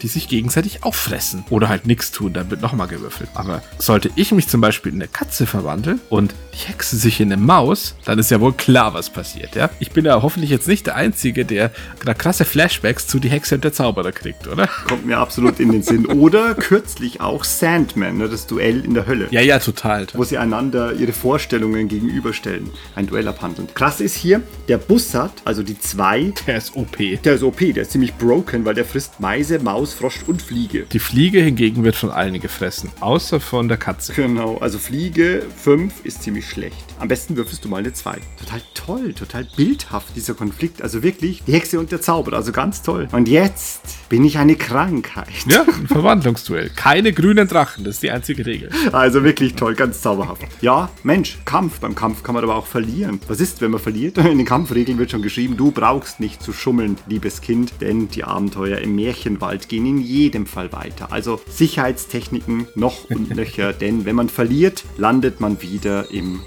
die sich gegenseitig auffressen oder halt nichts tun, dann wird nochmal gewürfelt. Aber sollte ich mich zum Beispiel in eine Katze verwandeln und die Hexe sich in eine Maus, dann ist ja wohl klar, was passiert, ja? Ich bin ja hoffentlich jetzt nicht der Einzige, der gerade krasse Flashbacks zu die Hexe und der Zauberer kriegt, oder? Kommt mir absolut in den Sinn. Oder kürzlich auch Sandman, ne, das Duell in der Hölle. Ja, ja, total. wo sie einander ihre Vorstellungen gegenüberstellen. Ein Duell abhandeln. Krass ist hier, der Bussard, also die zwei, Der ist OP. der ist OP, der ist ziemlich broken, weil der frisst Meise, Maus, Frosch und Fliege. Die Fliege hingegen wird von allen gefressen, außer von der Katze. Genau, also Fliege 5 ist ziemlich schlecht. Am besten würfelst du mal eine 2. Total toll, total bildhaft dieser Konflikt. Also wirklich, die Hexe und der Zauberer, also ganz toll. Und jetzt bin ich eine Krankheit. Ja, ein Verwandlungsduell. Keine grünen Drachen, das ist die einzige Regel. Also wirklich toll, ganz zauberhaft. Ja, Mensch, Kampf. Beim Kampf kann man aber auch verlieren. Was ist, wenn man verliert? In den Kampfregeln wird schon geschrieben, du brauchst nicht zu schummeln, liebes Kind, denn die Abenteuer im Märchenwald gehen in jedem Fall weiter. Also Sicherheitstechniken noch und nöcher, denn wenn man verliert, landet man wieder im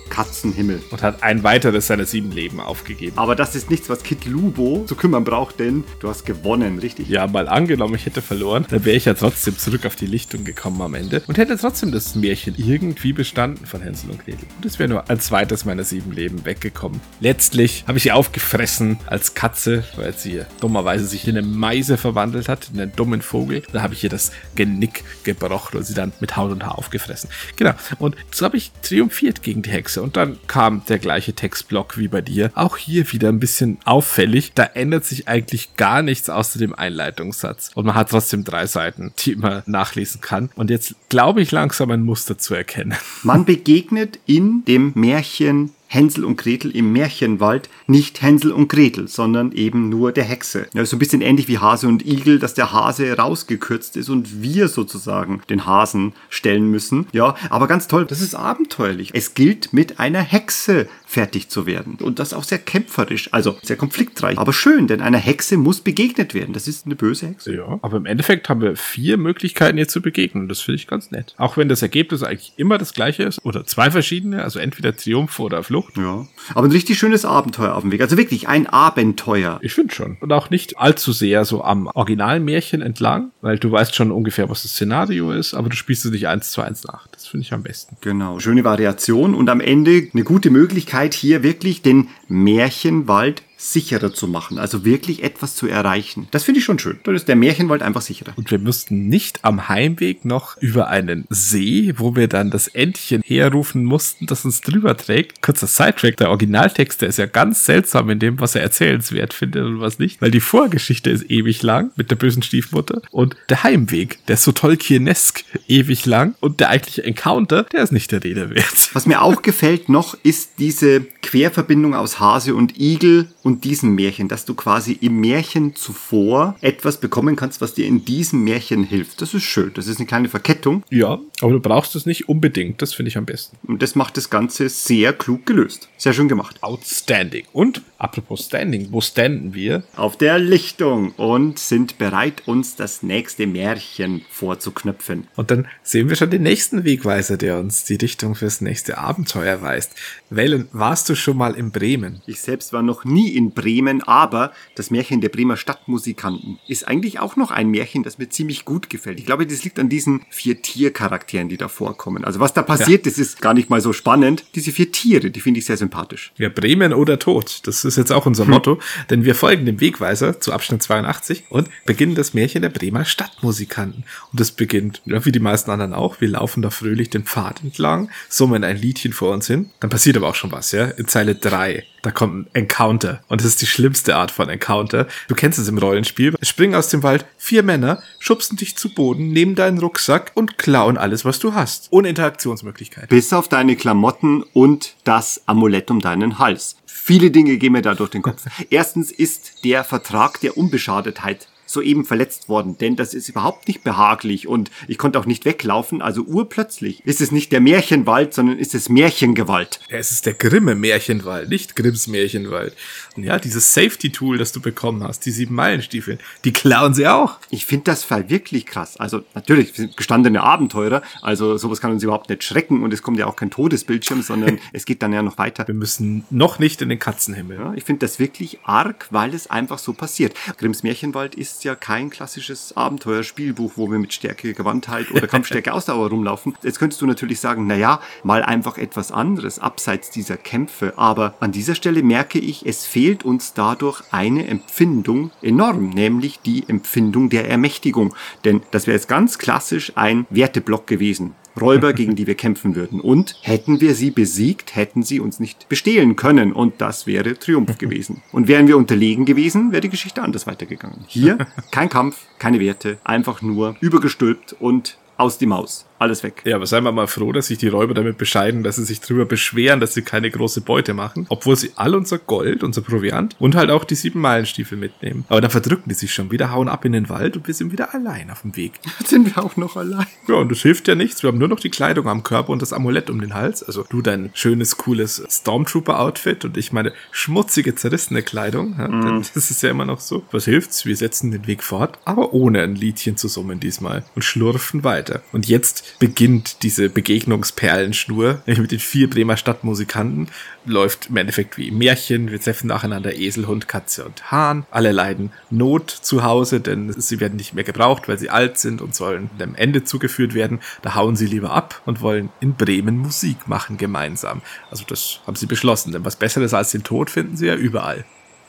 Katzenhimmel. Und hat ein weiteres seiner sieben Leben aufgegeben. Aber das ist nichts, was Kid Lubo zu kümmern braucht, denn du hast gewonnen, richtig? Ja, mal angenommen, ich hätte verloren, dann wäre ich ja trotzdem zurück auf die Lichtung gekommen am Ende und hätte trotzdem das Märchen irgendwie bestanden von Hänsel und Gretel. Und es wäre nur ein zweites meiner sieben Leben weggekommen. Letztlich habe ich sie aufgefressen als Katze, weil sie dummerweise sich in eine Meise verwandelt hat, in einen dummen Vogel. Da habe ich ihr das Genick gebrochen und sie dann mit Haut und Haar aufgefressen. Genau. Und so habe ich triumphiert gegen die Hexe. Und dann kam der gleiche Textblock wie bei dir. Auch hier wieder ein bisschen auffällig. Da ändert sich eigentlich gar nichts außer dem Einleitungssatz. Und man hat trotzdem drei Seiten, die man nachlesen kann. Und jetzt glaube ich langsam ein Muster zu erkennen. Man begegnet in dem Märchen Hänsel und Gretel im Märchenwald nicht Hänsel und Gretel, sondern eben nur der Hexe. Ja, so ein bisschen ähnlich wie Hase und Igel, dass der Hase rausgekürzt ist und wir sozusagen den Hasen stellen müssen. Ja, aber ganz toll, das ist abenteuerlich. Es gilt mit einer Hexe fertig zu werden. Und das auch sehr kämpferisch, also sehr konfliktreich. Aber schön, denn einer Hexe muss begegnet werden. Das ist eine böse Hexe. Ja. Aber im Endeffekt haben wir vier Möglichkeiten, ihr zu begegnen. Das finde ich ganz nett. Auch wenn das Ergebnis eigentlich immer das gleiche ist oder zwei verschiedene, also entweder Triumph oder Flucht. Ja, aber ein richtig schönes Abenteuer auf dem Weg. Also wirklich ein Abenteuer. Ich finde schon. Und auch nicht allzu sehr so am Originalmärchen entlang, weil du weißt schon ungefähr, was das Szenario ist, aber du spielst es nicht eins zu eins nach. Finde ich am besten. Genau, schöne Variation und am Ende eine gute Möglichkeit hier wirklich den Märchenwald sicherer zu machen. Also wirklich etwas zu erreichen. Das finde ich schon schön. Dann ist der Märchenwald einfach sicherer. Und wir müssten nicht am Heimweg noch über einen See, wo wir dann das Entchen herrufen mussten, das uns drüber trägt. Kurzer Sidetrack, der Originaltext, der ist ja ganz seltsam in dem, was er erzählenswert findet und was nicht, weil die Vorgeschichte ist ewig lang mit der bösen Stiefmutter und der Heimweg, der ist so Tolkienesk ewig lang und der eigentliche Encounter, der ist nicht der Rede wert. Was mir auch gefällt noch, ist diese Querverbindung aus Hase und Igel und diesem Märchen, dass du quasi im Märchen zuvor etwas bekommen kannst, was dir in diesem Märchen hilft. Das ist schön. Das ist eine kleine Verkettung. Ja, aber du brauchst es nicht unbedingt. Das finde ich am besten. Und das macht das Ganze sehr klug gelöst. Sehr schön gemacht. Outstanding. Und apropos Standing, wo standen wir? Auf der Lichtung und sind bereit, uns das nächste Märchen vorzuknöpfen. Und dann sehen wir schon den nächsten Wegweiser, der uns die Richtung fürs nächste Abenteuer weist. Wellen, warst du schon mal in Bremen? Ich selbst war noch nie in Bremen, aber das Märchen der Bremer Stadtmusikanten ist eigentlich auch noch ein Märchen, das mir ziemlich gut gefällt. Ich glaube, das liegt an diesen vier Tiercharakteren, die da vorkommen. Also was da passiert, ja. das ist gar nicht mal so spannend. Diese vier Tiere, die finde ich sehr sympathisch. Ja, Bremen oder Tod. Das ist jetzt auch unser hm. Motto, denn wir folgen dem Wegweiser zu Abschnitt 82 und beginnen das Märchen der Bremer Stadtmusikanten. Und es beginnt, ja, wie die meisten anderen auch, wir laufen da fröhlich den Pfad entlang, summen ein Liedchen vor uns hin. Dann passiert aber auch schon was, ja. In Zeile drei da kommt ein Encounter. Und das ist die schlimmste Art von Encounter. Du kennst es im Rollenspiel. Es springen aus dem Wald vier Männer, schubsen dich zu Boden, nehmen deinen Rucksack und klauen alles, was du hast. Ohne Interaktionsmöglichkeit. Bis auf deine Klamotten und das Amulett um deinen Hals. Viele Dinge gehen mir da durch den Kopf. Erstens ist der Vertrag der Unbeschadetheit soeben verletzt worden, denn das ist überhaupt nicht behaglich und ich konnte auch nicht weglaufen, also urplötzlich ist es nicht der Märchenwald, sondern ist es Märchengewalt. Ja, es ist der grimme Märchenwald, nicht Grimms Märchenwald. Und ja, dieses Safety-Tool, das du bekommen hast, die sieben Meilenstiefel, die klauen sie auch. Ich finde das Fall wirklich krass. Also natürlich, wir sind gestandene Abenteurer, also sowas kann uns überhaupt nicht schrecken und es kommt ja auch kein Todesbildschirm, sondern es geht dann ja noch weiter. Wir müssen noch nicht in den Katzenhimmel. Ja, ich finde das wirklich arg, weil es einfach so passiert. Grimms Märchenwald ist ja kein klassisches Abenteuerspielbuch, wo wir mit Stärke, Gewandtheit oder Kampfstärke, Ausdauer rumlaufen. Jetzt könntest du natürlich sagen, naja, mal einfach etwas anderes abseits dieser Kämpfe. Aber an dieser Stelle merke ich, es fehlt uns dadurch eine Empfindung enorm, nämlich die Empfindung der Ermächtigung. Denn das wäre jetzt ganz klassisch ein Werteblock gewesen. Räuber, gegen die wir kämpfen würden. Und hätten wir sie besiegt, hätten sie uns nicht bestehlen können. Und das wäre Triumph gewesen. Und wären wir unterlegen gewesen, wäre die Geschichte anders weitergegangen. Hier kein Kampf, keine Werte, einfach nur übergestülpt und aus die Maus alles weg. Ja, aber seien wir mal froh, dass sich die Räuber damit bescheiden, dass sie sich drüber beschweren, dass sie keine große Beute machen, obwohl sie all unser Gold, unser Proviant und halt auch die sieben Meilenstiefel mitnehmen. Aber dann verdrücken die sich schon wieder, hauen ab in den Wald und wir sind wieder allein auf dem Weg. Jetzt sind wir auch noch allein. Ja, und das hilft ja nichts. Wir haben nur noch die Kleidung am Körper und das Amulett um den Hals. Also du dein schönes, cooles Stormtrooper-Outfit und ich meine schmutzige, zerrissene Kleidung. Ja, mm. Das ist ja immer noch so. Was hilft's? Wir setzen den Weg fort, aber ohne ein Liedchen zu summen diesmal und schlurfen weiter. Und jetzt beginnt diese Begegnungsperlenschnur mit den vier Bremer Stadtmusikanten. Läuft im Endeffekt wie Märchen. Wir treffen nacheinander Esel, Hund, Katze und Hahn. Alle leiden Not zu Hause, denn sie werden nicht mehr gebraucht, weil sie alt sind und sollen dem Ende zugeführt werden. Da hauen sie lieber ab und wollen in Bremen Musik machen gemeinsam. Also das haben sie beschlossen, denn was Besseres als den Tod finden sie ja überall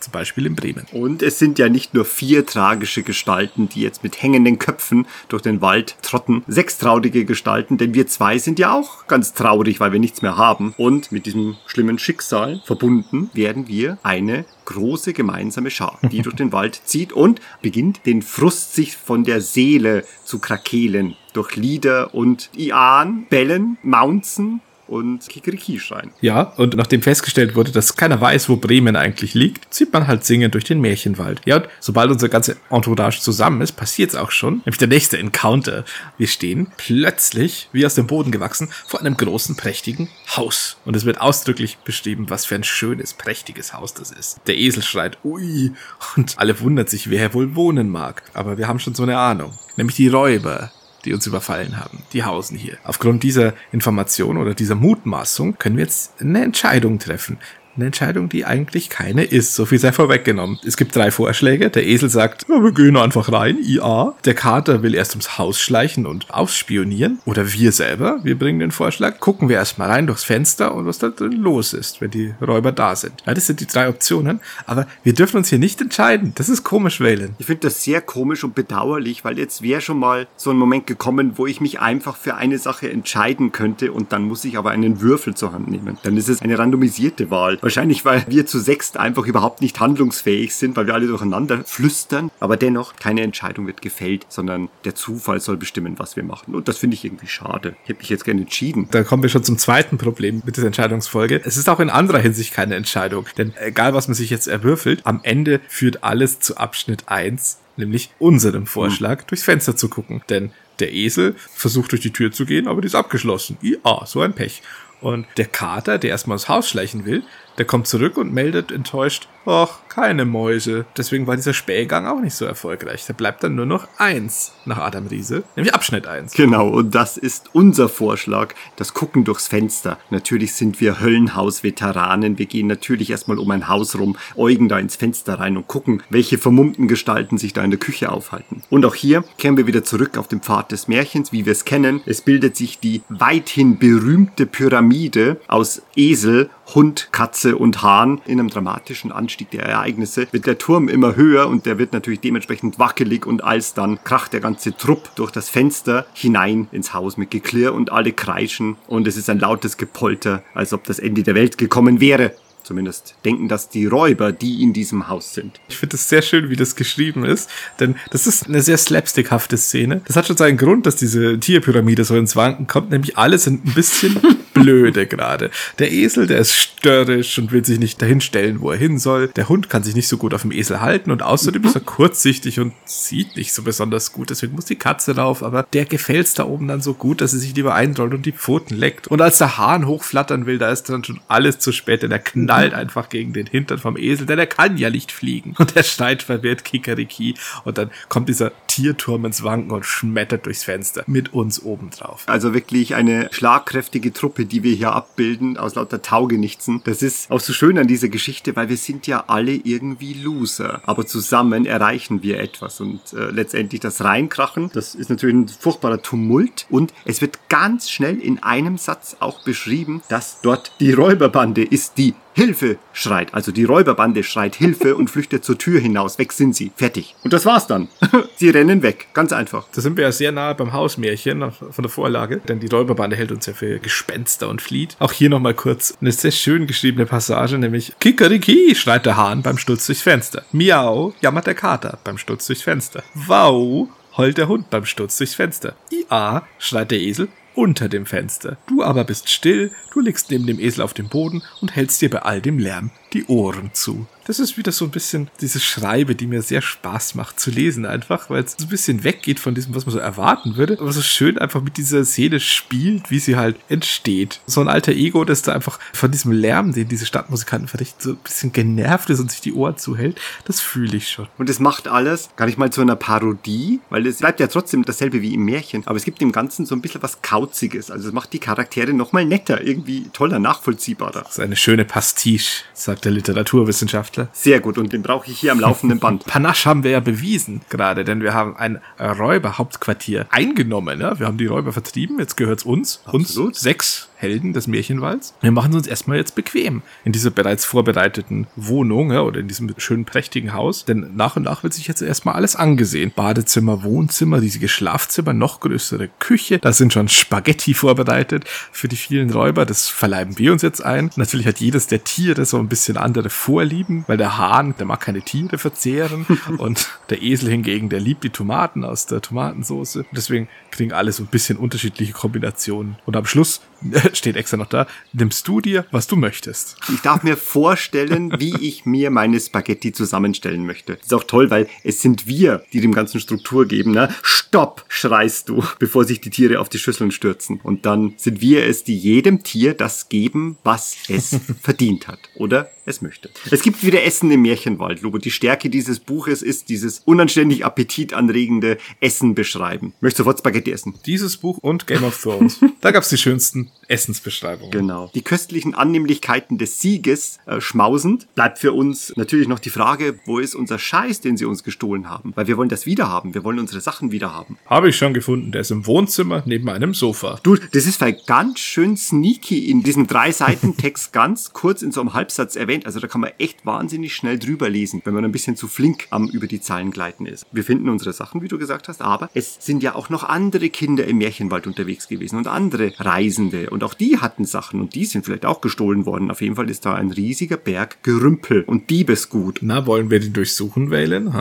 zum Beispiel in Bremen. Und es sind ja nicht nur vier tragische Gestalten, die jetzt mit hängenden Köpfen durch den Wald trotten. Sechs traurige Gestalten, denn wir zwei sind ja auch ganz traurig, weil wir nichts mehr haben. Und mit diesem schlimmen Schicksal verbunden werden wir eine große gemeinsame Schar, die durch den Wald zieht und beginnt den Frust sich von der Seele zu krakehlen durch Lieder und Ian, Bellen, Mounzen und Kikeriki schreien. Ja, und nachdem festgestellt wurde, dass keiner weiß, wo Bremen eigentlich liegt, zieht man halt singend durch den Märchenwald. Ja, und sobald unser ganze Entourage zusammen ist, passiert es auch schon. Nämlich der nächste Encounter. Wir stehen plötzlich, wie aus dem Boden gewachsen, vor einem großen, prächtigen Haus. Und es wird ausdrücklich beschrieben, was für ein schönes, prächtiges Haus das ist. Der Esel schreit, ui, und alle wundern sich, wer wohl wohnen mag. Aber wir haben schon so eine Ahnung. Nämlich die Räuber, die uns überfallen haben. Die hausen hier. Aufgrund dieser Information oder dieser Mutmaßung können wir jetzt eine Entscheidung treffen. Eine Entscheidung, die eigentlich keine ist. So viel sei vorweggenommen. Es gibt drei Vorschläge. Der Esel sagt, ja, wir gehen einfach rein, IA. Der Kater will erst ums Haus schleichen und ausspionieren. Oder wir selber, wir bringen den Vorschlag, gucken wir erstmal rein durchs Fenster und was da drin los ist, wenn die Räuber da sind. Ja, das sind die drei Optionen. Aber wir dürfen uns hier nicht entscheiden. Das ist komisch, Wählen. Ich finde das sehr komisch und bedauerlich, weil jetzt wäre schon mal so ein Moment gekommen, wo ich mich einfach für eine Sache entscheiden könnte und dann muss ich aber einen Würfel zur Hand nehmen. Dann ist es eine randomisierte Wahl. Wahrscheinlich, weil wir zu sechst einfach überhaupt nicht handlungsfähig sind, weil wir alle durcheinander flüstern. Aber dennoch, keine Entscheidung wird gefällt, sondern der Zufall soll bestimmen, was wir machen. Und das finde ich irgendwie schade. Ich hätte mich jetzt gerne entschieden. Da kommen wir schon zum zweiten Problem mit dieser Entscheidungsfolge. Es ist auch in anderer Hinsicht keine Entscheidung. Denn egal, was man sich jetzt erwürfelt, am Ende führt alles zu Abschnitt 1, nämlich unserem Vorschlag, durchs Fenster zu gucken. Denn der Esel versucht durch die Tür zu gehen, aber die ist abgeschlossen. Ja, so ein Pech. Und der Kater, der erstmal ins Haus schleichen will, der kommt zurück und meldet enttäuscht, ach, keine Mäuse. Deswegen war dieser Spähgang auch nicht so erfolgreich. Da bleibt dann nur noch eins nach Adam Riese, nämlich Abschnitt eins. Genau, und das ist unser Vorschlag, das Gucken durchs Fenster. Natürlich sind wir Höllenhaus-Veteranen. Wir gehen natürlich erstmal um ein Haus rum, äugen da ins Fenster rein und gucken, welche vermummten Gestalten sich da in der Küche aufhalten. Und auch hier kehren wir wieder zurück auf den Pfad des Märchens, wie wir es kennen. Es bildet sich die weithin berühmte Pyramide aus Esel, Hund, Katze und Hahn. In einem dramatischen Anstieg der Ereignisse wird der Turm immer höher und der wird natürlich dementsprechend wackelig und alsdann kracht der ganze Trupp durch das Fenster hinein ins Haus mit Geklirr und alle kreischen und es ist ein lautes Gepolter, als ob das Ende der Welt gekommen wäre. Zumindest denken das die Räuber, die in diesem Haus sind. Ich finde es sehr schön, wie das geschrieben ist, denn das ist eine sehr slapstickhafte Szene. Das hat schon seinen Grund, dass diese Tierpyramide so ins Wanken kommt, nämlich alle sind ein bisschen blöde gerade. Der Esel, der ist störrisch und will sich nicht dahin stellen, wo er hin soll. Der Hund kann sich nicht so gut auf dem Esel halten und außerdem ist er kurzsichtig und sieht nicht so besonders gut. Deswegen muss die Katze rauf, aber der gefällt's da oben dann so gut, dass sie sich lieber einrollt und die Pfoten leckt. Und als der Hahn hochflattern will, da ist dann schon alles zu spät, denn er knallt einfach gegen den Hintern vom Esel, denn er kann ja nicht fliegen. Und er schreit verwirrt Kikeriki und dann kommt dieser Tierturm ins Wanken und schmettert durchs Fenster mit uns obendrauf. Also wirklich eine schlagkräftige Truppe, die wir hier abbilden, aus lauter Taugenichtsen. Das ist auch so schön an dieser Geschichte, weil wir sind ja alle irgendwie Loser. Aber zusammen erreichen wir etwas und äh, letztendlich das Reinkrachen, das ist natürlich ein furchtbarer Tumult und es wird ganz schnell in einem Satz auch beschrieben, dass dort die Räuberbande ist, die Hilfe schreit. Also die Räuberbande schreit Hilfe und flüchtet zur Tür hinaus. Weg sind sie. Fertig. Und das war's dann. sie rennen weg. Ganz einfach. Da sind wir ja sehr nahe beim Hausmärchen von der Vorlage, denn die Räuberbande hält uns ja für Gespenster und flieht. Auch hier nochmal kurz eine sehr schön geschriebene Passage, nämlich Kikeriki, schreit der Hahn beim Sturz durchs Fenster. Miau, jammert der Kater beim Sturz durchs Fenster. Wow, heult der Hund beim Sturz durchs Fenster. Ia, schreit der Esel unter dem Fenster. Du aber bist still, du liegst neben dem Esel auf dem Boden und hältst dir bei all dem Lärm die Ohren zu. Das ist wieder so ein bisschen diese Schreibe, die mir sehr Spaß macht zu lesen einfach, weil es so ein bisschen weggeht von diesem, was man so erwarten würde, aber so schön einfach mit dieser Szene spielt, wie sie halt entsteht. So ein alter Ego, das da einfach von diesem Lärm, den diese Stadtmusikanten verrichten, so ein bisschen genervt ist und sich die Ohren zuhält, das fühle ich schon. Und es macht alles gar nicht mal zu einer Parodie, weil es bleibt ja trotzdem dasselbe wie im Märchen, aber es gibt dem Ganzen so ein bisschen was Kauziges. Also es macht die Charaktere nochmal netter, irgendwie toller, nachvollziehbarer. Das ist eine schöne Pastiche, sagt der Literaturwissenschaftler. Sehr gut, und den brauche ich hier am laufenden Band. Panache haben wir ja bewiesen gerade, denn wir haben ein Räuberhauptquartier eingenommen. Ja? Wir haben die Räuber vertrieben, jetzt gehört's uns. Absolut. Uns sechs Helden des Märchenwalds. Wir machen es uns erstmal jetzt bequem in dieser bereits vorbereiteten Wohnung ja, oder in diesem schönen prächtigen Haus. Denn nach und nach wird sich jetzt erstmal alles angesehen. Badezimmer, Wohnzimmer, riesige Schlafzimmer, noch größere Küche. Da sind schon Spaghetti vorbereitet für die vielen Räuber. Das verleiben wir uns jetzt ein. Natürlich hat jedes der Tiere so ein bisschen andere Vorlieben, weil der Hahn, der mag keine Tiere verzehren und der Esel hingegen, der liebt die Tomaten aus der Tomatensauce. Deswegen kriegen alle so ein bisschen unterschiedliche Kombinationen. Und am Schluss steht extra noch da, nimmst du dir, was du möchtest. Ich darf mir vorstellen, wie ich mir meine Spaghetti zusammenstellen möchte. Das ist auch toll, weil es sind wir, die dem ganzen Struktur geben. Ne? Stopp, schreist du, bevor sich die Tiere auf die Schüsseln stürzen. Und dann sind wir es, die jedem Tier das geben, was es verdient hat oder es möchte. Es gibt wieder Essen im Märchenwald, Lobo. Die Stärke dieses Buches ist dieses unanständig appetitanregende Essen beschreiben. Ich möchte sofort Spaghetti essen. Dieses Buch und Game of Thrones. da gab's die schönsten Essensbeschreibungen. Genau. Die köstlichen Annehmlichkeiten des Sieges äh, schmausend bleibt für uns natürlich noch die Frage, wo ist unser Scheiß, den sie uns gestohlen haben? Weil wir wollen das wiederhaben. Wir wollen unsere Sachen wiederhaben. Habe ich schon gefunden. Der ist im Wohnzimmer neben einem Sofa. Du, das ist vielleicht ganz schön sneaky in diesem drei Seiten Text ganz kurz in so einem Halbsatz erwähnt. Also da kann man echt wahnsinnig schnell drüber lesen, wenn man ein bisschen zu flink am über die Zeilen gleiten ist. Wir finden unsere Sachen, wie du gesagt hast, aber es sind ja auch noch andere Kinder im Märchenwald unterwegs gewesen und andere Reisende und auch die hatten Sachen und die sind vielleicht auch gestohlen worden. Auf jeden Fall ist da ein riesiger Berg Gerümpel und Diebesgut. Na, wollen wir den durchsuchen, Wählen?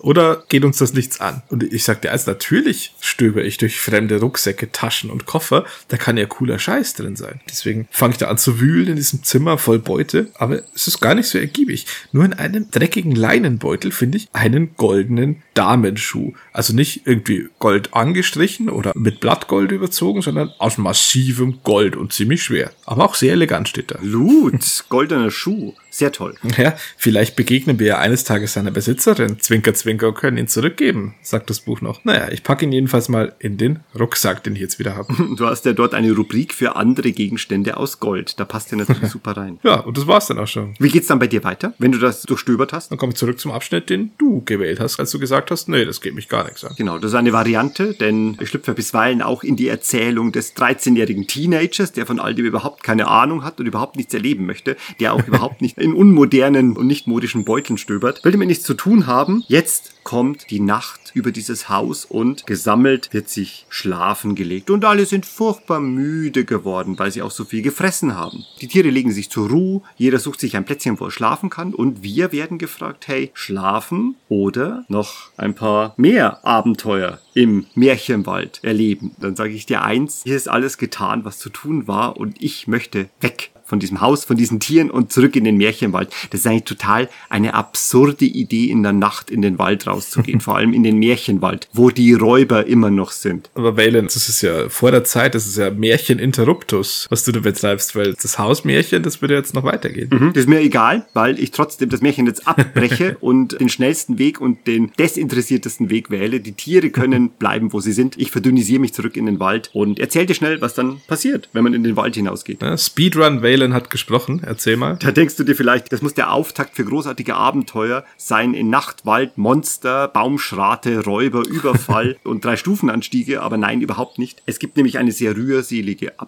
Oder geht uns das nichts an? Und ich sagte, also natürlich stöber ich durch fremde Rucksäcke, Taschen und Koffer. Da kann ja cooler Scheiß drin sein. Deswegen fange ich da an zu wühlen in diesem Zimmer voll Beute. Aber es ist gar nicht so ergiebig. Nur in einem dreckigen Leinenbeutel finde ich einen goldenen Damenschuh. Also nicht irgendwie Gold angestrichen oder mit Blattgold überzogen, sondern aus massivem Gold und ziemlich schwer. Aber auch sehr elegant steht da. Lut, goldener Schuh. Sehr toll. Ja, vielleicht begegnen wir ja eines Tages seiner Besitzerin. Zwinker, zwinker, können ihn zurückgeben, sagt das Buch noch. Naja, ich packe ihn jedenfalls mal in den Rucksack, den ich jetzt wieder habe. Du hast ja dort eine Rubrik für andere Gegenstände aus Gold. Da passt ja natürlich super rein. Ja, und das war's dann auch schon. Wie geht's dann bei dir weiter, wenn du das durchstöbert hast? Dann komme ich zurück zum Abschnitt, den du gewählt hast, als du gesagt hast, nee, das geht mich gar nichts an. Genau, das ist eine Variante, denn ich schlüpfe bisweilen auch in die Erzählung des 13-jährigen Teenagers, der von all dem überhaupt keine Ahnung hat und überhaupt nichts erleben möchte, der auch überhaupt nicht in unmodernen und nicht modischen Beuteln stöbert. Will damit nichts zu tun haben. Jetzt kommt die Nacht über dieses Haus und gesammelt wird sich schlafen gelegt. Und alle sind furchtbar müde geworden, weil sie auch so viel gefressen haben. Die Tiere legen sich zur Ruhe, jeder sucht sich ein Plätzchen, wo er schlafen kann und wir werden gefragt, hey, schlafen oder noch ein paar mehr Abenteuer im Märchenwald erleben. Dann sage ich dir eins, hier ist alles getan, was zu tun war und ich möchte weg von diesem Haus, von diesen Tieren und zurück in den Märchenwald. Das ist eigentlich total eine absurde Idee, in der Nacht in den Wald rauszugehen, vor allem in den Märchenwald, wo die Räuber immer noch sind. Aber Valen, das ist ja vor der Zeit, das ist ja Märcheninterruptus, was du da betreibst, weil das Hausmärchen, das würde jetzt noch weitergehen. Mhm, das ist mir egal, weil ich trotzdem das Märchen jetzt abbreche und den schnellsten Weg und den desinteressiertesten Weg wähle. Die Tiere können bleiben, wo sie sind. Ich verdünnisiere mich zurück in den Wald und erzähl dir schnell, was dann passiert, wenn man in den Wald hinausgeht. Ja, Speedrun Valen hat gesprochen, erzähl mal. Da denkst du dir vielleicht, das muss der Auftakt für großartige Abenteuer sein in Nacht, Wald, Monster, Baumschrate, Räuber, Überfall und drei Stufenanstiege, aber nein, überhaupt nicht. Es gibt nämlich eine sehr rührselige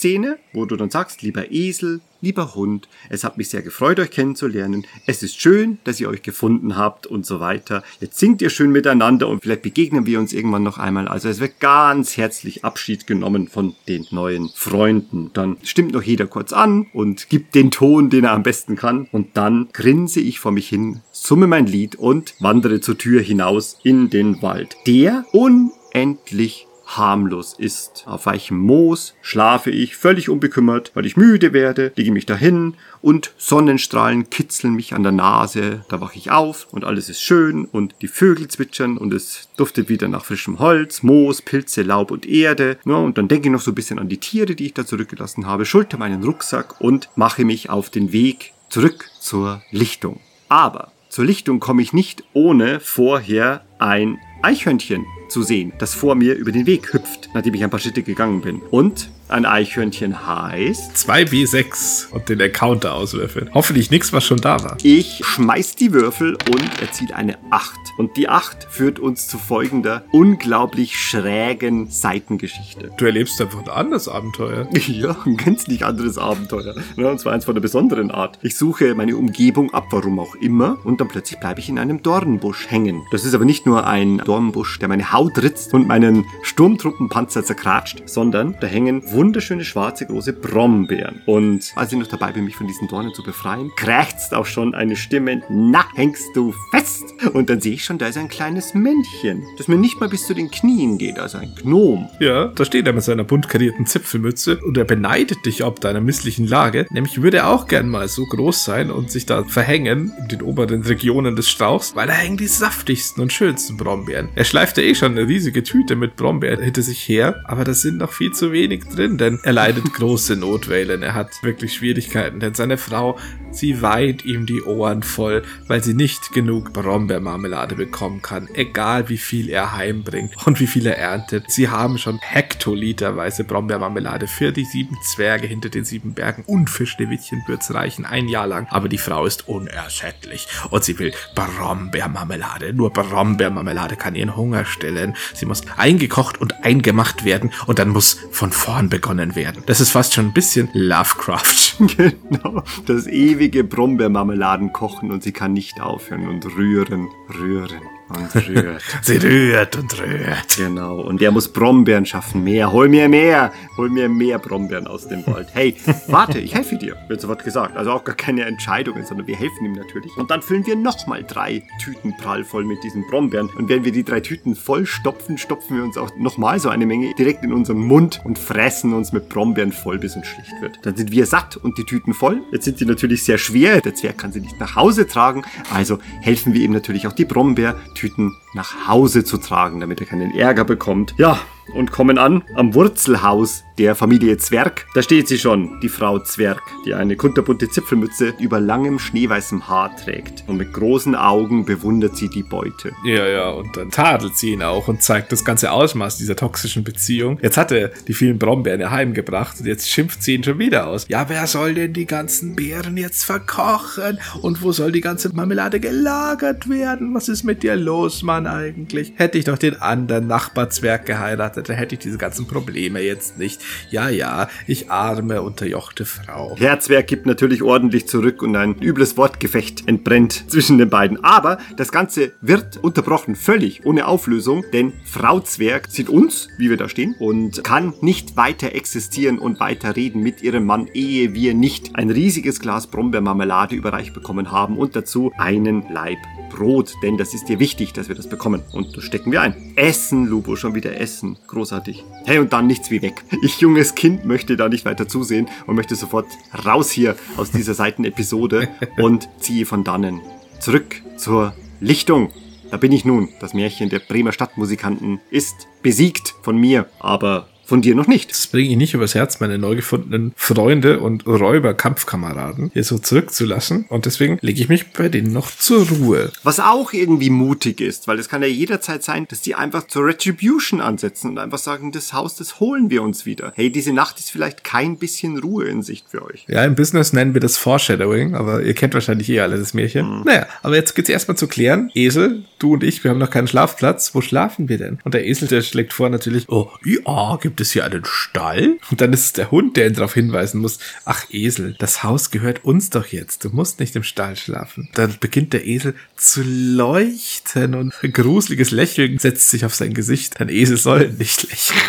Abschiedsszene, wo du dann sagst, lieber Esel, lieber Hund, es hat mich sehr gefreut, euch kennenzulernen. Es ist schön, dass ihr euch gefunden habt und so weiter. Jetzt singt ihr schön miteinander und vielleicht begegnen wir uns irgendwann noch einmal. Also es wird ganz herzlich Abschied genommen von den neuen Freunden. Dann stimmt noch jeder kurz an und gibt den Ton, den er am besten kann. Und dann grinse ich vor mich hin, summe mein Lied und wandere zur Tür hinaus in den Wald. Der unendlich harmlos ist. Auf weichem Moos schlafe ich völlig unbekümmert, weil ich müde werde, lege mich dahin und Sonnenstrahlen kitzeln mich an der Nase. Da wache ich auf und alles ist schön und die Vögel zwitschern und es duftet wieder nach frischem Holz, Moos, Pilze, Laub und Erde. Ja, und dann denke ich noch so ein bisschen an die Tiere, die ich da zurückgelassen habe, schulter meinen Rucksack und mache mich auf den Weg zurück zur Lichtung. Aber zur Lichtung komme ich nicht ohne vorher ein Eichhörnchen zu sehen, das vor mir über den Weg hüpft, nachdem ich ein paar Schritte gegangen bin. Und ein Eichhörnchen heißt. 2W6 und den Encounter auswürfeln. Hoffentlich nichts, was schon da war. Ich schmeiß die Würfel und erzielt eine 8. Und die 8 führt uns zu folgender unglaublich schrägen Seitengeschichte. Du erlebst einfach ein anderes Abenteuer. Ja, ein gänzlich anderes Abenteuer. Ja, und zwar eins von der besonderen Art. Ich suche meine Umgebung ab, warum auch immer, und dann plötzlich bleibe ich in einem Dornbusch hängen. Das ist aber nicht nur ein Dornbusch, der meine Haut ritzt und meinen Sturmtruppenpanzer zerkratscht, sondern da hängen wunderschöne schwarze große Brombeeren. Und als ich noch dabei bin, mich von diesen Dornen zu befreien, krächzt auch schon eine Stimme, na, hängst du fest? Und dann sehe ich schon, da ist ein kleines Männchen, das mir nicht mal bis zu den Knien geht, also ein Gnom. Ja, da steht er mit seiner bunt karierten Zipfelmütze und er beneidet dich ob deiner misslichen Lage. Nämlich würde er auch gern mal so groß sein und sich da verhängen in den oberen Regionen des Strauchs, weil da hängen die saftigsten und schönsten Brombeeren. Er schleift ja eh schon schon eine riesige Tüte mit Brombeeren hinter sich her, aber da sind noch viel zu wenig drin, denn er leidet große Notwellen. Er hat wirklich Schwierigkeiten, denn seine Frau, sie weint ihm die Ohren voll, weil sie nicht genug Brombeermarmelade bekommen kann, egal wie viel er heimbringt und wie viel er erntet. Sie haben schon hektoliterweise Brombeermarmelade für die sieben Zwerge hinter den sieben Bergen und für Schneewittchen wird's reichen, ein Jahr lang. Aber die Frau ist unersättlich und sie will Brombeermarmelade. Nur Brombeermarmelade kann ihren Hunger stillen. Sie muss eingekocht und eingemacht werden und dann muss von vorn begonnen werden. Das ist fast schon ein bisschen Lovecraft. Genau. Das ewige Brombeermarmeladen kochen und sie kann nicht aufhören und rühren, rühren und rührt. sie rührt und rührt. Genau. Und der muss Brombeeren schaffen. Mehr. Hol mir mehr. Hol mir mehr Brombeeren aus dem Wald. Hey, warte, ich helfe dir. Wird sofort gesagt. Also auch gar keine Entscheidungen, sondern wir helfen ihm natürlich. Und dann füllen wir nochmal drei Tüten prallvoll mit diesen Brombeeren. Und wenn wir die drei Tüten voll stopfen, stopfen wir uns auch nochmal so eine Menge direkt in unseren Mund und fressen uns mit Brombeeren voll, bis uns schlicht wird. Dann sind wir satt und die Tüten voll. Jetzt sind die natürlich sehr schwer. Der Zwerg kann sie nicht nach Hause tragen. Also helfen wir ihm natürlich auch die Brombeertüten Tüten nach Hause zu tragen, damit er keinen Ärger bekommt. Ja, und kommen an am Wurzelhaus der Familie Zwerg. Da steht sie schon, die Frau Zwerg, die eine kunterbunte Zipfelmütze über langem schneeweißem Haar trägt. Und mit großen Augen bewundert sie die Beute. Ja, ja, und dann tadelt sie ihn auch und zeigt das ganze Ausmaß dieser toxischen Beziehung. Jetzt hat er die vielen Brombeeren heimgebracht und jetzt schimpft sie ihn schon wieder aus. Ja, wer soll denn die ganzen Beeren jetzt verkochen? Und wo soll die ganze Marmelade gelagert werden? Was ist mit dir los, Mann, eigentlich? Hätte ich doch den anderen Nachbarzwerg geheiratet, dann hätte ich diese ganzen Probleme jetzt nicht. Ja, ja, ich arme, unterjochte Frau. Herr Zwerg gibt natürlich ordentlich zurück und ein übles Wortgefecht entbrennt zwischen den beiden. Aber das Ganze wird unterbrochen, völlig ohne Auflösung, denn Frau Zwerg sieht uns, wie wir da stehen, und kann nicht weiter existieren und weiter reden mit ihrem Mann, ehe wir nicht ein riesiges Glas Brombeermarmelade überreicht bekommen haben und dazu einen Leib Brot, denn das ist dir wichtig, dass wir das bekommen. Und das stecken wir ein. Essen, Lubo, schon wieder essen. Großartig. Hey, und dann nichts wie weg. Ich, junges Kind, möchte da nicht weiter zusehen und möchte sofort raus hier aus dieser Seitenepisode und ziehe von dannen zurück zur Lichtung. Da bin ich nun. Das Märchen der Bremer Stadtmusikanten ist besiegt von mir, aber von dir noch nicht. Das bringe ich nicht übers Herz, meine neu gefundenen Freunde und Räuber-Kampfkameraden hier so zurückzulassen. Und deswegen lege ich mich bei denen noch zur Ruhe. Was auch irgendwie mutig ist, weil es kann ja jederzeit sein, dass die einfach zur Retribution ansetzen und einfach sagen, das Haus, das holen wir uns wieder. Hey, diese Nacht ist vielleicht kein bisschen Ruhe in Sicht für euch. Ja, im Business nennen wir das Foreshadowing, aber ihr kennt wahrscheinlich eh alle das Märchen. Mhm. Naja, aber jetzt geht's erstmal zu klären. Esel, du und ich, wir haben noch keinen Schlafplatz. Wo schlafen wir denn? Und der Esel, der schlägt vor natürlich, oh, ja, gibt es hier einen Stall? Und dann ist es der Hund, der ihn darauf hinweisen muss, ach Esel, das Haus gehört uns doch jetzt. Du musst nicht im Stall schlafen. Dann beginnt der Esel zu leuchten und ein gruseliges Lächeln setzt sich auf sein Gesicht. Ein Esel soll nicht lächeln.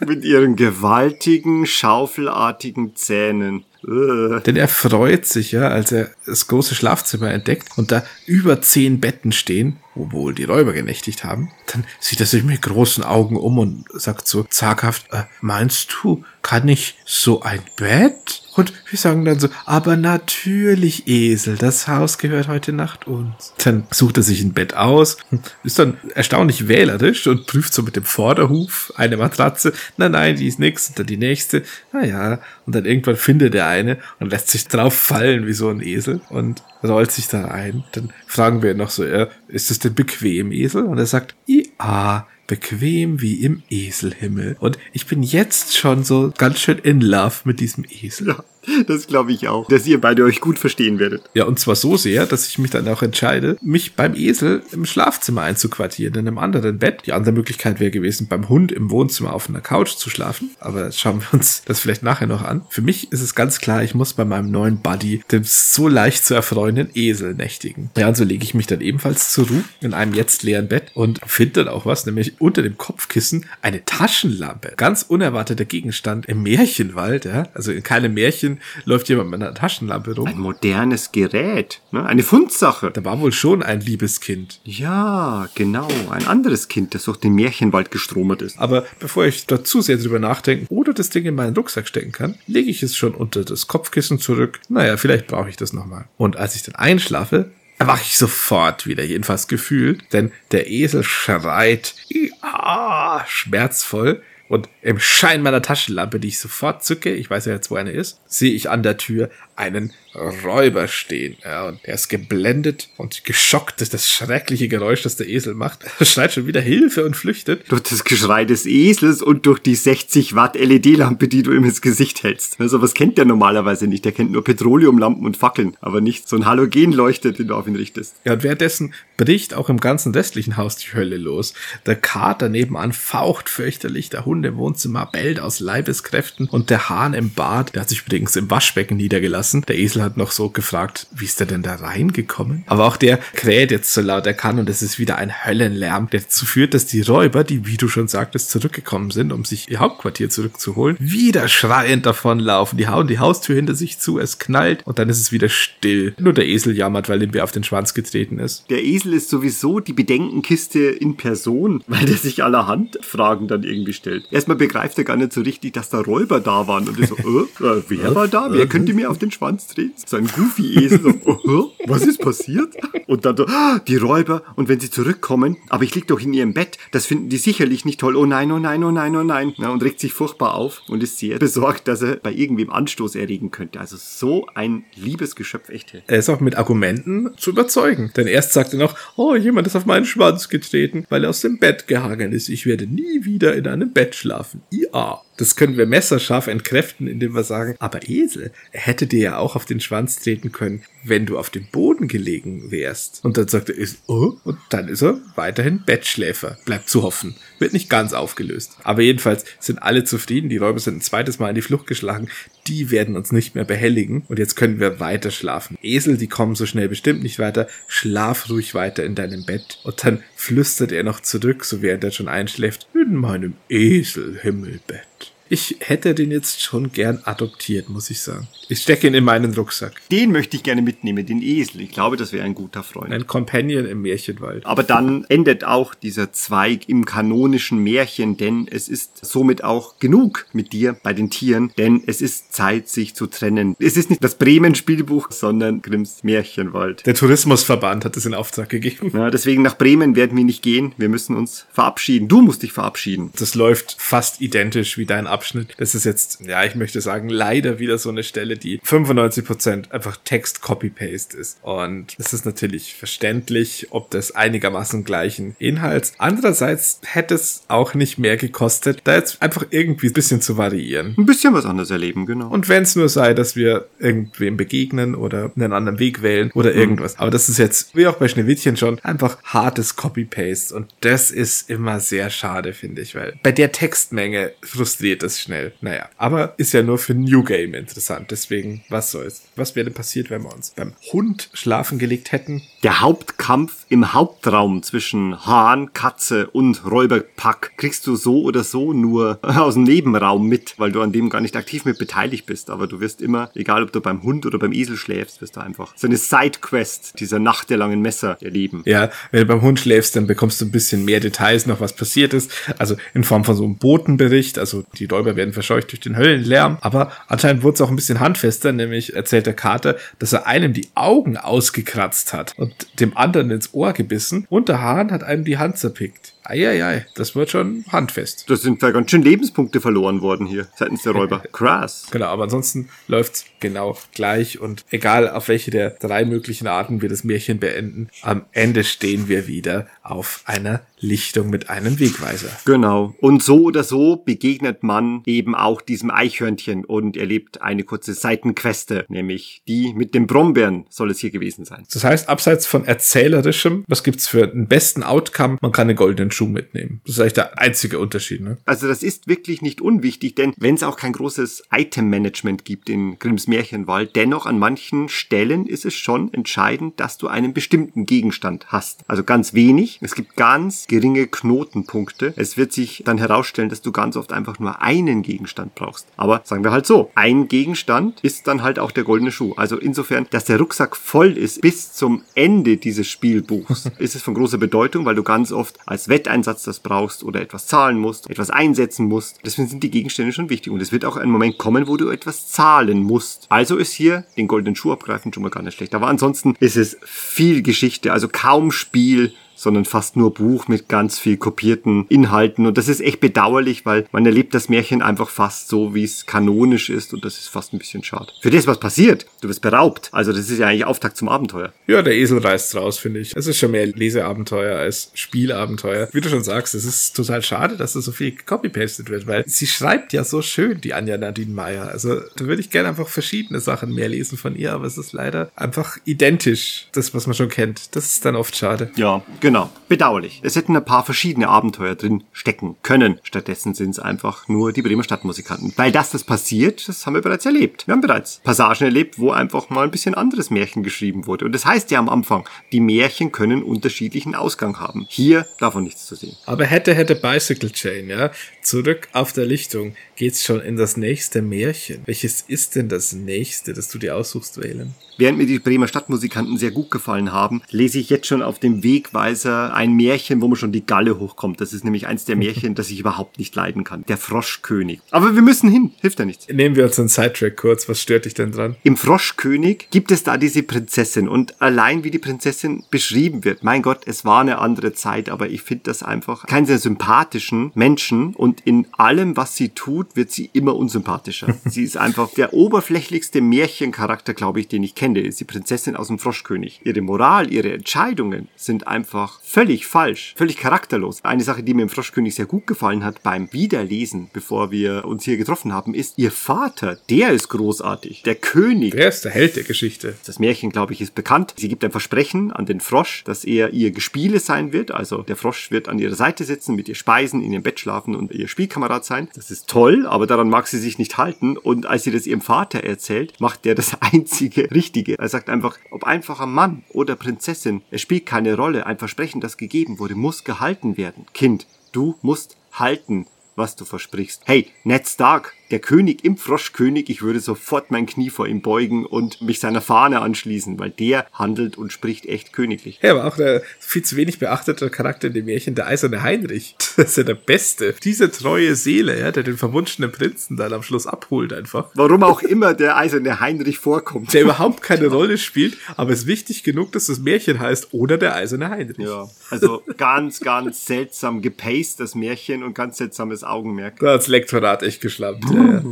Mit ihren gewaltigen, schaufelartigen Zähnen. Denn er freut sich ja, als er das große Schlafzimmer entdeckt und da über zehn Betten stehen, wohl die Räuber genächtigt haben. Dann sieht er sich mit großen Augen um und sagt so zaghaft, äh, meinst du, kann ich so ein Bett? Und wir sagen dann so, aber natürlich, Esel, das Haus gehört heute Nacht uns. Dann sucht er sich ein Bett aus, ist dann erstaunlich wählerisch und prüft so mit dem Vorderhuf eine Matratze. Nein, nein, die ist nix. Und dann die nächste. Naja. Und dann irgendwann findet er eine und lässt sich drauf fallen wie so ein Esel und rollt sich da ein. Dann fragen wir noch so, äh, ist es denn bequem, Esel? Und er sagt, ja, bequem wie im Eselhimmel. Und ich bin jetzt schon so ganz schön in love mit diesem Esel. Ja. Das glaube ich auch, dass ihr beide euch gut verstehen werdet. Ja, und zwar so sehr, dass ich mich dann auch entscheide, mich beim Esel im Schlafzimmer einzuquartieren, in einem anderen Bett. Die andere Möglichkeit wäre gewesen, beim Hund im Wohnzimmer auf einer Couch zu schlafen. Aber schauen wir uns das vielleicht nachher noch an. Für mich ist es ganz klar, ich muss bei meinem neuen Buddy, dem so leicht zu erfreuenden Esel nächtigen. Ja, und so lege ich mich dann ebenfalls zur Ruhe in einem jetzt leeren Bett und finde dann auch was, nämlich unter dem Kopfkissen eine Taschenlampe. Ganz unerwarteter Gegenstand im Märchenwald, ja. Also in keinem Märchen Mädchen läuft jemand mit einer Taschenlampe rum. Ein modernes Gerät, ne? eine Fundsache. Da war wohl schon ein liebes Kind. Ja, genau, ein anderes Kind, das durch den Märchenwald gestromert ist. Aber bevor ich da zu sehr drüber nachdenken oder das Ding in meinen Rucksack stecken kann, lege ich es schon unter das Kopfkissen zurück. Naja, vielleicht brauche ich das nochmal. Und als ich dann einschlafe, erwache ich sofort wieder, jedenfalls gefühlt, denn der Esel schreit, ja, ah, schmerzvoll. Und im Schein meiner Taschenlampe, die ich sofort zücke, ich weiß ja jetzt, wo eine ist, sehe ich an der Tür einen Räuber stehen. Ja, und er ist geblendet und geschockt durch das schreckliche Geräusch, das der Esel macht. Er schreit schon wieder Hilfe und flüchtet. Durch das Geschrei des Esels und durch die 60 Watt LED-Lampe, die du ihm ins Gesicht hältst. Also was kennt der normalerweise nicht? Der kennt nur Petroleumlampen und Fackeln, aber nicht so ein Halogenleuchter, den du auf ihn richtest. Ja, und währenddessen bricht auch im ganzen restlichen Haus die Hölle los. Der Kater nebenan faucht fürchterlich, der Hund im Wohnzimmer bellt aus Leibeskräften und der Hahn im Bad, der hat sich übrigens im Waschbecken niedergelassen. Der Esel hat noch so gefragt, wie ist der denn da reingekommen? Aber auch der kräht jetzt so laut er kann und es ist wieder ein Höllenlärm, der dazu führt, dass die Räuber, die, wie du schon sagtest, zurückgekommen sind, um sich ihr Hauptquartier zurückzuholen, wieder schreiend davonlaufen. Die hauen die Haustür hinter sich zu, es knallt und dann ist es wieder still. Nur der Esel jammert, weil ihm wer auf den Schwanz getreten ist. Der Esel ist sowieso die Bedenkenkiste in Person, weil der sich allerhand Fragen dann irgendwie stellt. Erstmal begreift er gar nicht so richtig, dass da Räuber da waren und ist so, äh, äh, wer war da? Wer könnte mir auf den Schwanz treten? So ein Goofy-Esel, so, oh, was ist passiert? Und dann so, ah, die Räuber, und wenn sie zurückkommen, aber ich lieg doch in ihrem Bett, das finden die sicherlich nicht toll. Oh nein, oh nein, oh nein, oh nein. Na, und regt sich furchtbar auf und ist sehr besorgt, dass er bei irgendwem Anstoß erregen könnte. Also so ein liebes Geschöpf, echt. Er ist auch mit Argumenten zu überzeugen. Denn erst sagt er noch, oh, jemand ist auf meinen Schwanz getreten, weil er aus dem Bett gehangen ist. Ich werde nie wieder in einem Bett schlafen. IA. Das können wir messerscharf entkräften, indem wir sagen, aber Esel, er hätte dir ja auch auf den Schwanz treten können, wenn du auf dem Boden gelegen wärst. Und dann sagt er, oh, und dann ist er weiterhin Bettschläfer. Bleibt zu hoffen. Wird nicht ganz aufgelöst. Aber jedenfalls sind alle zufrieden. Die Räuber sind ein zweites Mal in die Flucht geschlagen. Die werden uns nicht mehr behelligen. Und jetzt können wir weiter schlafen. Esel, die kommen so schnell bestimmt nicht weiter. Schlaf ruhig weiter in deinem Bett. Und dann flüstert er noch zurück, so während er schon einschläft, in meinem Eselhimmelbett. Ich hätte den jetzt schon gern adoptiert, muss ich sagen. Ich stecke ihn in meinen Rucksack. Den möchte ich gerne mitnehmen, den Esel. Ich glaube, das wäre ein guter Freund. Ein Companion im Märchenwald. Aber dann endet auch dieser Zweig im kanonischen Märchen, denn es ist somit auch genug mit dir bei den Tieren, denn es ist Zeit, sich zu trennen. Es ist nicht das Bremen-Spielbuch, sondern Grimms Märchenwald. Der Tourismusverband hat es in Auftrag gegeben. Ja, deswegen nach Bremen werden wir nicht gehen. Wir müssen uns verabschieden. Du musst dich verabschieden. Das läuft fast identisch wie dein Abschnitt. Das ist jetzt, ja, ich möchte sagen, leider wieder so eine Stelle, die 95% einfach Text-Copy-Paste ist. Und es ist natürlich verständlich, ob das einigermaßen gleichen Inhalts. Andererseits hätte es auch nicht mehr gekostet, da jetzt einfach irgendwie ein bisschen zu variieren. Ein bisschen was anderes erleben, genau. Und wenn es nur sei, dass wir irgendwem begegnen oder einen anderen Weg wählen oder irgendwas. Aber das ist jetzt, wie auch bei Schneewittchen schon, einfach hartes Copy-Paste. Und das ist immer sehr schade, finde ich, weil bei der Textmenge frustriert es schnell. Naja, aber ist ja nur für New Game interessant. Deswegen, was soll's. Was wäre denn passiert, wenn wir uns beim Hund schlafen gelegt hätten? Der Hauptkampf im Hauptraum zwischen Hahn, Katze und Räuberpack kriegst du so oder so nur aus dem Nebenraum mit, weil du an dem gar nicht aktiv mit beteiligt bist. Aber du wirst immer, egal ob du beim Hund oder beim Esel schläfst, wirst du einfach so eine Sidequest dieser Nacht der langen Messer erleben. Ja, wenn du beim Hund schläfst, dann bekommst du ein bisschen mehr Details noch, was passiert ist. Also in Form von so einem Botenbericht. Also die Räuber werden verscheucht durch den Höllenlärm. Aber anscheinend wurde es auch ein bisschen handfester, nämlich erzählt der Kater, dass er einem die Augen ausgekratzt hat und dem anderen ins Ohr gebissen und der Hahn hat einem die Hand zerpickt. Eieiei, das wird schon handfest. Da sind da ganz schön Lebenspunkte verloren worden hier seitens der Räuber. Krass. Genau, aber ansonsten läuft's genau gleich und egal auf welche der drei möglichen Arten wir das Märchen beenden, am Ende stehen wir wieder auf einer Lichtung mit einem Wegweiser. Genau. Und so oder so begegnet man eben auch diesem Eichhörnchen und erlebt eine kurze Seitenqueste, nämlich die mit den Brombeeren soll es hier gewesen sein. Das heißt, abseits von erzählerischem, was gibt's für einen besten Outcome? Man kann einen goldenen Schuh mitnehmen. Das ist eigentlich der einzige Unterschied. Ne? Also das ist wirklich nicht unwichtig, denn wenn es auch kein großes Item-Management gibt in Grimms Märchenwald, dennoch an manchen Stellen ist es schon entscheidend, dass du einen bestimmten Gegenstand hast. Also ganz wenig. Es gibt ganz geringe Knotenpunkte. Es wird sich dann herausstellen, dass du ganz oft einfach nur einen Gegenstand brauchst. Aber sagen wir halt so, ein Gegenstand ist dann halt auch der goldene Schuh. Also insofern, dass der Rucksack voll ist bis zum Ende dieses Spielbuchs, ist es von großer Bedeutung, weil du ganz oft als Wetteinsatz das brauchst oder etwas zahlen musst, etwas einsetzen musst. Deswegen sind die Gegenstände schon wichtig. Und es wird auch ein Moment kommen, wo du etwas zahlen musst. Also ist hier den goldenen Schuh abgreifen schon mal gar nicht schlecht. Aber ansonsten ist es viel Geschichte, also kaum Spiel, sondern fast nur Buch mit ganz viel kopierten Inhalten. Und das ist echt bedauerlich, weil man erlebt das Märchen einfach fast so, wie es kanonisch ist. Und das ist fast ein bisschen schade. Für das, was passiert, du wirst beraubt. Also das ist ja eigentlich Auftakt zum Abenteuer. Ja, der Esel reißt raus, finde ich. Es ist schon mehr Leseabenteuer als Spielabenteuer. Wie du schon sagst, es ist total schade, dass da so viel copy-pasted wird, weil sie schreibt ja so schön, die Anja Nadine Meyer. Also da würde ich gerne einfach verschiedene Sachen mehr lesen von ihr, aber es ist leider einfach identisch, das, was man schon kennt. Das ist dann oft schade. Ja, genau. Bedauerlich. Es hätten ein paar verschiedene Abenteuer drin stecken können. Stattdessen sind es einfach nur die Bremer Stadtmusikanten. Weil das, das passiert, das haben wir bereits erlebt. Wir haben bereits Passagen erlebt, wo einfach mal ein bisschen anderes Märchen geschrieben wurde. Und das heißt ja am Anfang, die Märchen können unterschiedlichen Ausgang haben. Hier davon nichts zu sehen. Aber hätte, hätte Bicycle Chain, ja. Zurück auf der Lichtung geht's schon in das nächste Märchen. Welches ist denn das nächste, das du dir aussuchst, Wählen? Während mir die Bremer Stadtmusikanten sehr gut gefallen haben, lese ich jetzt schon auf dem Wegweiser ein Märchen, wo man schon die Galle hochkommt. Das ist nämlich eins der Märchen, das ich überhaupt nicht leiden kann. Der Froschkönig. Aber wir müssen hin. Hilft ja nichts. Nehmen wir uns einen Sidetrack kurz. Was stört dich denn dran? Im Froschkönig gibt es da diese Prinzessin und allein wie die Prinzessin beschrieben wird. Mein Gott, es war eine andere Zeit, aber ich finde das einfach keinen sehr sympathischen Menschen und in allem, was sie tut, wird sie immer unsympathischer. sie ist einfach der oberflächlichste Märchencharakter, glaube ich, den ich kenne. Ist die Prinzessin aus dem Froschkönig. Ihre Moral, ihre Entscheidungen sind einfach völlig falsch, völlig charakterlos. Eine Sache, die mir im Froschkönig sehr gut gefallen hat beim Wiederlesen, bevor wir uns hier getroffen haben, ist ihr Vater. Der ist großartig. Der König. Der ist der Held der Geschichte. Das Märchen, glaube ich, ist bekannt. Sie gibt ein Versprechen an den Frosch, dass er ihr Gespiele sein wird. Also der Frosch wird an ihrer Seite sitzen, mit ihr speisen, in ihrem Bett schlafen und ihr Spielkamerad sein. Das ist toll, aber daran mag sie sich nicht halten. Und als sie das ihrem Vater erzählt, macht der das einzige Richtige. Er sagt einfach, ob einfacher Mann oder Prinzessin, es spielt keine Rolle. Ein Versprechen, das gegeben wurde, muss gehalten werden. Kind, du musst halten, was du versprichst. Hey, Ned Stark, der König im Froschkönig, ich würde sofort mein Knie vor ihm beugen und mich seiner Fahne anschließen, weil der handelt und spricht echt königlich. Ja, aber auch der viel zu wenig beachtete Charakter in dem Märchen, der eiserne Heinrich. Das ist ja der Beste. Diese treue Seele, ja, der den verwunschenen Prinzen dann am Schluss abholt einfach. Warum auch immer der eiserne Heinrich vorkommt. Der überhaupt keine Rolle spielt, aber ist wichtig genug, dass das Märchen heißt oder der eiserne Heinrich. Ja, also ganz, ganz seltsam gepaced, das Märchen und ganz seltsames Augenmerk. Da hat's Lektorat echt geschlampt. Ja, ja.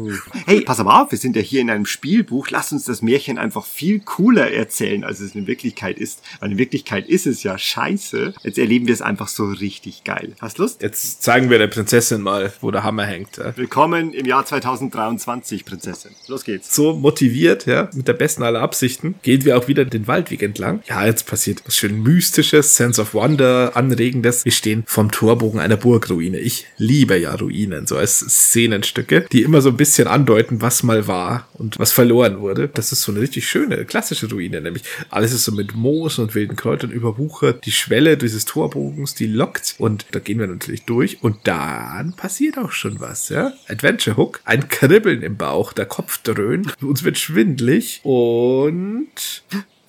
Hey, pass aber auf, wir sind ja hier in einem Spielbuch. Lass uns das Märchen einfach viel cooler erzählen, als es in Wirklichkeit ist. Weil in Wirklichkeit ist es ja scheiße. Jetzt erleben wir es einfach so richtig geil. Hast Lust? Jetzt zeigen wir der Prinzessin mal, wo der Hammer hängt. Ja. Willkommen im Jahr 2023, Prinzessin. Los geht's. So motiviert, ja, mit der besten aller Absichten, gehen wir auch wieder den Waldweg entlang. Ja, jetzt passiert was schön Mystisches, Sense of Wonder, Anregendes. Wir stehen vom Torbogen einer Burgruine. Ich liebe ja Ruinen, so als Szenenstücke, die immer so ein bisschen andeuten, was mal war und was verloren wurde. Das ist so eine richtig schöne, klassische Ruine, nämlich alles ist so mit Moos und wilden Kräutern überwuchert. Die Schwelle dieses Torbogens, die lockt und da gehen wir natürlich durch und dann passiert auch schon was, ja. Adventure Hook, ein Kribbeln im Bauch, der Kopf dröhnt, uns wird schwindlig und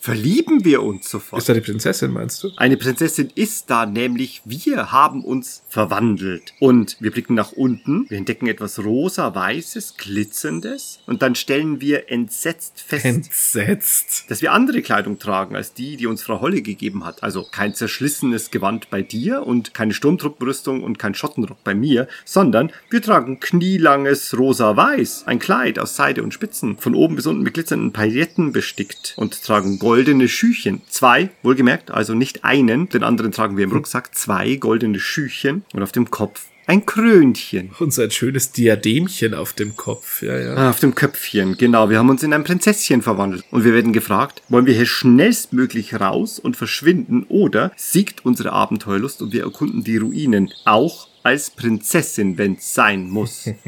Verlieben wir uns sofort. ist da die Prinzessin, meinst du? Eine Prinzessin ist da, nämlich wir haben uns verwandelt. Und wir blicken nach unten, wir entdecken etwas rosa-weißes, glitzerndes und dann stellen wir entsetzt fest, Entsetzt. dass wir andere Kleidung tragen als die, die uns Frau Holle gegeben hat. Also kein zerschlissenes Gewand bei dir und keine Sturmtruppenrüstung und kein Schottenrock bei mir, sondern wir tragen knielanges rosa-weiß, ein Kleid aus Seide und Spitzen, von oben bis unten mit glitzernden Pailletten bestickt und tragen goldene Schüchen. Zwei, wohlgemerkt, also nicht einen, den anderen tragen wir im Rucksack, zwei goldene Schüchen und auf dem Kopf ein Krönchen. Und so ein schönes Diademchen auf dem Kopf. Ja, ja. Ah, auf dem Köpfchen, genau. Wir haben uns in ein Prinzesschen verwandelt. Und wir werden gefragt, wollen wir hier schnellstmöglich raus und verschwinden oder siegt unsere Abenteuerlust und wir erkunden die Ruinen. Auch als Prinzessin, wenn's sein muss.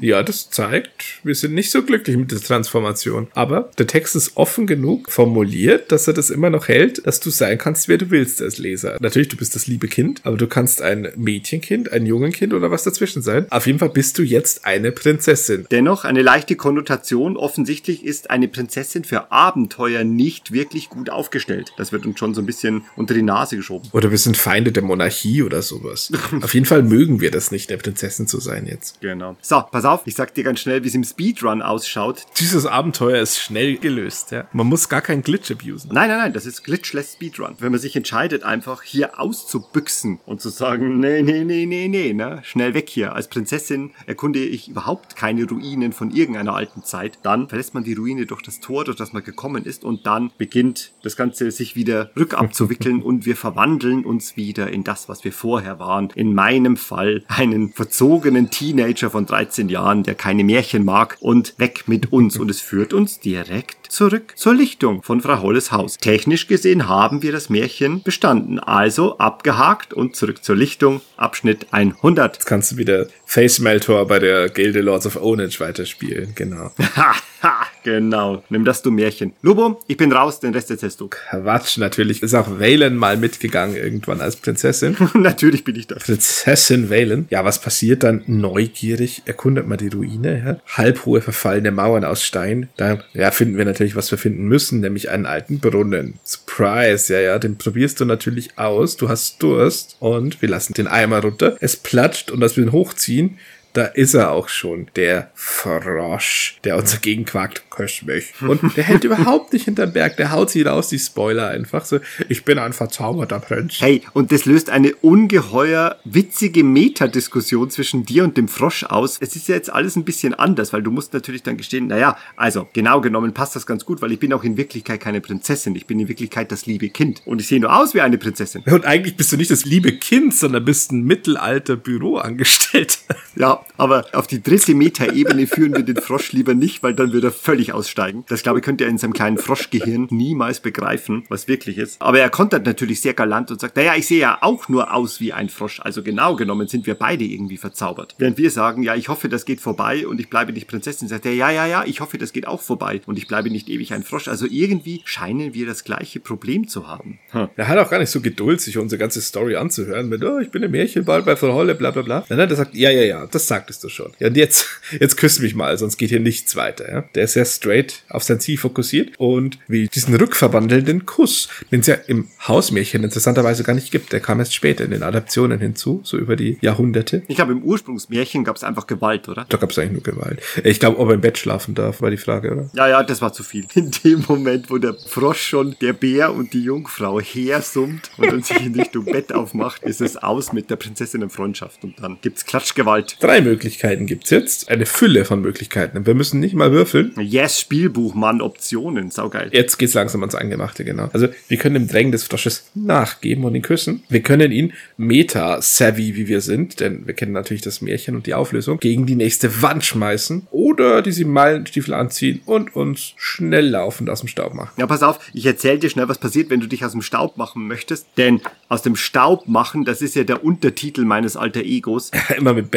Ja, das zeigt, wir sind nicht so glücklich mit der Transformation. Aber der Text ist offen genug formuliert, dass er das immer noch hält, dass du sein kannst, wer du willst als Leser. Natürlich, du bist das liebe Kind, aber du kannst ein Mädchenkind, ein Jungenkind oder was dazwischen sein. Auf jeden Fall bist du jetzt eine Prinzessin. Dennoch eine leichte Konnotation. Offensichtlich ist eine Prinzessin für Abenteuer nicht wirklich gut aufgestellt. Das wird uns schon so ein bisschen unter die Nase geschoben. Oder wir sind Feinde der Monarchie oder sowas. Auf jeden jeden Fall mögen wir das nicht, der Prinzessin zu sein jetzt. Genau. So, pass auf, ich sag dir ganz schnell, wie es im Speedrun ausschaut. Dieses Abenteuer ist schnell gelöst, ja. Man muss gar keinen Glitch abusen. Nein, nein, nein, das ist glitchless Speedrun. Wenn man sich entscheidet, einfach hier auszubüchsen und zu sagen, nee, nee, nee, nee, nee, ne, schnell weg hier. Als Prinzessin erkunde ich überhaupt keine Ruinen von irgendeiner alten Zeit. Dann verlässt man die Ruine durch das Tor, durch das man gekommen ist und dann beginnt das Ganze sich wieder rückabzuwickeln und wir verwandeln uns wieder in das, was wir vorher waren. In meinem Fall einen verzogenen Teenager von 13 Jahren, der keine Märchen mag und weg mit uns und es führt uns direkt zurück zur Lichtung von Frau Holles Haus. Technisch gesehen haben wir das Märchen bestanden. Also abgehakt und zurück zur Lichtung. Abschnitt 100. Jetzt kannst du wieder Face Meltor bei der Gilde Lords of Ownage weiterspielen. Genau. Ha, ha, genau. Nimm das, du Märchen. Lubo, ich bin raus, den Rest erzählst du. Quatsch, natürlich. Ist auch Valen mal mitgegangen irgendwann als Prinzessin. Natürlich bin ich das. Prinzessin Valen. Ja, was passiert dann? Neugierig erkundet man die Ruine. Ja? Halbhohe verfallene Mauern aus Stein. Da ja, finden wir natürlich, was wir finden müssen, nämlich einen alten Brunnen. Surprise, ja, ja, den probierst du natürlich aus. Du hast Durst und wir lassen den Eimer runter. Es platscht und als wir ihn hochziehen, ziehen da ist er auch schon, der Frosch, der uns dagegen quakt, küss mich. Und der hält überhaupt nicht hinterm Berg, der haut sie raus, die Spoiler einfach so, ich bin ein verzauberter Prinz. Hey, und das löst eine ungeheuer witzige Metadiskussion zwischen dir und dem Frosch aus. Es ist ja jetzt alles ein bisschen anders, weil du musst natürlich dann gestehen, naja, also genau genommen passt das ganz gut, weil ich bin auch in Wirklichkeit keine Prinzessin. Ich bin in Wirklichkeit das liebe Kind. Und ich sehe nur aus wie eine Prinzessin. Und eigentlich bist du nicht das liebe Kind, sondern bist ein mittelalter Büroangestellter. Ja, aber auf die dritte Metaebene führen wir den Frosch lieber nicht, weil dann würde er völlig aussteigen. Das glaube ich könnte er in seinem kleinen Froschgehirn niemals begreifen, was wirklich ist. Aber er kontert natürlich sehr galant und sagt, naja, ich sehe ja auch nur aus wie ein Frosch. Also genau genommen sind wir beide irgendwie verzaubert. Während wir sagen, ja, ich hoffe, das geht vorbei und ich bleibe nicht Prinzessin, sagt er, ja, ja, ja, ich hoffe, das geht auch vorbei und ich bleibe nicht ewig ein Frosch. Also irgendwie scheinen wir das gleiche Problem zu haben. Hm. Er hat auch gar nicht so Geduld, sich unsere ganze Story anzuhören mit, oh, ich bin ein Märchen bald bei Frau Holle, bla bla bla. Nein, nein, der sagt, ja, ja, ja, das sagtest du schon. Ja, und jetzt, jetzt küss mich mal, sonst geht hier nichts weiter. Ja? Der ist sehr straight auf sein Ziel fokussiert und wie diesen rückverwandelnden Kuss, den es ja im Hausmärchen interessanterweise gar nicht gibt. Der kam erst später in den Adaptionen hinzu, so über die Jahrhunderte. Ich glaube, im Ursprungsmärchen gab es einfach Gewalt, oder? Da gab es eigentlich nur Gewalt. Ich glaube, ob er im Bett schlafen darf, war die Frage, oder? Ja, ja, das war zu viel. In dem Moment, wo der Frosch schon der Bär und die Jungfrau hersummt und dann sich in Richtung Bett aufmacht, ist es aus mit der Prinzessin in Freundschaft und dann gibt's Klatschgewalt. Drei Möglichkeiten gibt's jetzt. Eine Fülle von Möglichkeiten. Wir müssen nicht mal würfeln. Yes, Spielbuch, Mann, Optionen, saugeil. Jetzt geht's langsam ans Eingemachte, genau. Also wir können dem Drängen des Frosches nachgeben und ihn küssen. Wir können ihn meta-savvy, wie wir sind, denn wir kennen natürlich das Märchen und die Auflösung, gegen die nächste Wand schmeißen oder die sieben Meilenstiefel anziehen und uns schnell laufend aus dem Staub machen. Ja, pass auf, ich erzähl dir schnell, was passiert, wenn du dich aus dem Staub machen möchtest. Denn aus dem Staub machen, das ist ja der Untertitel meines alter Egos. Immer mit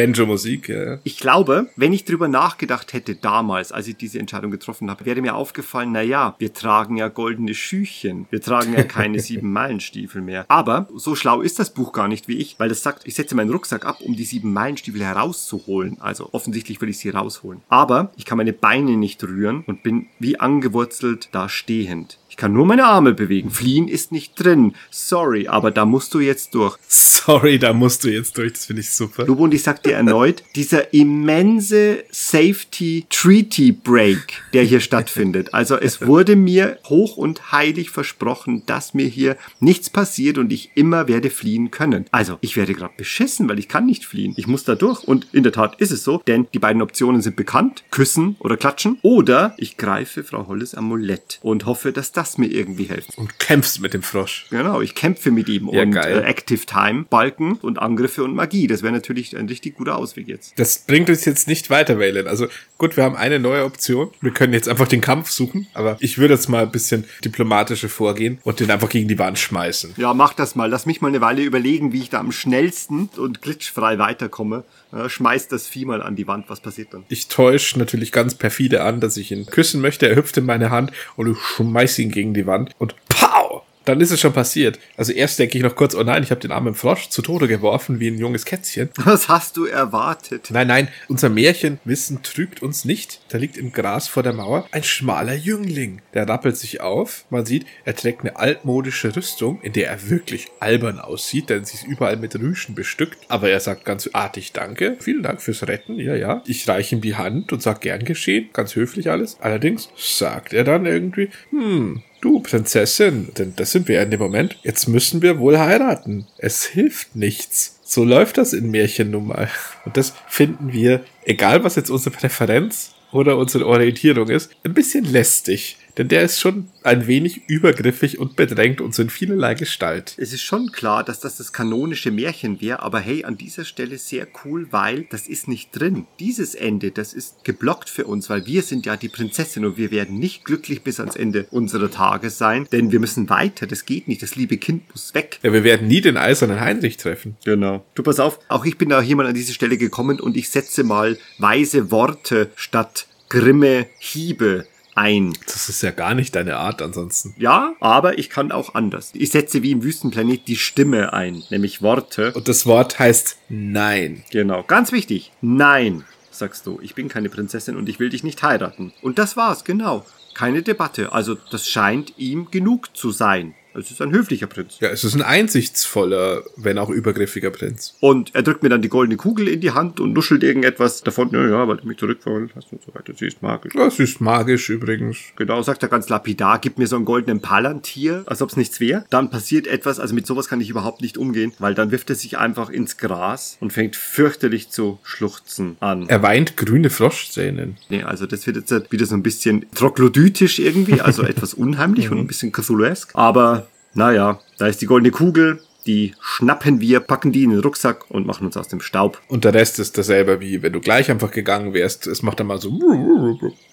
Banjo-Musik, ja. Ich glaube, wenn ich drüber nachgedacht hätte damals, als ich diese Entscheidung getroffen habe, wäre mir aufgefallen, na ja, wir tragen ja goldene Schüchchen. Wir tragen ja keine sieben Meilenstiefel mehr. Aber so schlau ist das Buch gar nicht wie ich, weil es sagt, ich setze meinen Rucksack ab, um die sieben Meilenstiefel herauszuholen. Also offensichtlich will ich sie rausholen. Aber ich kann meine Beine nicht rühren und bin wie angewurzelt da stehend. Ich kann nur meine Arme bewegen. Fliehen ist nicht drin. Sorry, aber da musst du jetzt durch. Sorry, da musst du jetzt durch. Das finde ich super. Lubo, und ich sag dir erneut, dieser immense Safety Treaty Break, der hier stattfindet. Also es wurde mir hoch und heilig versprochen, dass mir hier nichts passiert und ich immer werde fliehen können. Also ich werde gerade beschissen, weil ich kann nicht fliehen. Ich muss da durch. Und in der Tat ist es so, denn die beiden Optionen sind bekannt. Küssen oder klatschen. Oder ich greife Frau Holles Amulett und hoffe, dass das mir irgendwie hilft. Und kämpfst mit dem Frosch. Genau, ich kämpfe mit ihm Ja, und geil. äh, Active Time, Balken und Angriffe und Magie. Das wäre natürlich ein richtig guter Ausweg jetzt. Das bringt uns jetzt nicht weiter, Valen. Also gut, wir haben eine neue Option. Wir können jetzt einfach den Kampf suchen, aber ich würde jetzt mal ein bisschen diplomatischer vorgehen und den einfach gegen die Wand schmeißen. Ja, mach das mal. Lass mich mal eine Weile überlegen, wie ich da am schnellsten und glitchfrei weiterkomme. Ja, schmeiß das Vieh mal an die Wand. Was passiert dann? Ich täusche natürlich ganz perfide an, dass ich ihn küssen möchte. Er hüpft in meine Hand und ich schmeiß ihn gegen die Wand und pow! Dann ist es schon passiert. Also erst denke ich noch kurz, oh nein, ich habe den armen Frosch zu Tode geworfen wie ein junges Kätzchen. Was hast du erwartet? Nein, nein, unser Märchenwissen trügt uns nicht. Da liegt im Gras vor der Mauer ein schmaler Jüngling. Der rappelt sich auf. Man sieht, er trägt eine altmodische Rüstung, in der er wirklich albern aussieht, denn sie ist überall mit Rüschen bestückt. Aber er sagt ganz artig Danke. Vielen Dank fürs Retten. Ja, ja. Ich reiche ihm die Hand und sag gern geschehen. Ganz höflich alles. Allerdings sagt er dann irgendwie, hm, Du, Prinzessin, denn das sind wir ja in dem Moment. Jetzt müssen wir wohl heiraten. Es hilft nichts. So läuft das in Märchen nun mal. Und das finden wir, egal was jetzt unsere Präferenz oder unsere Orientierung ist, ein bisschen lästig. Denn der ist schon ein wenig übergriffig und bedrängt uns in vielerlei Gestalt. Es ist schon klar, dass das das kanonische Märchen wäre, aber hey, an dieser Stelle sehr cool, weil das ist nicht drin. Dieses Ende, das ist geblockt für uns, weil wir sind ja die Prinzessin und wir werden nicht glücklich bis ans Ende unserer Tage sein, denn wir müssen weiter, das geht nicht, das liebe Kind muss weg. Ja, wir werden nie den eisernen Heinrich treffen. Genau. Du pass auf, auch ich bin da hier mal an diese Stelle gekommen und ich setze mal weise Worte statt grimme Hiebe ein. Das ist ja gar nicht deine Art ansonsten. Ja, aber ich kann auch anders. Ich setze wie im Wüstenplanet die Stimme ein, nämlich Worte. Und das Wort heißt Nein. Genau, ganz wichtig. Nein, sagst du. Ich bin keine Prinzessin und ich will dich nicht heiraten. Und das war's, genau. Keine Debatte. Also das scheint ihm genug zu sein. Es ist ein höflicher Prinz. Ja, es ist ein einsichtsvoller, wenn auch übergriffiger Prinz. Und er drückt mir dann die goldene Kugel in die Hand und nuschelt irgendetwas davon. Ja, ja, weil du mich zurückverwandelt hast und so weiter. Sie ist magisch. Das ist magisch übrigens. Genau, sagt er ganz lapidar, gib mir so einen goldenen Palantir, als ob es nichts wäre. Dann passiert etwas, also mit sowas kann ich überhaupt nicht umgehen, weil dann wirft er sich einfach ins Gras und fängt fürchterlich zu schluchzen an. Er weint grüne Froschzähnen. Nee, also das wird jetzt wieder so ein bisschen troglodytisch irgendwie, also etwas unheimlich und ein bisschen Cthulhuesk. Aber naja, da ist die goldene Kugel, die schnappen wir, packen die in den Rucksack und machen uns aus dem Staub. Und der Rest ist dasselbe wie wenn du gleich einfach gegangen wärst. Es macht dann mal so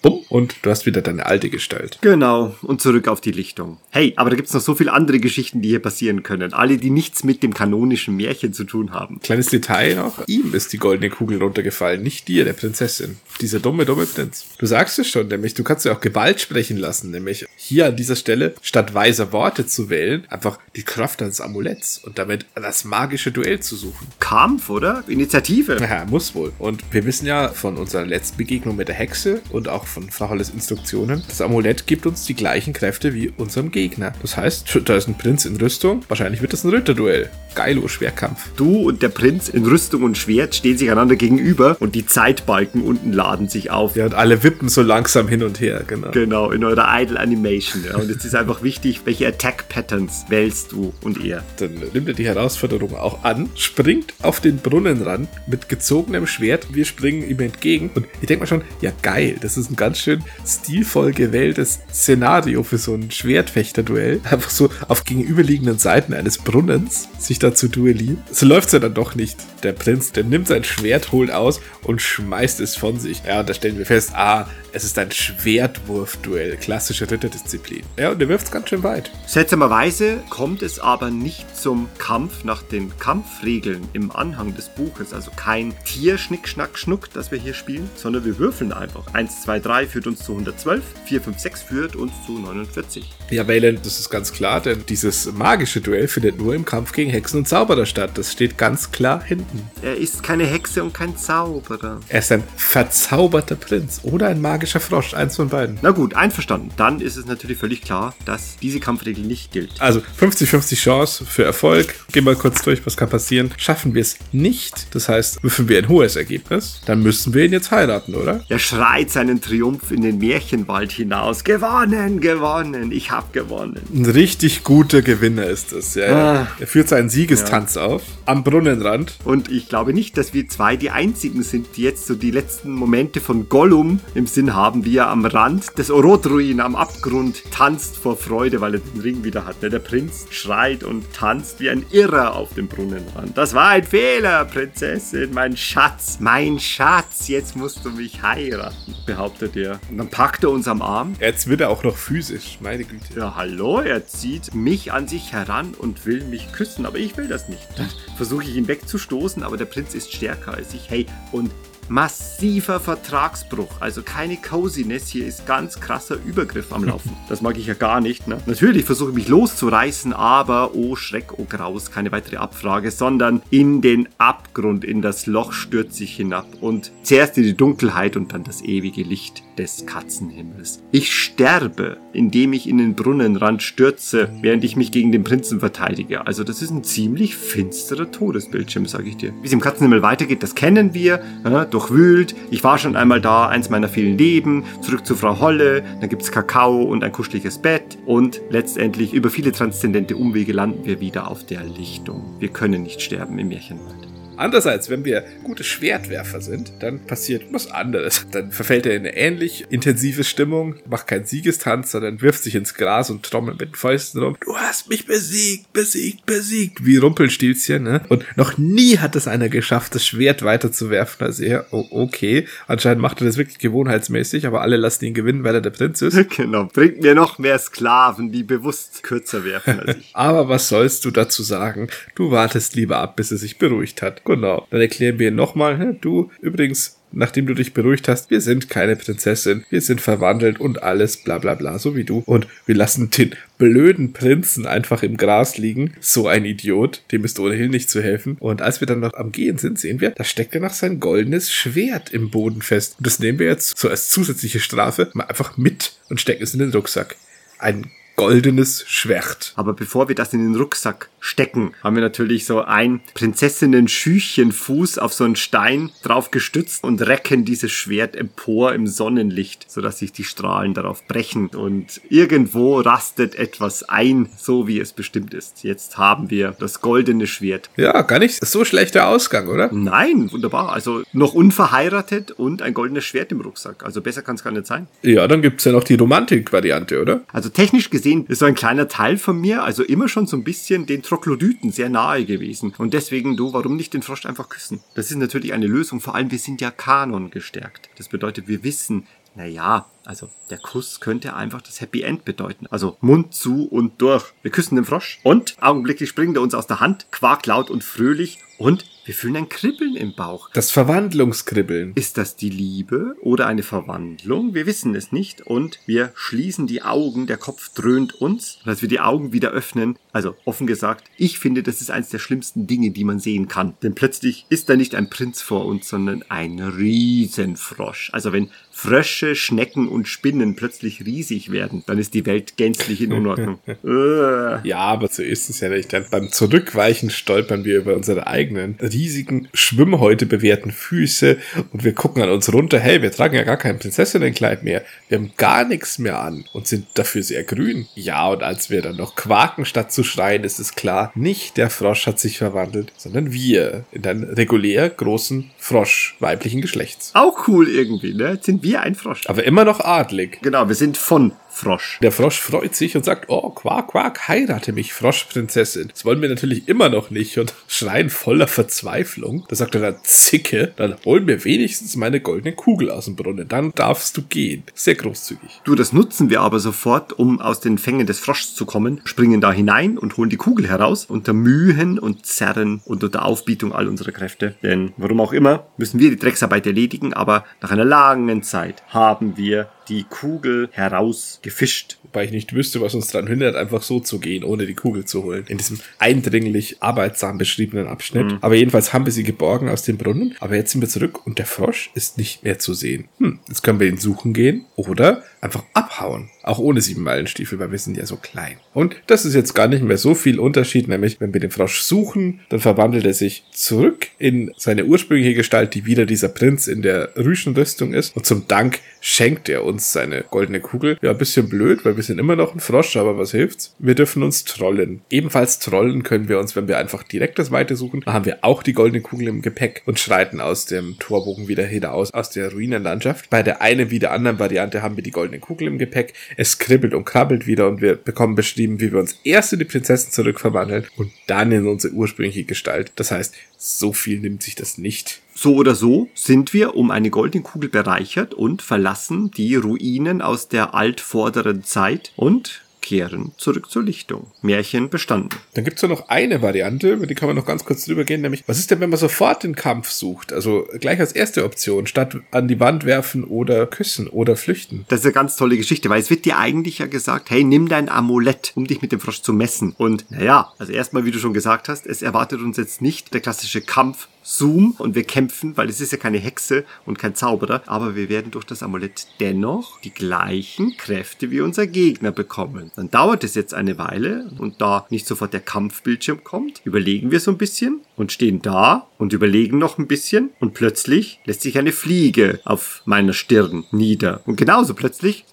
bumm und du hast wieder deine alte Gestalt. Genau, und zurück auf die Lichtung. Hey, aber da gibt's noch so viele andere Geschichten, die hier passieren können. Alle, die nichts mit dem kanonischen Märchen zu tun haben. Kleines Detail noch. Ihm ist die goldene Kugel runtergefallen, nicht dir, der Prinzessin. Dieser dumme, dumme Prinz. Du sagst es schon, nämlich, du kannst ja auch Gewalt sprechen lassen, nämlich hier an dieser Stelle, statt weiser Worte zu wählen, einfach die Kraft eines Amuletts und damit das magische Duell zu suchen. Kampf, oder? Initiative. Ja, muss wohl. Und wir wissen ja von unserer letzten Begegnung mit der Hexe und auch von Frau Holles Instruktionen, das Amulett gibt uns die gleichen Kräfte wie unserem Gegner. Das heißt, da ist ein Prinz in Rüstung, wahrscheinlich wird das ein Ritterduell. Geilo, Schwerkampf. Du und der Prinz in Rüstung und Schwert stehen sich einander gegenüber und die Zeitbalken unten laden sich auf. Ja, und alle wippen so langsam hin und her, genau. Genau, in eurer Idle Animation. Ja. Und jetzt ist einfach wichtig, welche Attack Patterns wählst du und er. Dann nimmt er die Herausforderung auch an, springt auf den Brunnenrand mit gezogenem Schwert. Wir springen ihm entgegen. Und ich denke mal schon, ja geil, das ist ein ganz schön stilvoll gewähltes Szenario für so ein Schwertfechterduell. Einfach so auf gegenüberliegenden Seiten eines Brunnens sich da zu duellieren. So läuft es ja dann doch nicht. Der Prinz, der nimmt sein Schwert, holt aus und schmeißt es von sich. Ja, und da stellen wir fest, ah, es ist ein Schwertwurfduell, klassische Ritterdisziplin. Ja, und der wirft es ganz schön weit. Seltsamerweise kommt es aber nicht zum Kampf nach den Kampfregeln im Anhang des Buches. Also kein Tier, Schnick, Schnack, Schnuck, das wir hier spielen, sondern wir würfeln einfach. 1, 2, 3 führt uns zu 112, 4, 5, 6 führt uns zu 49. Ja, Valen, das ist ganz klar, denn dieses magische Duell findet nur im Kampf gegen Hexen und Zauberer statt. Das steht ganz klar hinten. Er ist keine Hexe und kein Zauberer. Er ist ein verzauberter Prinz oder ein magischer Frosch, eins von beiden. Na gut, einverstanden. Dann ist es natürlich völlig klar, dass diese Kampfregel nicht gilt. Also 50-50 Chance für Erfolg. Gehen wir kurz durch, was kann passieren. Schaffen wir es nicht, das heißt, würfeln wir ein hohes Ergebnis, dann müssen wir ihn jetzt heiraten, oder? Er schreit seinen Triumph in den Märchenwald hinaus. Gewonnen, gewonnen, ich hab gewonnen. Ein richtig guter Gewinner ist das. Ja, ah. Er führt seinen Siegestanz ja. auf am Brunnenrand. Und ich glaube nicht, dass wir zwei die einzigen sind, die jetzt so die letzten Momente von Gollum im Sinn haben, wie er am Rand des Orotruin am Abgrund tanzt vor Freude, weil er den Ring wieder hat. Der Prinz schreit und tanzt wie ein Irrer auf dem Brunnenrand. Das war ein Fehler, Prinzessin, mein Schatz, mein Schatz, jetzt musst du mich heiraten, behauptet er. Und dann packt er uns am Arm. Jetzt wird er auch noch physisch, meine Güte. Ja, hallo, er zieht mich an sich heran und will mich küssen, aber ich will das nicht. Dann versuche ich ihn wegzustoßen, aber der Prinz ist stärker als ich. Hey, und massiver Vertragsbruch. Also keine Coziness. Hier ist ganz krasser Übergriff am Laufen. Das mag ich ja gar nicht. Ne? Natürlich versuche ich mich loszureißen, aber oh Schreck, oh Graus, keine weitere Abfrage, sondern in den Abgrund, in das Loch stürze ich hinab und zuerst in die Dunkelheit und dann das ewige Licht des Katzenhimmels. Ich sterbe, indem ich in den Brunnenrand stürze, während ich mich gegen den Prinzen verteidige. Also das ist ein ziemlich finsterer Todesbildschirm, sage ich dir. Wie es im Katzenhimmel weitergeht, das kennen wir. Ja, durchwühlt. Ich war schon einmal da, eins meiner vielen Leben. Zurück zu Frau Holle. Dann gibt's Kakao und ein kuscheliges Bett. Und letztendlich über viele transzendente Umwege landen wir wieder auf der Lichtung. Wir können nicht sterben im Märchenwald. Andererseits, wenn wir gute Schwertwerfer sind, dann passiert was anderes. Dann verfällt er in eine ähnlich intensive Stimmung, macht keinen Siegestanz, sondern wirft sich ins Gras und trommelt mit den Fäusten rum. Du hast mich besiegt, besiegt, besiegt, wie Rumpelstilzchen, ne? Und noch nie hat es einer geschafft, das Schwert weiterzuwerfen als er. Oh, okay. Anscheinend macht er das wirklich gewohnheitsmäßig, aber alle lassen ihn gewinnen, weil er der Prinz ist. Genau. Bringt mir noch mehr Sklaven, die bewusst kürzer werfen als ich. aber was sollst du dazu sagen? Du wartest lieber ab, bis er sich beruhigt hat. Genau. Dann erklären wir nochmal, du, übrigens, nachdem du dich beruhigt hast, wir sind keine Prinzessin, wir sind verwandelt und alles, bla bla bla, so wie du. Und wir lassen den blöden Prinzen einfach im Gras liegen. So ein Idiot, dem ist ohnehin nicht zu helfen. Und als wir dann noch am Gehen sind, sehen wir, da steckt er noch sein goldenes Schwert im Boden fest. Und das nehmen wir jetzt so als zusätzliche Strafe mal einfach mit und stecken es in den Rucksack. Ein goldenes Schwert. Aber bevor wir das in den Rucksack stecken, haben wir natürlich so ein Prinzessinnen-Schüchchen-Fuß auf so einen Stein drauf gestützt und recken dieses Schwert empor im Sonnenlicht, sodass sich die Strahlen darauf brechen und irgendwo rastet etwas ein, so wie es bestimmt ist. Jetzt haben wir das goldene Schwert. Ja, gar nicht so schlechter Ausgang, oder? Nein, wunderbar. Also noch unverheiratet und ein goldenes Schwert im Rucksack. Also besser kann es gar nicht sein. Ja, dann gibt's ja noch die Romantik-Variante, oder? Also technisch gesehen ist so ein kleiner Teil von mir, also immer schon so ein bisschen den Troglodyten sehr nahe gewesen. Und deswegen, du, warum nicht den Frosch einfach küssen? Das ist natürlich eine Lösung, vor allem wir sind ja Kanon gestärkt. Das bedeutet, wir wissen, naja, also der Kuss könnte einfach das Happy End bedeuten. Also Mund zu und durch. Wir küssen den Frosch und augenblicklich springt er uns aus der Hand, quakt laut und fröhlich und wir fühlen ein Kribbeln im Bauch. Das Verwandlungskribbeln. Ist das die Liebe oder eine Verwandlung? Wir wissen es nicht und wir schließen die Augen, der Kopf dröhnt uns. Und als wir die Augen wieder öffnen, also offen gesagt, ich finde, das ist eines der schlimmsten Dinge, die man sehen kann. Denn plötzlich ist da nicht ein Prinz vor uns, sondern ein Riesenfrosch. Also wenn Frösche, Schnecken und Spinnen plötzlich riesig werden, dann ist die Welt gänzlich in Unordnung. ja, aber so ist es ja nicht. Denn beim Zurückweichen stolpern wir über unsere eigenen riesigen Schwimmhäute bewährten Füße und wir gucken an uns runter. Hey, wir tragen ja gar kein Prinzessinnenkleid mehr. Wir haben gar nichts mehr an und sind dafür sehr grün. Ja, und als wir dann noch quaken statt zu schreien, ist es klar, nicht der Frosch hat sich verwandelt, sondern wir in einen regulär großen Frosch weiblichen Geschlechts. Auch cool irgendwie, ne? Jetzt sind wir ein Frosch. Aber immer noch adlig. Genau, wir sind von Frosch. Der Frosch freut sich und sagt, oh, Quack, Quack, heirate mich, Froschprinzessin. Das wollen wir natürlich immer noch nicht und schreien voller Verzweiflung. Da sagt er dann, Zicke, dann hol mir wenigstens meine goldene Kugel aus dem Brunnen. Dann darfst du gehen. Sehr großzügig. Du, das nutzen wir aber sofort, um aus den Fängen des Froschs zu kommen, springen da hinein und holen die Kugel heraus, unter Mühen und Zerren und unter Aufbietung all unserer Kräfte. Denn warum auch immer, müssen wir die Drecksarbeit erledigen, aber nach einer langen Zeit haben wir die Kugel herausgefischt. Wobei ich nicht wüsste, was uns daran hindert, einfach so zu gehen, ohne die Kugel zu holen. In diesem eindringlich arbeitsam beschriebenen Abschnitt. Mhm. Aber jedenfalls haben wir sie geborgen aus dem Brunnen. Aber jetzt sind wir zurück und der Frosch ist nicht mehr zu sehen. Hm, jetzt können wir ihn suchen gehen oder einfach abhauen. Auch ohne sieben Meilenstiefel, weil wir sind ja so klein. Und das ist jetzt gar nicht mehr so viel Unterschied, nämlich wenn wir den Frosch suchen, dann verwandelt er sich zurück in seine ursprüngliche Gestalt, die wieder dieser Prinz in der Rüschenrüstung ist. Und zum Dank schenkt er uns seine goldene Kugel. Ja, ein bisschen blöd, weil wir sind immer noch ein Frosch, aber was hilft's? Wir dürfen uns trollen. Ebenfalls trollen können wir uns, wenn wir einfach direkt das Weite suchen. Da haben wir auch die goldene Kugel im Gepäck und schreiten aus dem Torbogen wieder hinaus, aus der Ruinenlandschaft. Bei der einen wie der anderen Variante haben wir die goldene Kugel im Gepäck. Es kribbelt und krabbelt wieder und wir bekommen beschrieben, wie wir uns erst in die Prinzessin zurückverwandeln und dann in unsere ursprüngliche Gestalt. Das heißt, so viel nimmt sich das nicht. So oder so sind wir um eine goldene Kugel bereichert und verlassen die Ruinen aus der altvorderen Zeit und kehren zurück zur Lichtung. Märchen bestanden. Dann gibt's ja noch eine Variante, über die kann man noch ganz kurz drüber gehen, nämlich, was ist denn, wenn man sofort den Kampf sucht? Also gleich als erste Option, statt an die Wand werfen oder küssen oder flüchten. Das ist eine ganz tolle Geschichte, weil es wird dir eigentlich ja gesagt, hey, nimm dein Amulett, um dich mit dem Frosch zu messen. Und naja, also erstmal, wie du schon gesagt hast, es erwartet uns jetzt nicht der klassische Kampf Zoom und wir kämpfen, weil es ist ja keine Hexe und kein Zauberer, aber wir werden durch das Amulett dennoch die gleichen Kräfte wie unser Gegner bekommen. Dann dauert es jetzt eine Weile und da nicht sofort der Kampfbildschirm kommt, überlegen wir so ein bisschen und stehen da und überlegen noch ein bisschen und plötzlich lässt sich eine Fliege auf meiner Stirn nieder und genauso plötzlich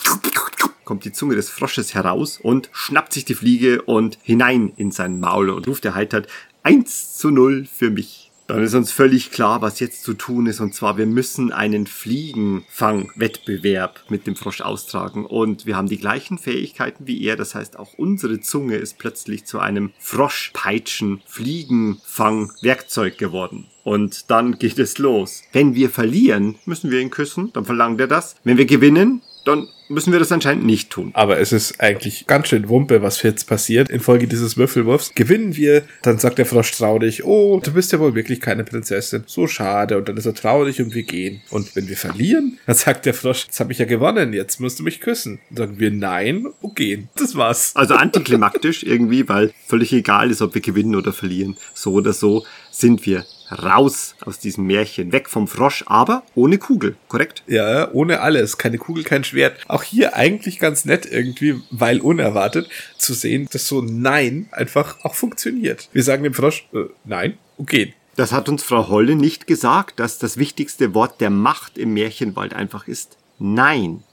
kommt die Zunge des Frosches heraus und schnappt sich die Fliege und hinein in sein Maul und ruft erheitert 1 zu 0 für mich. Dann ist uns völlig klar, was jetzt zu tun ist. Und zwar, wir müssen einen Fliegenfang-Wettbewerb mit dem Frosch austragen. Und wir haben die gleichen Fähigkeiten wie er. Das heißt, auch unsere Zunge ist plötzlich zu einem Froschpeitschen-Fliegenfang-Werkzeug geworden. Und dann geht es los. Wenn wir verlieren, müssen wir ihn küssen. Dann verlangt er das. Wenn wir gewinnen, dann müssen wir das anscheinend nicht tun. Aber es ist eigentlich ganz schön Wumpe, was jetzt passiert. Infolge dieses Würfelwurfs gewinnen wir, dann sagt der Frosch traurig, oh, du bist ja wohl wirklich keine Prinzessin. So schade. Und dann ist er traurig und wir gehen. Und wenn wir verlieren, dann sagt der Frosch, jetzt habe ich ja gewonnen, jetzt musst du mich küssen. Dann sagen wir nein und gehen. Das war's. Also antiklimaktisch irgendwie, weil völlig egal ist, ob wir gewinnen oder verlieren. So oder so sind wir raus aus diesem Märchen, weg vom Frosch, aber ohne Kugel, korrekt? Ja, ohne alles. Keine Kugel, kein Schwert. Auch hier eigentlich ganz nett irgendwie, weil unerwartet zu sehen, dass so Nein einfach auch funktioniert. Wir sagen dem Frosch, äh, nein, okay. Das hat uns Frau Holle nicht gesagt, dass das wichtigste Wort der Macht im Märchenwald einfach ist. Nein.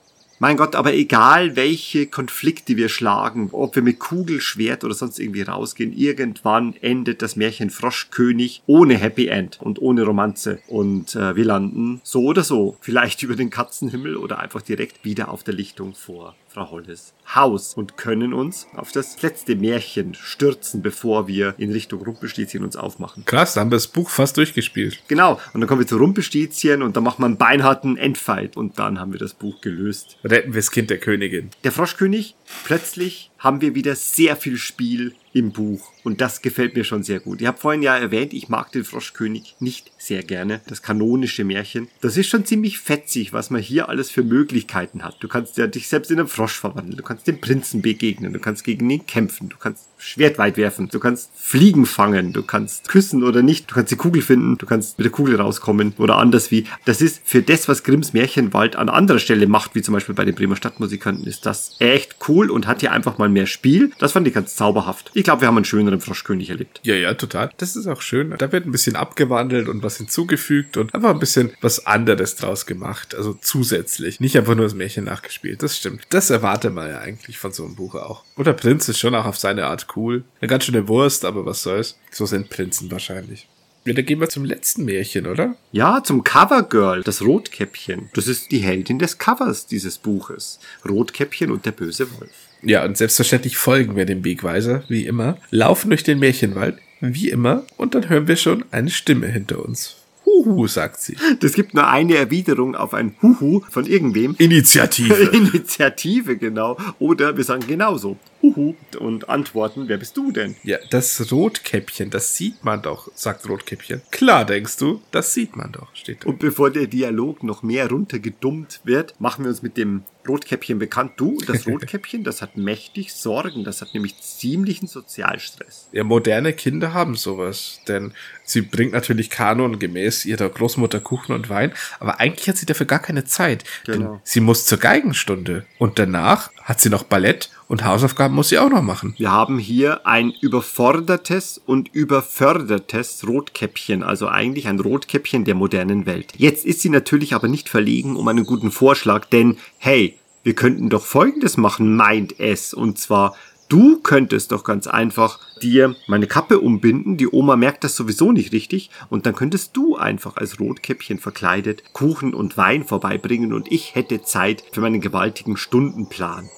Mein Gott, aber egal welche Konflikte wir schlagen, ob wir mit Kugel, Schwert oder sonst irgendwie rausgehen, irgendwann endet das Märchen Froschkönig ohne Happy End und ohne Romanze. Und äh, wir landen so oder so, vielleicht über den Katzenhimmel oder einfach direkt wieder auf der Lichtung vor Frau Holles Haus und können uns auf das letzte Märchen stürzen, bevor wir in Richtung Rumpelstilzchen uns aufmachen. Krass, da haben wir das Buch fast durchgespielt. Genau, und dann kommen wir zu Rumpelstilzchen und dann machen wir einen beinharten Endfight und dann haben wir das Buch gelöst. Retten wir das Kind der Königin. Der Froschkönig, plötzlich haben wir wieder sehr viel Spiel im Buch. Und das gefällt mir schon sehr gut. Ich habe vorhin ja erwähnt, ich mag den Froschkönig nicht sehr gerne. Das kanonische Märchen. Das ist schon ziemlich fetzig, was man hier alles für Möglichkeiten hat. Du kannst ja dich selbst in einen Frosch verwandeln. Du kannst dem Prinzen begegnen. Du kannst gegen ihn kämpfen. Du kannst Schwert weit werfen. Du kannst Fliegen fangen. Du kannst küssen oder nicht. Du kannst die Kugel finden. Du kannst mit der Kugel rauskommen oder anders wie. Das ist für das, was Grimms Märchenwald an anderer Stelle macht, wie zum Beispiel bei den Bremer Stadtmusikanten, ist das echt cool und hat hier einfach mal mehr Spiel. Das fand ich ganz zauberhaft. Ich glaube, wir haben einen schöneren Froschkönig erlebt. Ja, ja, total. Das ist auch schön. Da wird ein bisschen abgewandelt und was hinzugefügt und einfach ein bisschen was anderes draus gemacht. Also zusätzlich. Nicht einfach nur das Märchen nachgespielt. Das stimmt. Das erwartet man ja eigentlich von so einem Buch auch. Und der Prinz ist schon auch auf seine Art cool. Eine ganz schöne Wurst, aber was soll's. So sind Prinzen wahrscheinlich. Ja, dann gehen wir zum letzten Märchen, oder? Ja, zum Covergirl, das Rotkäppchen. Das ist die Heldin des Covers dieses Buches. Rotkäppchen und der böse Wolf. Ja, und selbstverständlich folgen wir dem Wegweiser, wie immer, laufen durch den Märchenwald, wie immer, und dann hören wir schon eine Stimme hinter uns. Huhu, sagt sie. Das gibt nur eine Erwiderung auf ein Huhu von irgendwem. Initiative. Initiative, genau. Oder wir sagen genauso. Huhu und antworten, wer bist du denn? Ja, das Rotkäppchen, das sieht man doch, sagt Rotkäppchen. Klar, denkst du, das sieht man doch, steht da. Und bevor der Dialog noch mehr runtergedummt wird, machen wir uns mit dem Rotkäppchen bekannt. Du, das Rotkäppchen, das hat mächtig Sorgen. Das hat nämlich ziemlichen Sozialstress. Ja, moderne Kinder haben sowas, denn sie bringt natürlich kanongemäß ihrer Großmutter Kuchen und Wein, aber eigentlich hat sie dafür gar keine Zeit, Genau. denn sie muss zur Geigenstunde und danach hat sie noch Ballett und Hausaufgaben muss sie auch noch machen. Wir haben hier ein überfordertes und überfördertes Rotkäppchen, also eigentlich ein Rotkäppchen der modernen Welt. Jetzt ist sie natürlich aber nicht verlegen um einen guten Vorschlag, denn hey, wir könnten doch Folgendes machen, meint es, und zwar Du könntest doch ganz einfach dir meine Kappe umbinden, die Oma merkt das sowieso nicht richtig, und dann könntest du einfach als Rotkäppchen verkleidet Kuchen und Wein vorbeibringen und ich hätte Zeit für meinen gewaltigen Stundenplan.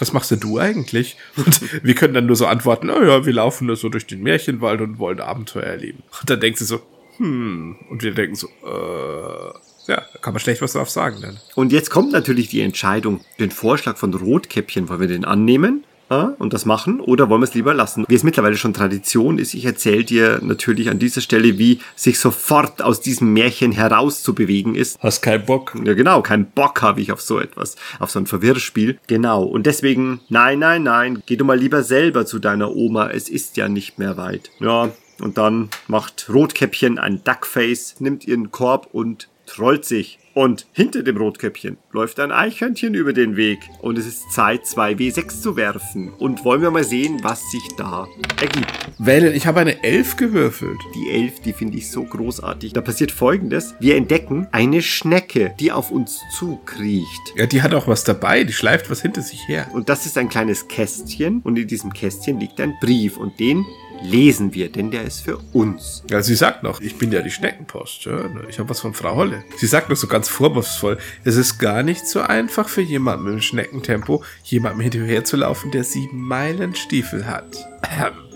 Was machst denn du eigentlich? Und wir können dann nur so antworten, oh ja, wir laufen nur so durch den Märchenwald und wollen Abenteuer erleben. Und dann denkt sie so, hm, und wir denken so, äh, ja, da kann man schlecht was drauf sagen dann. Und jetzt kommt natürlich die Entscheidung, den Vorschlag von Rotkäppchen, wollen wir den annehmen? Und das machen oder wollen wir es lieber lassen? Wie es mittlerweile schon Tradition ist, ich erzähle dir natürlich an dieser Stelle, wie sich sofort aus diesem Märchen herauszubewegen ist. Hast keinen Bock. Ja, genau, keinen Bock habe ich auf so etwas, auf so ein Verwirrspiel. Genau, und deswegen, nein, nein, nein, geh du mal lieber selber zu deiner Oma, es ist ja nicht mehr weit. Ja, und dann macht Rotkäppchen ein Duckface, nimmt ihren Korb und trollt sich. Und hinter dem Rotkäppchen läuft ein Eichhörnchen über den Weg. Und es ist Zeit, 2W6 zu werfen. Und wollen wir mal sehen, was sich da ergibt. Wählen, ich habe eine Elf gewürfelt. Die Elf, die finde ich so großartig. Da passiert folgendes. Wir entdecken eine Schnecke, die auf uns zukriecht. Ja, die hat auch was dabei, die schleift was hinter sich her. Und das ist ein kleines Kästchen. Und in diesem Kästchen liegt ein Brief. Und den lesen wir, denn der ist für uns. Ja, sie sagt noch, ich bin ja die Schneckenpost. Ja, ne? ich habe was von Frau Holle. Sie sagt noch so ganz vorwurfsvoll, es ist gar nicht so einfach für jemanden im Schneckentempo, jemandem hinterher zu laufen, der sieben Meilen Stiefel hat.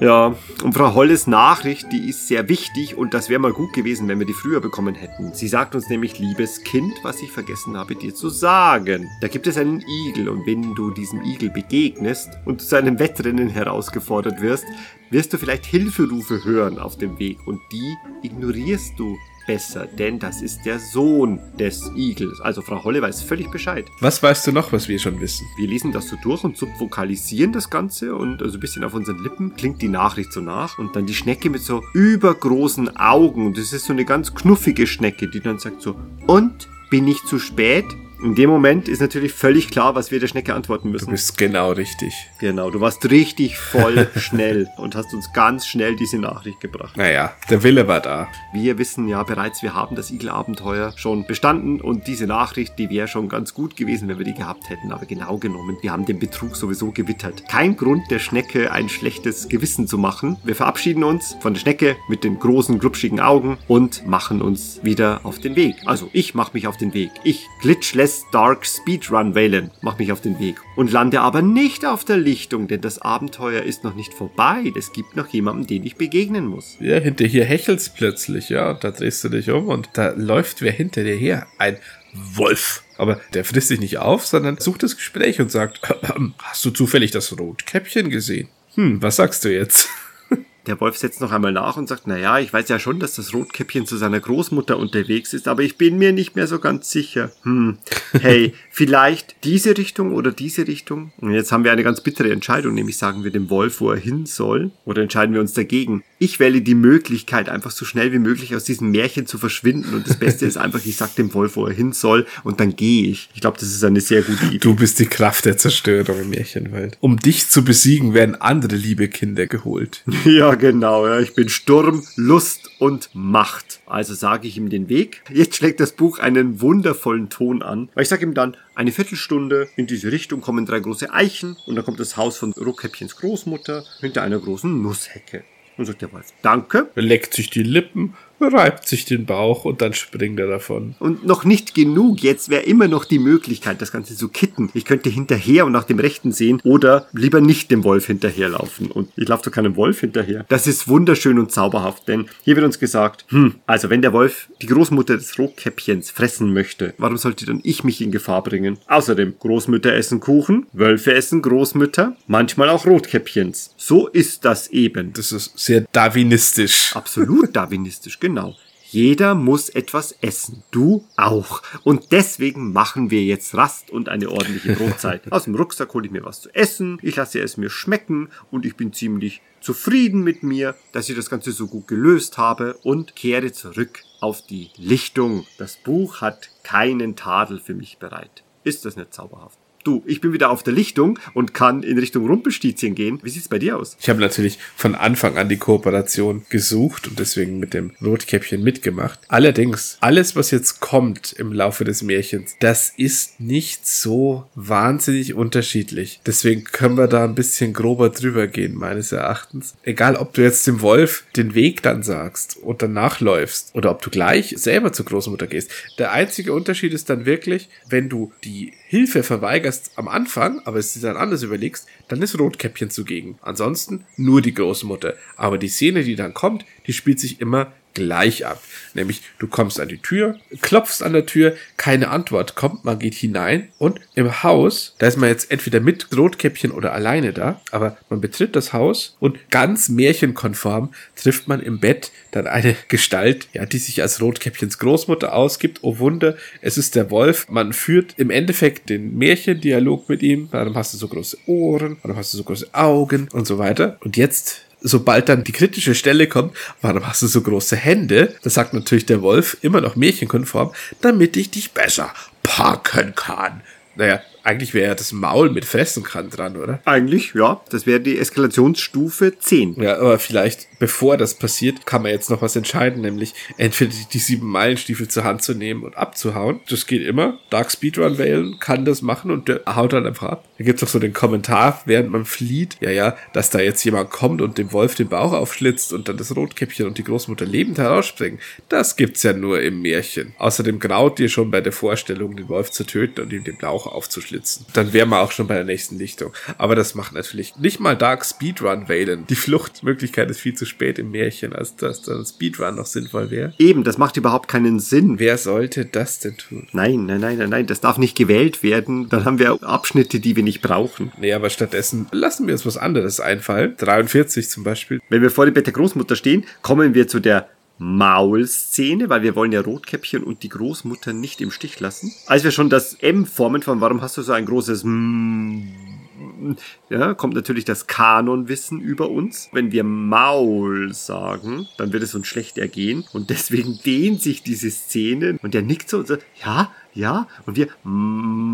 Ja, und Frau Holles Nachricht, die ist sehr wichtig und das wäre mal gut gewesen, wenn wir die früher bekommen hätten. Sie sagt uns nämlich, liebes Kind, was ich vergessen habe dir zu sagen. Da gibt es einen Igel und wenn du diesem Igel begegnest und zu einem Wettrennen herausgefordert wirst, wirst du vielleicht Hilferufe hören auf dem Weg und die ignorierst du besser, denn das ist der Sohn des Igels. Also Frau Holle weiß völlig Bescheid. Was weißt du noch, was wir schon wissen? Wir lesen das so durch und subvokalisieren das Ganze und also ein bisschen auf unseren Lippen klingt die Nachricht so nach und dann die Schnecke mit so übergroßen Augen. Das ist so eine ganz knuffige Schnecke, die dann sagt so, und bin ich zu spät? In dem Moment ist natürlich völlig klar, was wir der Schnecke antworten Du müssen. bist genau richtig. Genau, du warst richtig voll schnell und hast uns ganz schnell diese Nachricht gebracht. Naja, der Wille war da. Wir wissen ja bereits, wir haben das Igel-Abenteuer schon bestanden und diese Nachricht, die wäre schon ganz gut gewesen, wenn wir die gehabt hätten. Aber genau genommen, wir haben den Betrug sowieso gewittert. Kein Grund, der Schnecke ein schlechtes Gewissen zu machen. Wir verabschieden uns von der Schnecke mit den großen, glubschigen Augen und machen uns wieder auf den Weg. Also ich mache mich auf den Weg. Ich, Glitchless Dark Speedrun Valen, mach mich auf den Weg und lande aber nicht auf der Lichtung, denn das Abenteuer ist noch nicht vorbei. Es gibt noch jemanden, den ich begegnen muss. Ja, hinter hier hechelt's plötzlich, ja, und da drehst du dich um und da läuft wer hinter dir her. Ein Wolf. Aber der frisst dich nicht auf, sondern sucht das Gespräch und sagt, hast du zufällig das Rotkäppchen gesehen? Hm, was sagst du jetzt? Der Wolf setzt noch einmal nach und sagt, naja, ich weiß ja schon, dass das Rotkäppchen zu seiner Großmutter unterwegs ist, aber ich bin mir nicht mehr so ganz sicher. Hm, hey, vielleicht diese Richtung oder diese Richtung? Und jetzt haben wir eine ganz bittere Entscheidung, nämlich sagen wir dem Wolf, wo er hin soll, oder entscheiden wir uns dagegen. Ich wähle die Möglichkeit, einfach so schnell wie möglich aus diesem Märchen zu verschwinden und das Beste ist einfach, ich sag dem Wolf, wo er hin soll und dann gehe ich. Ich glaube, das ist eine sehr gute Idee. Du bist die Kraft der Zerstörung im Märchenwald. Um dich zu besiegen, werden andere liebe Kinder geholt. Ja, genau. Ja. Ich bin Sturm, Lust und Macht. Also sage ich ihm den Weg. Jetzt schlägt das Buch einen wundervollen Ton an. Weil ich sage ihm dann, eine Viertelstunde in diese Richtung kommen drei große Eichen und dann kommt das Haus von Rotkäppchens Großmutter hinter einer großen Nusshecke. Und sagt der Wolf, danke. Er leckt sich die Lippen, reibt sich den Bauch und dann springt er davon. Und noch nicht genug. Jetzt wäre immer noch die Möglichkeit, das Ganze zu kitten. Ich könnte hinterher und nach dem Rechten sehen oder lieber nicht dem Wolf hinterherlaufen. Und ich laufe doch keinem Wolf hinterher. Das ist wunderschön und zauberhaft, denn hier wird uns gesagt, hm, also wenn der Wolf die Großmutter des Rotkäppchens fressen möchte, warum sollte dann ich mich in Gefahr bringen? Außerdem, Großmütter essen Kuchen, Wölfe essen Großmütter, manchmal auch Rotkäppchens. So ist das eben. Das ist sehr darwinistisch. Absolut darwinistisch, genau. Jeder muss etwas essen. Du auch. Und deswegen machen wir jetzt Rast und eine ordentliche Brotzeit. Aus dem Rucksack hole ich mir was zu essen. Ich lasse es mir schmecken und ich bin ziemlich zufrieden mit mir, dass ich das Ganze so gut gelöst habe und kehre zurück auf die Lichtung. Das Buch hat keinen Tadel für mich bereit. Ist das nicht zauberhaft? Du, ich bin wieder auf der Lichtung und kann in Richtung Rumpelstizien gehen. Wie sieht's bei dir aus? Ich habe natürlich von Anfang an die Kooperation gesucht und deswegen mit dem Rotkäppchen mitgemacht. Allerdings, alles, was jetzt kommt im Laufe des Märchens, das ist nicht so wahnsinnig unterschiedlich. Deswegen können wir da ein bisschen grober drüber gehen, meines Erachtens. Egal, ob du jetzt dem Wolf den Weg dann sagst und danach läufst oder ob du gleich selber zur Großmutter gehst. Der einzige Unterschied ist dann wirklich, wenn du die Hilfe verweigerst am Anfang, aber es dir dann anders überlegst, dann ist Rotkäppchen zugegen. Ansonsten nur die Großmutter. Aber die Szene, die dann kommt, die spielt sich immer gleich ab. Nämlich, du kommst an die Tür, klopfst an der Tür, keine Antwort kommt, man geht hinein und im Haus, da ist man jetzt entweder mit Rotkäppchen oder alleine da, aber man betritt das Haus und ganz märchenkonform trifft man im Bett dann eine Gestalt, ja, die sich als Rotkäppchens Großmutter ausgibt. Oh Wunder, es ist der Wolf. Man führt im Endeffekt den Märchendialog mit ihm. Warum hast du so große Ohren? Warum hast du so große Augen? Und so weiter. Und jetzt sobald dann die kritische Stelle kommt, warum hast du so große Hände? Das sagt natürlich der Wolf, immer noch märchenkonform, damit ich dich besser packen kann. Naja, eigentlich wäre ja das Maul mit Fressen kann dran, oder? Eigentlich, ja. Das wäre die Eskalationsstufe 10. Ja, aber vielleicht, bevor das passiert, kann man jetzt noch was entscheiden, nämlich entweder die, die sieben Meilenstiefel zur Hand zu nehmen und abzuhauen. Das geht immer. Dark Speedrun wählen kann das machen und der haut dann einfach ab. Da gibt's auch so den Kommentar, während man flieht, ja, ja, dass da jetzt jemand kommt und dem Wolf den Bauch aufschlitzt und dann das Rotkäppchen und die Großmutter lebend herausspringen. Das gibt's ja nur im Märchen. Außerdem graut dir schon bei der Vorstellung, den Wolf zu töten und ihm den Bauch aufzuschlitzen schlitzen. Dann wären wir auch schon bei der nächsten Lichtung. Aber das macht natürlich nicht mal Dark Speedrun wählen. Die Fluchtmöglichkeit ist viel zu spät im Märchen, als dass dann Speedrun noch sinnvoll wäre. Eben, das macht überhaupt keinen Sinn. Wer sollte das denn tun? Nein, nein, nein, nein, nein, das darf nicht gewählt werden. Dann haben wir Abschnitte, die wir nicht brauchen. Nee, aber stattdessen lassen wir uns was anderes einfallen. 43 zum Beispiel. Wenn wir vor dem Bett der Großmutter stehen, kommen wir zu der Maulszene, weil wir wollen ja Rotkäppchen und die Großmutter nicht im Stich lassen. Als wir schon das M formen von warum hast du so ein großes M ja, kommt natürlich das Kanonwissen über uns. Wenn wir Maul sagen, dann wird es uns schlecht ergehen. Und deswegen dehnt sich diese Szene und der nickt so und so, ja, ja, und wir Mauseloch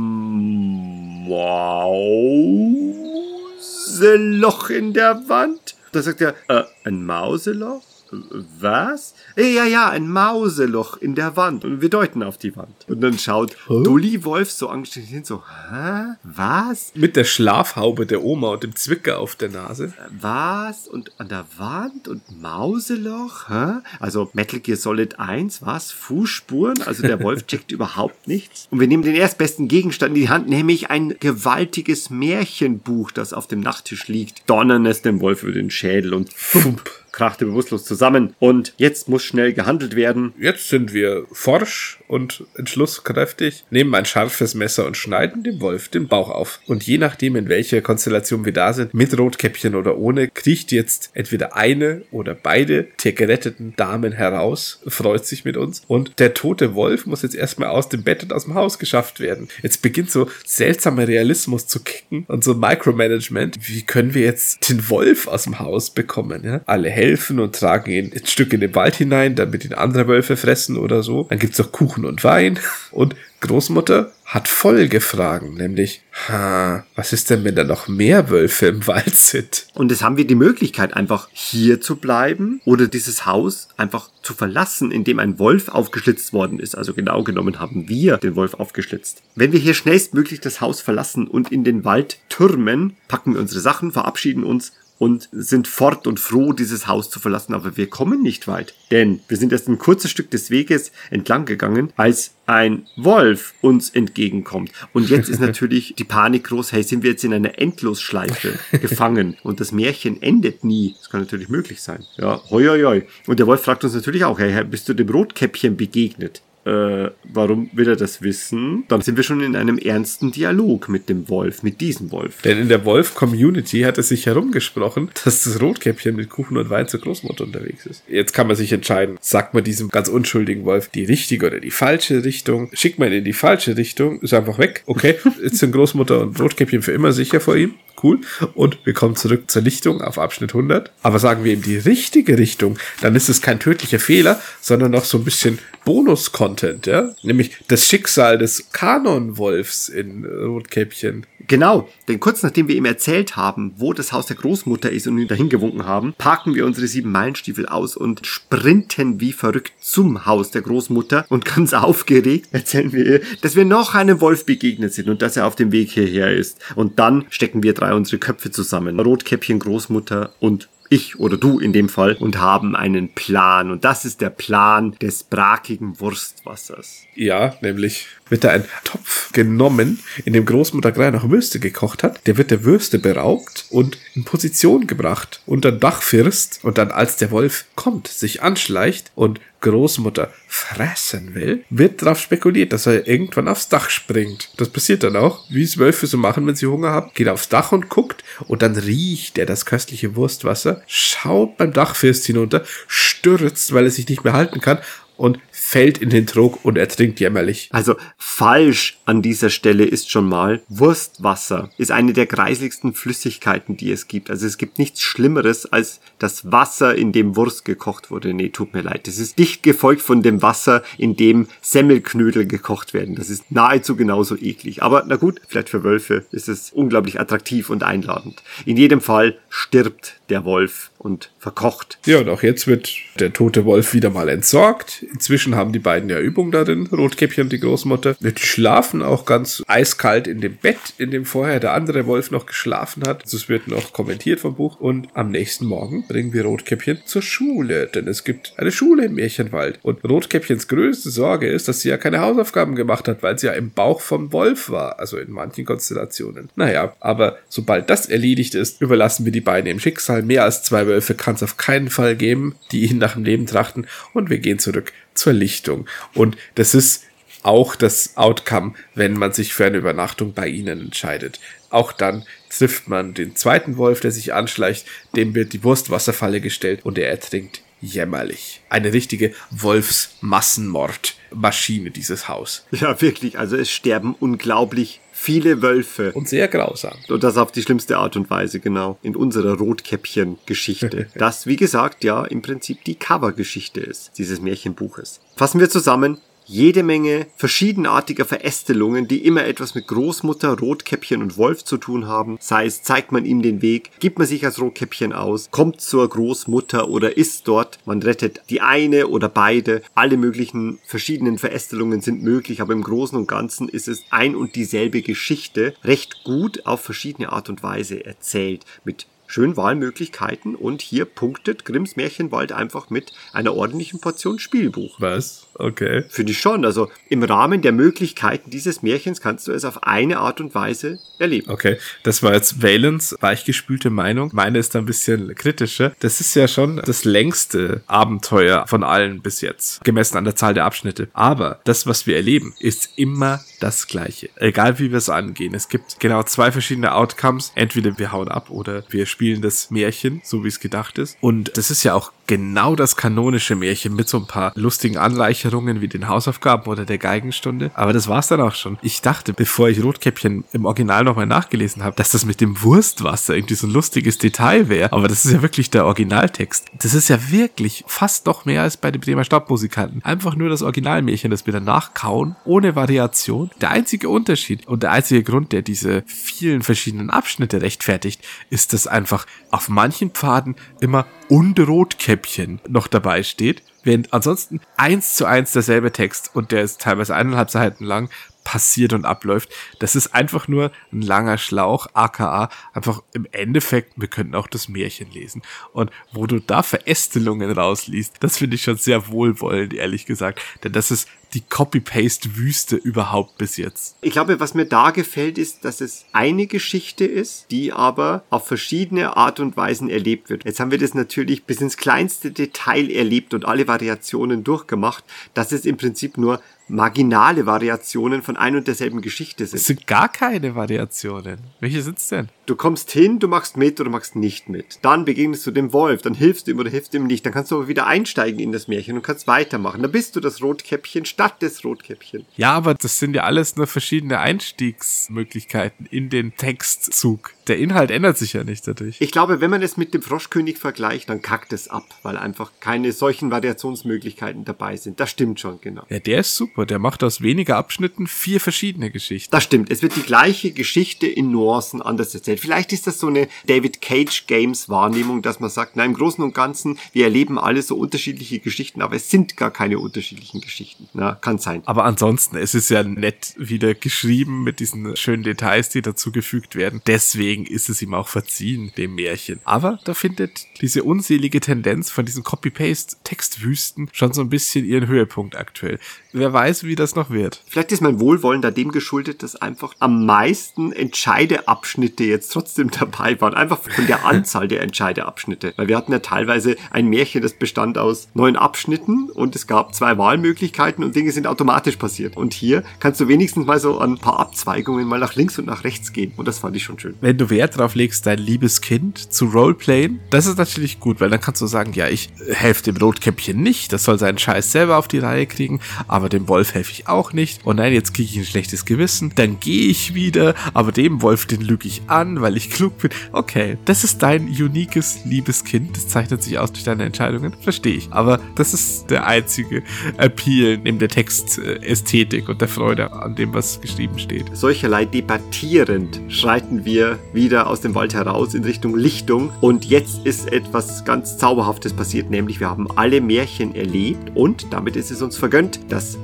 in der Wand. Da sagt er, äh, ein Mauseloch? Was? Ja, ja, ein Mauseloch in der Wand. Und wir deuten auf die Wand. Und dann schaut huh? Dulli Wolf so angestellt hin, so, hä? Was? Mit der Schlafhaube der Oma und dem Zwicker auf der Nase. Was? Und an der Wand und Mauseloch? Hä? Also Metal Gear Solid 1, was? Fußspuren? Also der Wolf checkt überhaupt nichts. Und wir nehmen den erstbesten Gegenstand in die Hand, nämlich ein gewaltiges Märchenbuch, das auf dem Nachttisch liegt. Donnern es dem Wolf über den Schädel und fump krachte bewusstlos zusammen. Und jetzt muss schnell gehandelt werden. Jetzt sind wir forsch und entschlusskräftig, nehmen ein scharfes Messer und schneiden dem Wolf den Bauch auf. Und je nachdem, in welcher Konstellation wir da sind, mit Rotkäppchen oder ohne, kriecht jetzt entweder eine oder beide der geretteten Damen heraus, freut sich mit uns. Und der tote Wolf muss jetzt erstmal aus dem Bett und aus dem Haus geschafft werden. Jetzt beginnt so seltsamer Realismus zu kicken und so Micromanagement. Wie können wir jetzt den Wolf aus dem Haus bekommen? Ja? Alle helfen helfen und tragen ihn ein Stück in den Wald hinein, damit ihn andere Wölfe fressen oder so. Dann gibt's auch Kuchen und Wein. Und Großmutter hat Folgefragen, nämlich, ha, was ist denn, wenn da noch mehr Wölfe im Wald sind? Und jetzt haben wir die Möglichkeit, einfach hier zu bleiben oder dieses Haus einfach zu verlassen, indem ein Wolf aufgeschlitzt worden ist. Also genau genommen haben wir den Wolf aufgeschlitzt. Wenn wir hier schnellstmöglich das Haus verlassen und in den Wald türmen, packen wir unsere Sachen, verabschieden uns und sind fort und froh, dieses Haus zu verlassen. Aber wir kommen nicht weit, denn wir sind erst ein kurzes Stück des Weges entlang gegangen, als ein Wolf uns entgegenkommt. Und jetzt ist natürlich die Panik groß, hey, sind wir jetzt in einer Endlosschleife gefangen und das Märchen endet nie. Das kann natürlich möglich sein. Ja, hoi, hoi, hoi. Und der Wolf fragt uns natürlich auch, hey, bist du dem Rotkäppchen begegnet? Äh, warum will er das wissen? Dann sind wir schon in einem ernsten Dialog mit dem Wolf, mit diesem Wolf. Denn in der Wolf-Community hat es sich herumgesprochen, dass das Rotkäppchen mit Kuchen und Wein zur Großmutter unterwegs ist. Jetzt kann man sich entscheiden, sagt man diesem ganz unschuldigen Wolf die richtige oder die falsche Richtung? Schickt man ihn in die falsche Richtung, ist einfach weg. Okay, jetzt sind Großmutter und Rotkäppchen für immer sicher vor ihm cool. Und wir kommen zurück zur Lichtung auf Abschnitt 100. Aber sagen wir ihm die richtige Richtung, dann ist es kein tödlicher Fehler, sondern noch so ein bisschen Bonus-Content, ja? Nämlich das Schicksal des Kanonwolfs in Rotkäppchen. Genau, denn kurz nachdem wir ihm erzählt haben, wo das Haus der Großmutter ist und ihn dahin gewunken haben, parken wir unsere sieben Meilenstiefel aus und sprinten wie verrückt zum Haus der Großmutter und ganz aufgeregt erzählen wir ihr, dass wir noch einem Wolf begegnet sind und dass er auf dem Weg hierher ist. Und dann stecken wir drei unsere Köpfe zusammen. Rotkäppchen, Großmutter und ich oder du in dem Fall, und haben einen Plan. Und das ist der Plan des brakigen Wurstwassers. Ja, nämlich wird da ein Topf genommen, in dem Großmutter gerade noch Würste gekocht hat. Der wird der Würste beraubt und in Position gebracht unter Dachfirst. Und dann, als der Wolf kommt, sich anschleicht und Großmutter fressen will, wird darauf spekuliert, dass er irgendwann aufs Dach springt. Das passiert dann auch, wie es Wölfe so machen, wenn sie Hunger haben. Geht aufs Dach und guckt und dann riecht er das köstliche Wurstwasser, schaut beim Dachfirst hinunter, stürzt, weil er sich nicht mehr halten kann und fällt in den Trog und ertrinkt jämmerlich. Also falsch an dieser Stelle ist schon mal, Wurstwasser ist eine der greisigsten Flüssigkeiten, die es gibt. Also es gibt nichts Schlimmeres als das Wasser, in dem Wurst gekocht wurde. Nee, tut mir leid. Das ist dicht gefolgt von dem Wasser, in dem Semmelknödel gekocht werden. Das ist nahezu genauso eklig. Aber na gut, vielleicht für Wölfe ist es unglaublich attraktiv und einladend. In jedem Fall stirbt der Wolf und verkocht. Ja, und auch jetzt wird der tote Wolf wieder mal entsorgt. Inzwischen haben die beiden ja Übung darin, Rotkäppchen und die Großmutter. Die schlafen auch ganz eiskalt in dem Bett, in dem vorher der andere Wolf noch geschlafen hat. Das wird noch kommentiert vom Buch. Und am nächsten Morgen bringen wir Rotkäppchen zur Schule, denn es gibt eine Schule im Märchenwald. Und Rotkäppchens größte Sorge ist, dass sie ja keine Hausaufgaben gemacht hat, weil sie ja im Bauch vom Wolf war, also in manchen Konstellationen. Naja, aber sobald das erledigt ist, überlassen wir die beiden im Schicksal. Mehr als zwei Wölfe kann es auf keinen Fall geben, die ihnen nach dem Leben trachten. Und wir gehen zurück zur Lichtung. Und das ist auch das Outcome, wenn man sich für eine Übernachtung bei ihnen entscheidet. Auch dann trifft man den zweiten Wolf, der sich anschleicht, dem wird die Wurstwasserfalle gestellt und er ertrinkt jämmerlich. Eine richtige Wolfsmassenmordmaschine, dieses Haus. Ja, wirklich. Also es sterben unglaublich viele Wölfe. Und sehr grausam. Und das auf die schlimmste Art und Weise, genau. In unserer Rotkäppchen-Geschichte. das, wie gesagt, ja im Prinzip die Cover-Geschichte ist, dieses Märchenbuches. Fassen wir zusammen jede Menge verschiedenartiger Verästelungen, die immer etwas mit Großmutter, Rotkäppchen und Wolf zu tun haben. Sei es, zeigt man ihm den Weg, gibt man sich als Rotkäppchen aus, kommt zur Großmutter oder ist dort, man rettet die eine oder beide. Alle möglichen verschiedenen Verästelungen sind möglich, aber im Großen und Ganzen ist es ein und dieselbe Geschichte recht gut auf verschiedene Art und Weise erzählt. Mit schön Wahlmöglichkeiten und hier punktet Grimms Märchenwald einfach mit einer ordentlichen Portion Spielbuch. Was? Okay. Finde ich schon. Also im Rahmen der Möglichkeiten dieses Märchens kannst du es auf eine Art und Weise erleben. Okay, das war jetzt Valens weichgespülte Meinung. Meine ist ein bisschen kritischer. Das ist ja schon das längste Abenteuer von allen bis jetzt, gemessen an der Zahl der Abschnitte. Aber das, was wir erleben, ist immer das Gleiche. Egal wie wir es angehen. Es gibt genau zwei verschiedene Outcomes. Entweder wir hauen ab oder wir spielen das Märchen, so wie es gedacht ist. Und das ist ja auch genau das kanonische Märchen mit so ein paar lustigen Anleicherungen wie den Hausaufgaben oder der Geigenstunde. Aber das war's dann auch schon. Ich dachte, bevor ich Rotkäppchen im Original nochmal nachgelesen habe, dass das mit dem Wurstwasser irgendwie so ein lustiges Detail wäre. Aber das ist ja wirklich der Originaltext. Das ist ja wirklich fast noch mehr als bei den Bremer Stabmusikanten. Einfach nur das Originalmärchen, das wir danach kauen, ohne Variation. Der einzige Unterschied und der einzige Grund, der diese vielen verschiedenen Abschnitte rechtfertigt, ist, dass einfach auf manchen Pfaden immer und Rotkäppchen noch dabei steht, während ansonsten eins zu eins derselbe Text und der ist teilweise eineinhalb Seiten lang passiert und abläuft. Das ist einfach nur ein langer Schlauch, aka einfach im Endeffekt, wir könnten auch das Märchen lesen. Und wo du da Verästelungen rausliest, das finde ich schon sehr wohlwollend, ehrlich gesagt. Denn das ist die Copy-Paste-Wüste überhaupt bis jetzt. Ich glaube, was mir da gefällt, ist, dass es eine Geschichte ist, die aber auf verschiedene Art und Weisen erlebt wird. Jetzt haben wir das natürlich bis ins kleinste Detail erlebt und alle Variationen durchgemacht, dass es im Prinzip nur marginale Variationen von ein und derselben Geschichte sind. Es sind gar keine Variationen. Welche sind's denn? Du kommst hin, du machst mit oder machst nicht mit. Dann begegnest du dem Wolf, dann hilfst du ihm oder hilfst ihm nicht. Dann kannst du aber wieder einsteigen in das Märchen und kannst weitermachen. Dann bist du das Rotkäppchen statt des Rotkäppchen. Ja, aber das sind ja alles nur verschiedene Einstiegsmöglichkeiten in den Textzug. Der Inhalt ändert sich ja nicht dadurch. Ich glaube, wenn man es mit dem Froschkönig vergleicht, dann kackt es ab, weil einfach keine solchen Variationsmöglichkeiten dabei sind. Das stimmt schon, genau. Ja, der ist super. Der macht aus weniger Abschnitten vier verschiedene Geschichten. Das stimmt. Es wird die gleiche Geschichte in Nuancen anders erzählt. Darstellt. Vielleicht ist das so eine David Cage Games Wahrnehmung, dass man sagt, na im Großen und Ganzen, wir erleben alle so unterschiedliche Geschichten, aber es sind gar keine unterschiedlichen Geschichten. Na, kann sein. Aber ansonsten, es ist ja nett wieder geschrieben mit diesen schönen Details, die dazugefügt werden. Deswegen ist es ihm auch verziehen, dem Märchen. Aber da findet diese unselige Tendenz von diesen Copy-Paste-Textwüsten schon so ein bisschen ihren Höhepunkt aktuell. Wer weiß, wie das noch wird. Vielleicht ist mein Wohlwollen da dem geschuldet, dass einfach am meisten Entscheideabschnitte jetzt trotzdem dabei waren. Einfach von der Anzahl der Entscheideabschnitte. Weil wir hatten ja teilweise ein Märchen, das bestand aus neun Abschnitten und es gab zwei Wahlmöglichkeiten und Dinge sind automatisch passiert. Und hier kannst du wenigstens mal so an ein paar Abzweigungen mal nach links und nach rechts gehen. Und das fand ich schon schön. Wenn du Wert drauf legst, dein liebes Kind zu Roleplayen, das ist natürlich gut, weil dann kannst du sagen, ja, ich helfe dem Rotkäppchen nicht, das soll seinen Scheiß selber auf die Reihe kriegen, aber dem Wolf helfe ich auch nicht. Und nein, jetzt kriege ich ein schlechtes Gewissen, dann gehe ich wieder, aber dem Wolf, den lüge ich an, weil ich klug bin. Okay, das ist dein uniques, liebes Kind, das zeichnet sich aus durch deine Entscheidungen, verstehe ich. Aber das ist der einzige Appeal neben der Textästhetik und der Freude an dem, was geschrieben steht. Solcherlei debattierend schreiten wir wieder aus dem Wald heraus in Richtung Lichtung und jetzt ist etwas ganz Zauberhaftes passiert, nämlich wir haben alle Märchen erlebt und damit ist es uns vergönnt,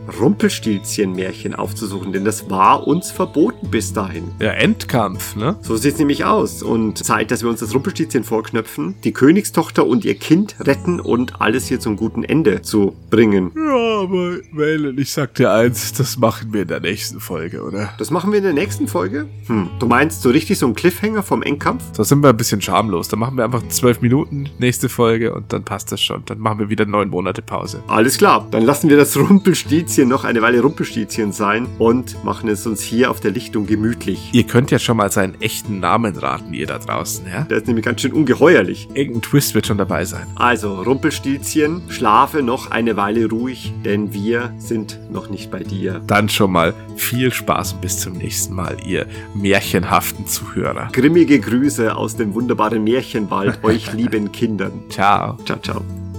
das Rumpelstilzchen-Märchen aufzusuchen, denn das war uns verboten bis dahin. Ja, Endkampf, ne? So sieht's nämlich aus und Zeit, dass wir uns das Rumpelstilzchen vorknöpfen, die Königstochter und ihr Kind retten und alles hier zum guten Ende zu bringen. Ja, aber Wayland, ich sag dir eins, das machen wir in der nächsten Folge, oder? Das machen wir in der nächsten Folge? Hm, du meinst so richtig so ein Cliffhanger vom Endkampf? Da sind wir ein bisschen schamlos. Da machen wir einfach zwölf Minuten nächste Folge und dann passt das schon. Dann machen wir wieder neun Monate Pause. Alles klar, dann lassen wir das Rumpelstilzchen noch eine Weile Rumpelstilzchen sein und machen es uns hier auf der Lichtung gemütlich. Ihr könnt ja schon mal seinen echten Namen raten, ihr da draußen, ja? Der ist nämlich ganz schön ungeheuerlich. Irgendein Twist wird schon dabei sein. Also, Rumpelstilzchen, schlafe noch eine Weile ruhig, denn wir sind noch nicht bei dir. Dann schon mal viel Spaß und bis zum nächsten Mal, ihr märchenhaften Zuhörer. Grimmige Grüße aus dem wunderbaren Märchenwald euch lieben Kindern. Ciao. Ciao, ciao.